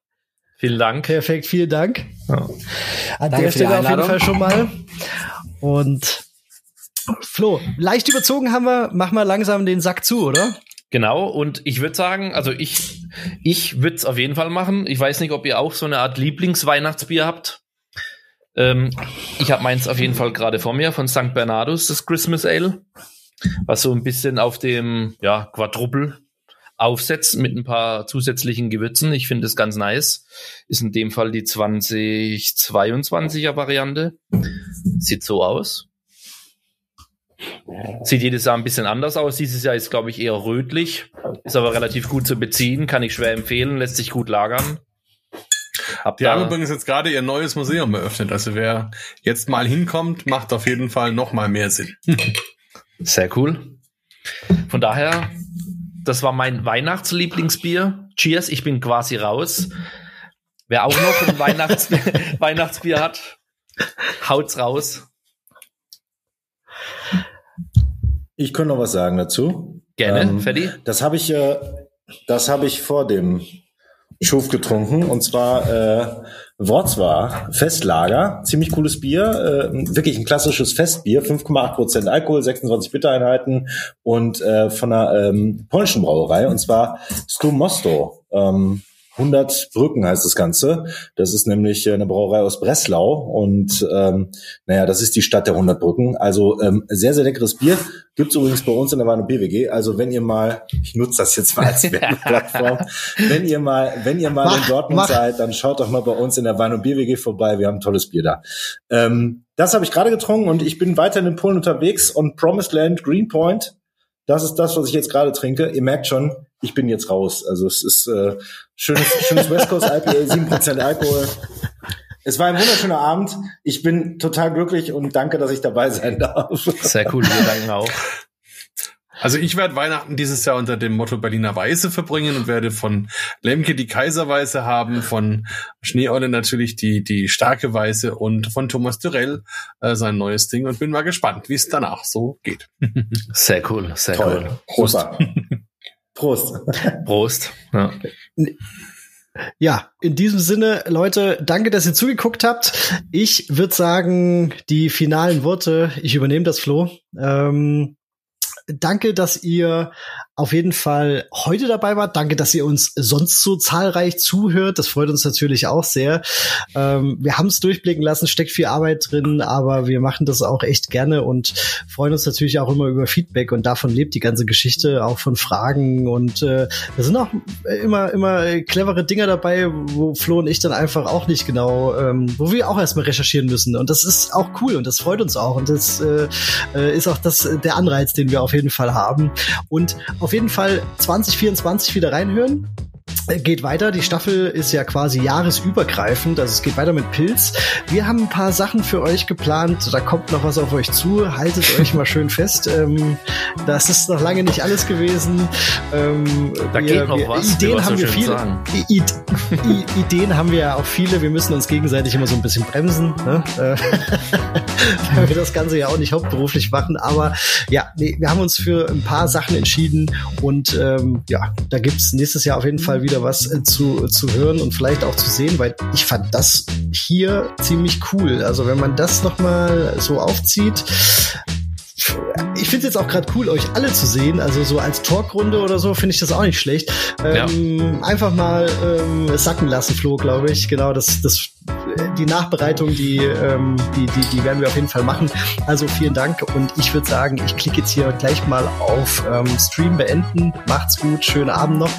Vielen Dank. Perfekt, vielen Dank. Ja. An Danke der Stelle auf jeden. Fall schon mal. Und Flo, leicht überzogen haben wir, mach mal langsam den Sack zu, oder? Genau, und ich würde sagen, also ich, ich würde es auf jeden Fall machen. Ich weiß nicht, ob ihr auch so eine Art Lieblingsweihnachtsbier habt. Ähm, ich habe meins auf jeden Fall gerade vor mir von St. Bernardus, das Christmas Ale, was so ein bisschen auf dem ja, Quadruple aufsetzt mit ein paar zusätzlichen Gewürzen. Ich finde es ganz nice. Ist in dem Fall die 2022er Variante. Sieht so aus. Sieht jedes Jahr ein bisschen anders aus. Dieses Jahr ist, glaube ich, eher rötlich. Ist aber relativ gut zu beziehen. Kann ich schwer empfehlen. Lässt sich gut lagern. Hab Die haben übrigens jetzt gerade ihr neues Museum eröffnet. Also wer jetzt mal hinkommt, macht auf jeden Fall noch mal mehr Sinn. Sehr cool. Von daher, das war mein Weihnachtslieblingsbier. Cheers, ich bin quasi raus. Wer auch noch ein Weihnachts Weihnachtsbier hat, haut's raus. Ich könnte noch was sagen dazu. Gerne, ähm, Freddy. Das habe ich, äh, das habe ich vor dem Schuf getrunken und zwar äh, Wrocław Festlager, ziemlich cooles Bier, äh, wirklich ein klassisches Festbier, 5,8 Prozent Alkohol, 26 Bittereinheiten und äh, von einer ähm, polnischen Brauerei und zwar Stu Mosto. Ähm, 100 Brücken heißt das Ganze. Das ist nämlich eine Brauerei aus Breslau und ähm, naja, das ist die Stadt der 100 Brücken. Also ähm, sehr, sehr leckeres Bier. Gibt's übrigens bei uns in der Warnow BWG. Also wenn ihr mal, ich nutze das jetzt mal als Werbeplattform, wenn ihr mal, wenn ihr mal mach, in Dortmund mach. seid, dann schaut doch mal bei uns in der Warnow BWG vorbei. Wir haben ein tolles Bier da. Ähm, das habe ich gerade getrunken und ich bin weiter in Polen unterwegs und Promised Land Greenpoint. Das ist das, was ich jetzt gerade trinke. Ihr merkt schon, ich bin jetzt raus. Also es ist äh, schönes, schönes West Coast IPA, 7% Alkohol. Es war ein wunderschöner Abend. Ich bin total glücklich und danke, dass ich dabei sein darf. Sehr cool, wir danken auch. Also ich werde Weihnachten dieses Jahr unter dem Motto Berliner Weiße verbringen und werde von Lemke die Kaiserweiße haben, von Schneeolle natürlich die, die starke Weiße und von Thomas Dürell äh, sein neues Ding und bin mal gespannt, wie es danach so geht. Sehr cool, sehr Toll. cool. Prost. Prost. Prost. Ja. Ja, in diesem Sinne, Leute, danke, dass ihr zugeguckt habt. Ich würde sagen, die finalen Worte, ich übernehme das Flo. Ähm, danke, dass ihr auf jeden Fall heute dabei wart. Danke, dass ihr uns sonst so zahlreich zuhört. Das freut uns natürlich auch sehr. Ähm, wir haben es durchblicken lassen, steckt viel Arbeit drin, aber wir machen das auch echt gerne und freuen uns natürlich auch immer über Feedback und davon lebt die ganze Geschichte, auch von Fragen und äh, da sind auch immer, immer clevere Dinger dabei, wo Flo und ich dann einfach auch nicht genau, ähm, wo wir auch erstmal recherchieren müssen und das ist auch cool und das freut uns auch und das äh, äh ist auch das, der Anreiz, den wir auf jeden Fall haben und auf auf jeden Fall 2024 wieder reinhören. Geht weiter. Die Staffel ist ja quasi jahresübergreifend, also es geht weiter mit Pilz. Wir haben ein paar Sachen für euch geplant. Da kommt noch was auf euch zu. Haltet euch mal schön fest. Ähm, das ist noch lange nicht alles gewesen. Ähm, da wir, geht noch wir, was. Ideen haben wir viele. I I Ideen haben wir ja auch viele. Wir müssen uns gegenseitig immer so ein bisschen bremsen, ne? Äh, weil wir das Ganze ja auch nicht hauptberuflich machen. Aber ja, nee, wir haben uns für ein paar Sachen entschieden und ähm, ja, da gibt's nächstes Jahr auf jeden Fall wieder was äh, zu, zu hören und vielleicht auch zu sehen, weil ich fand das hier ziemlich cool. Also wenn man das nochmal so aufzieht, ich finde es jetzt auch gerade cool, euch alle zu sehen. Also so als Talkrunde oder so finde ich das auch nicht schlecht. Ähm, ja. Einfach mal ähm, sacken lassen, Flo, glaube ich. Genau, das, das, die Nachbereitung, die, ähm, die, die, die werden wir auf jeden Fall machen. Also vielen Dank und ich würde sagen, ich klicke jetzt hier gleich mal auf ähm, Stream beenden. Macht's gut, schönen Abend noch.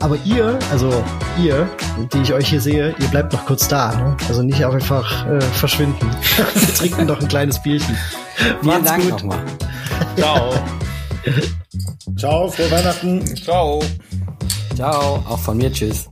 Aber ihr, also ihr, die ich euch hier sehe, ihr bleibt noch kurz da. Ne? Also nicht einfach äh, verschwinden. wir trinken noch ein kleines Bierchen. Vielen Macht's Dank gut. nochmal. Ciao. Ciao, frohe Weihnachten. Ciao. Ciao, auch von mir, tschüss.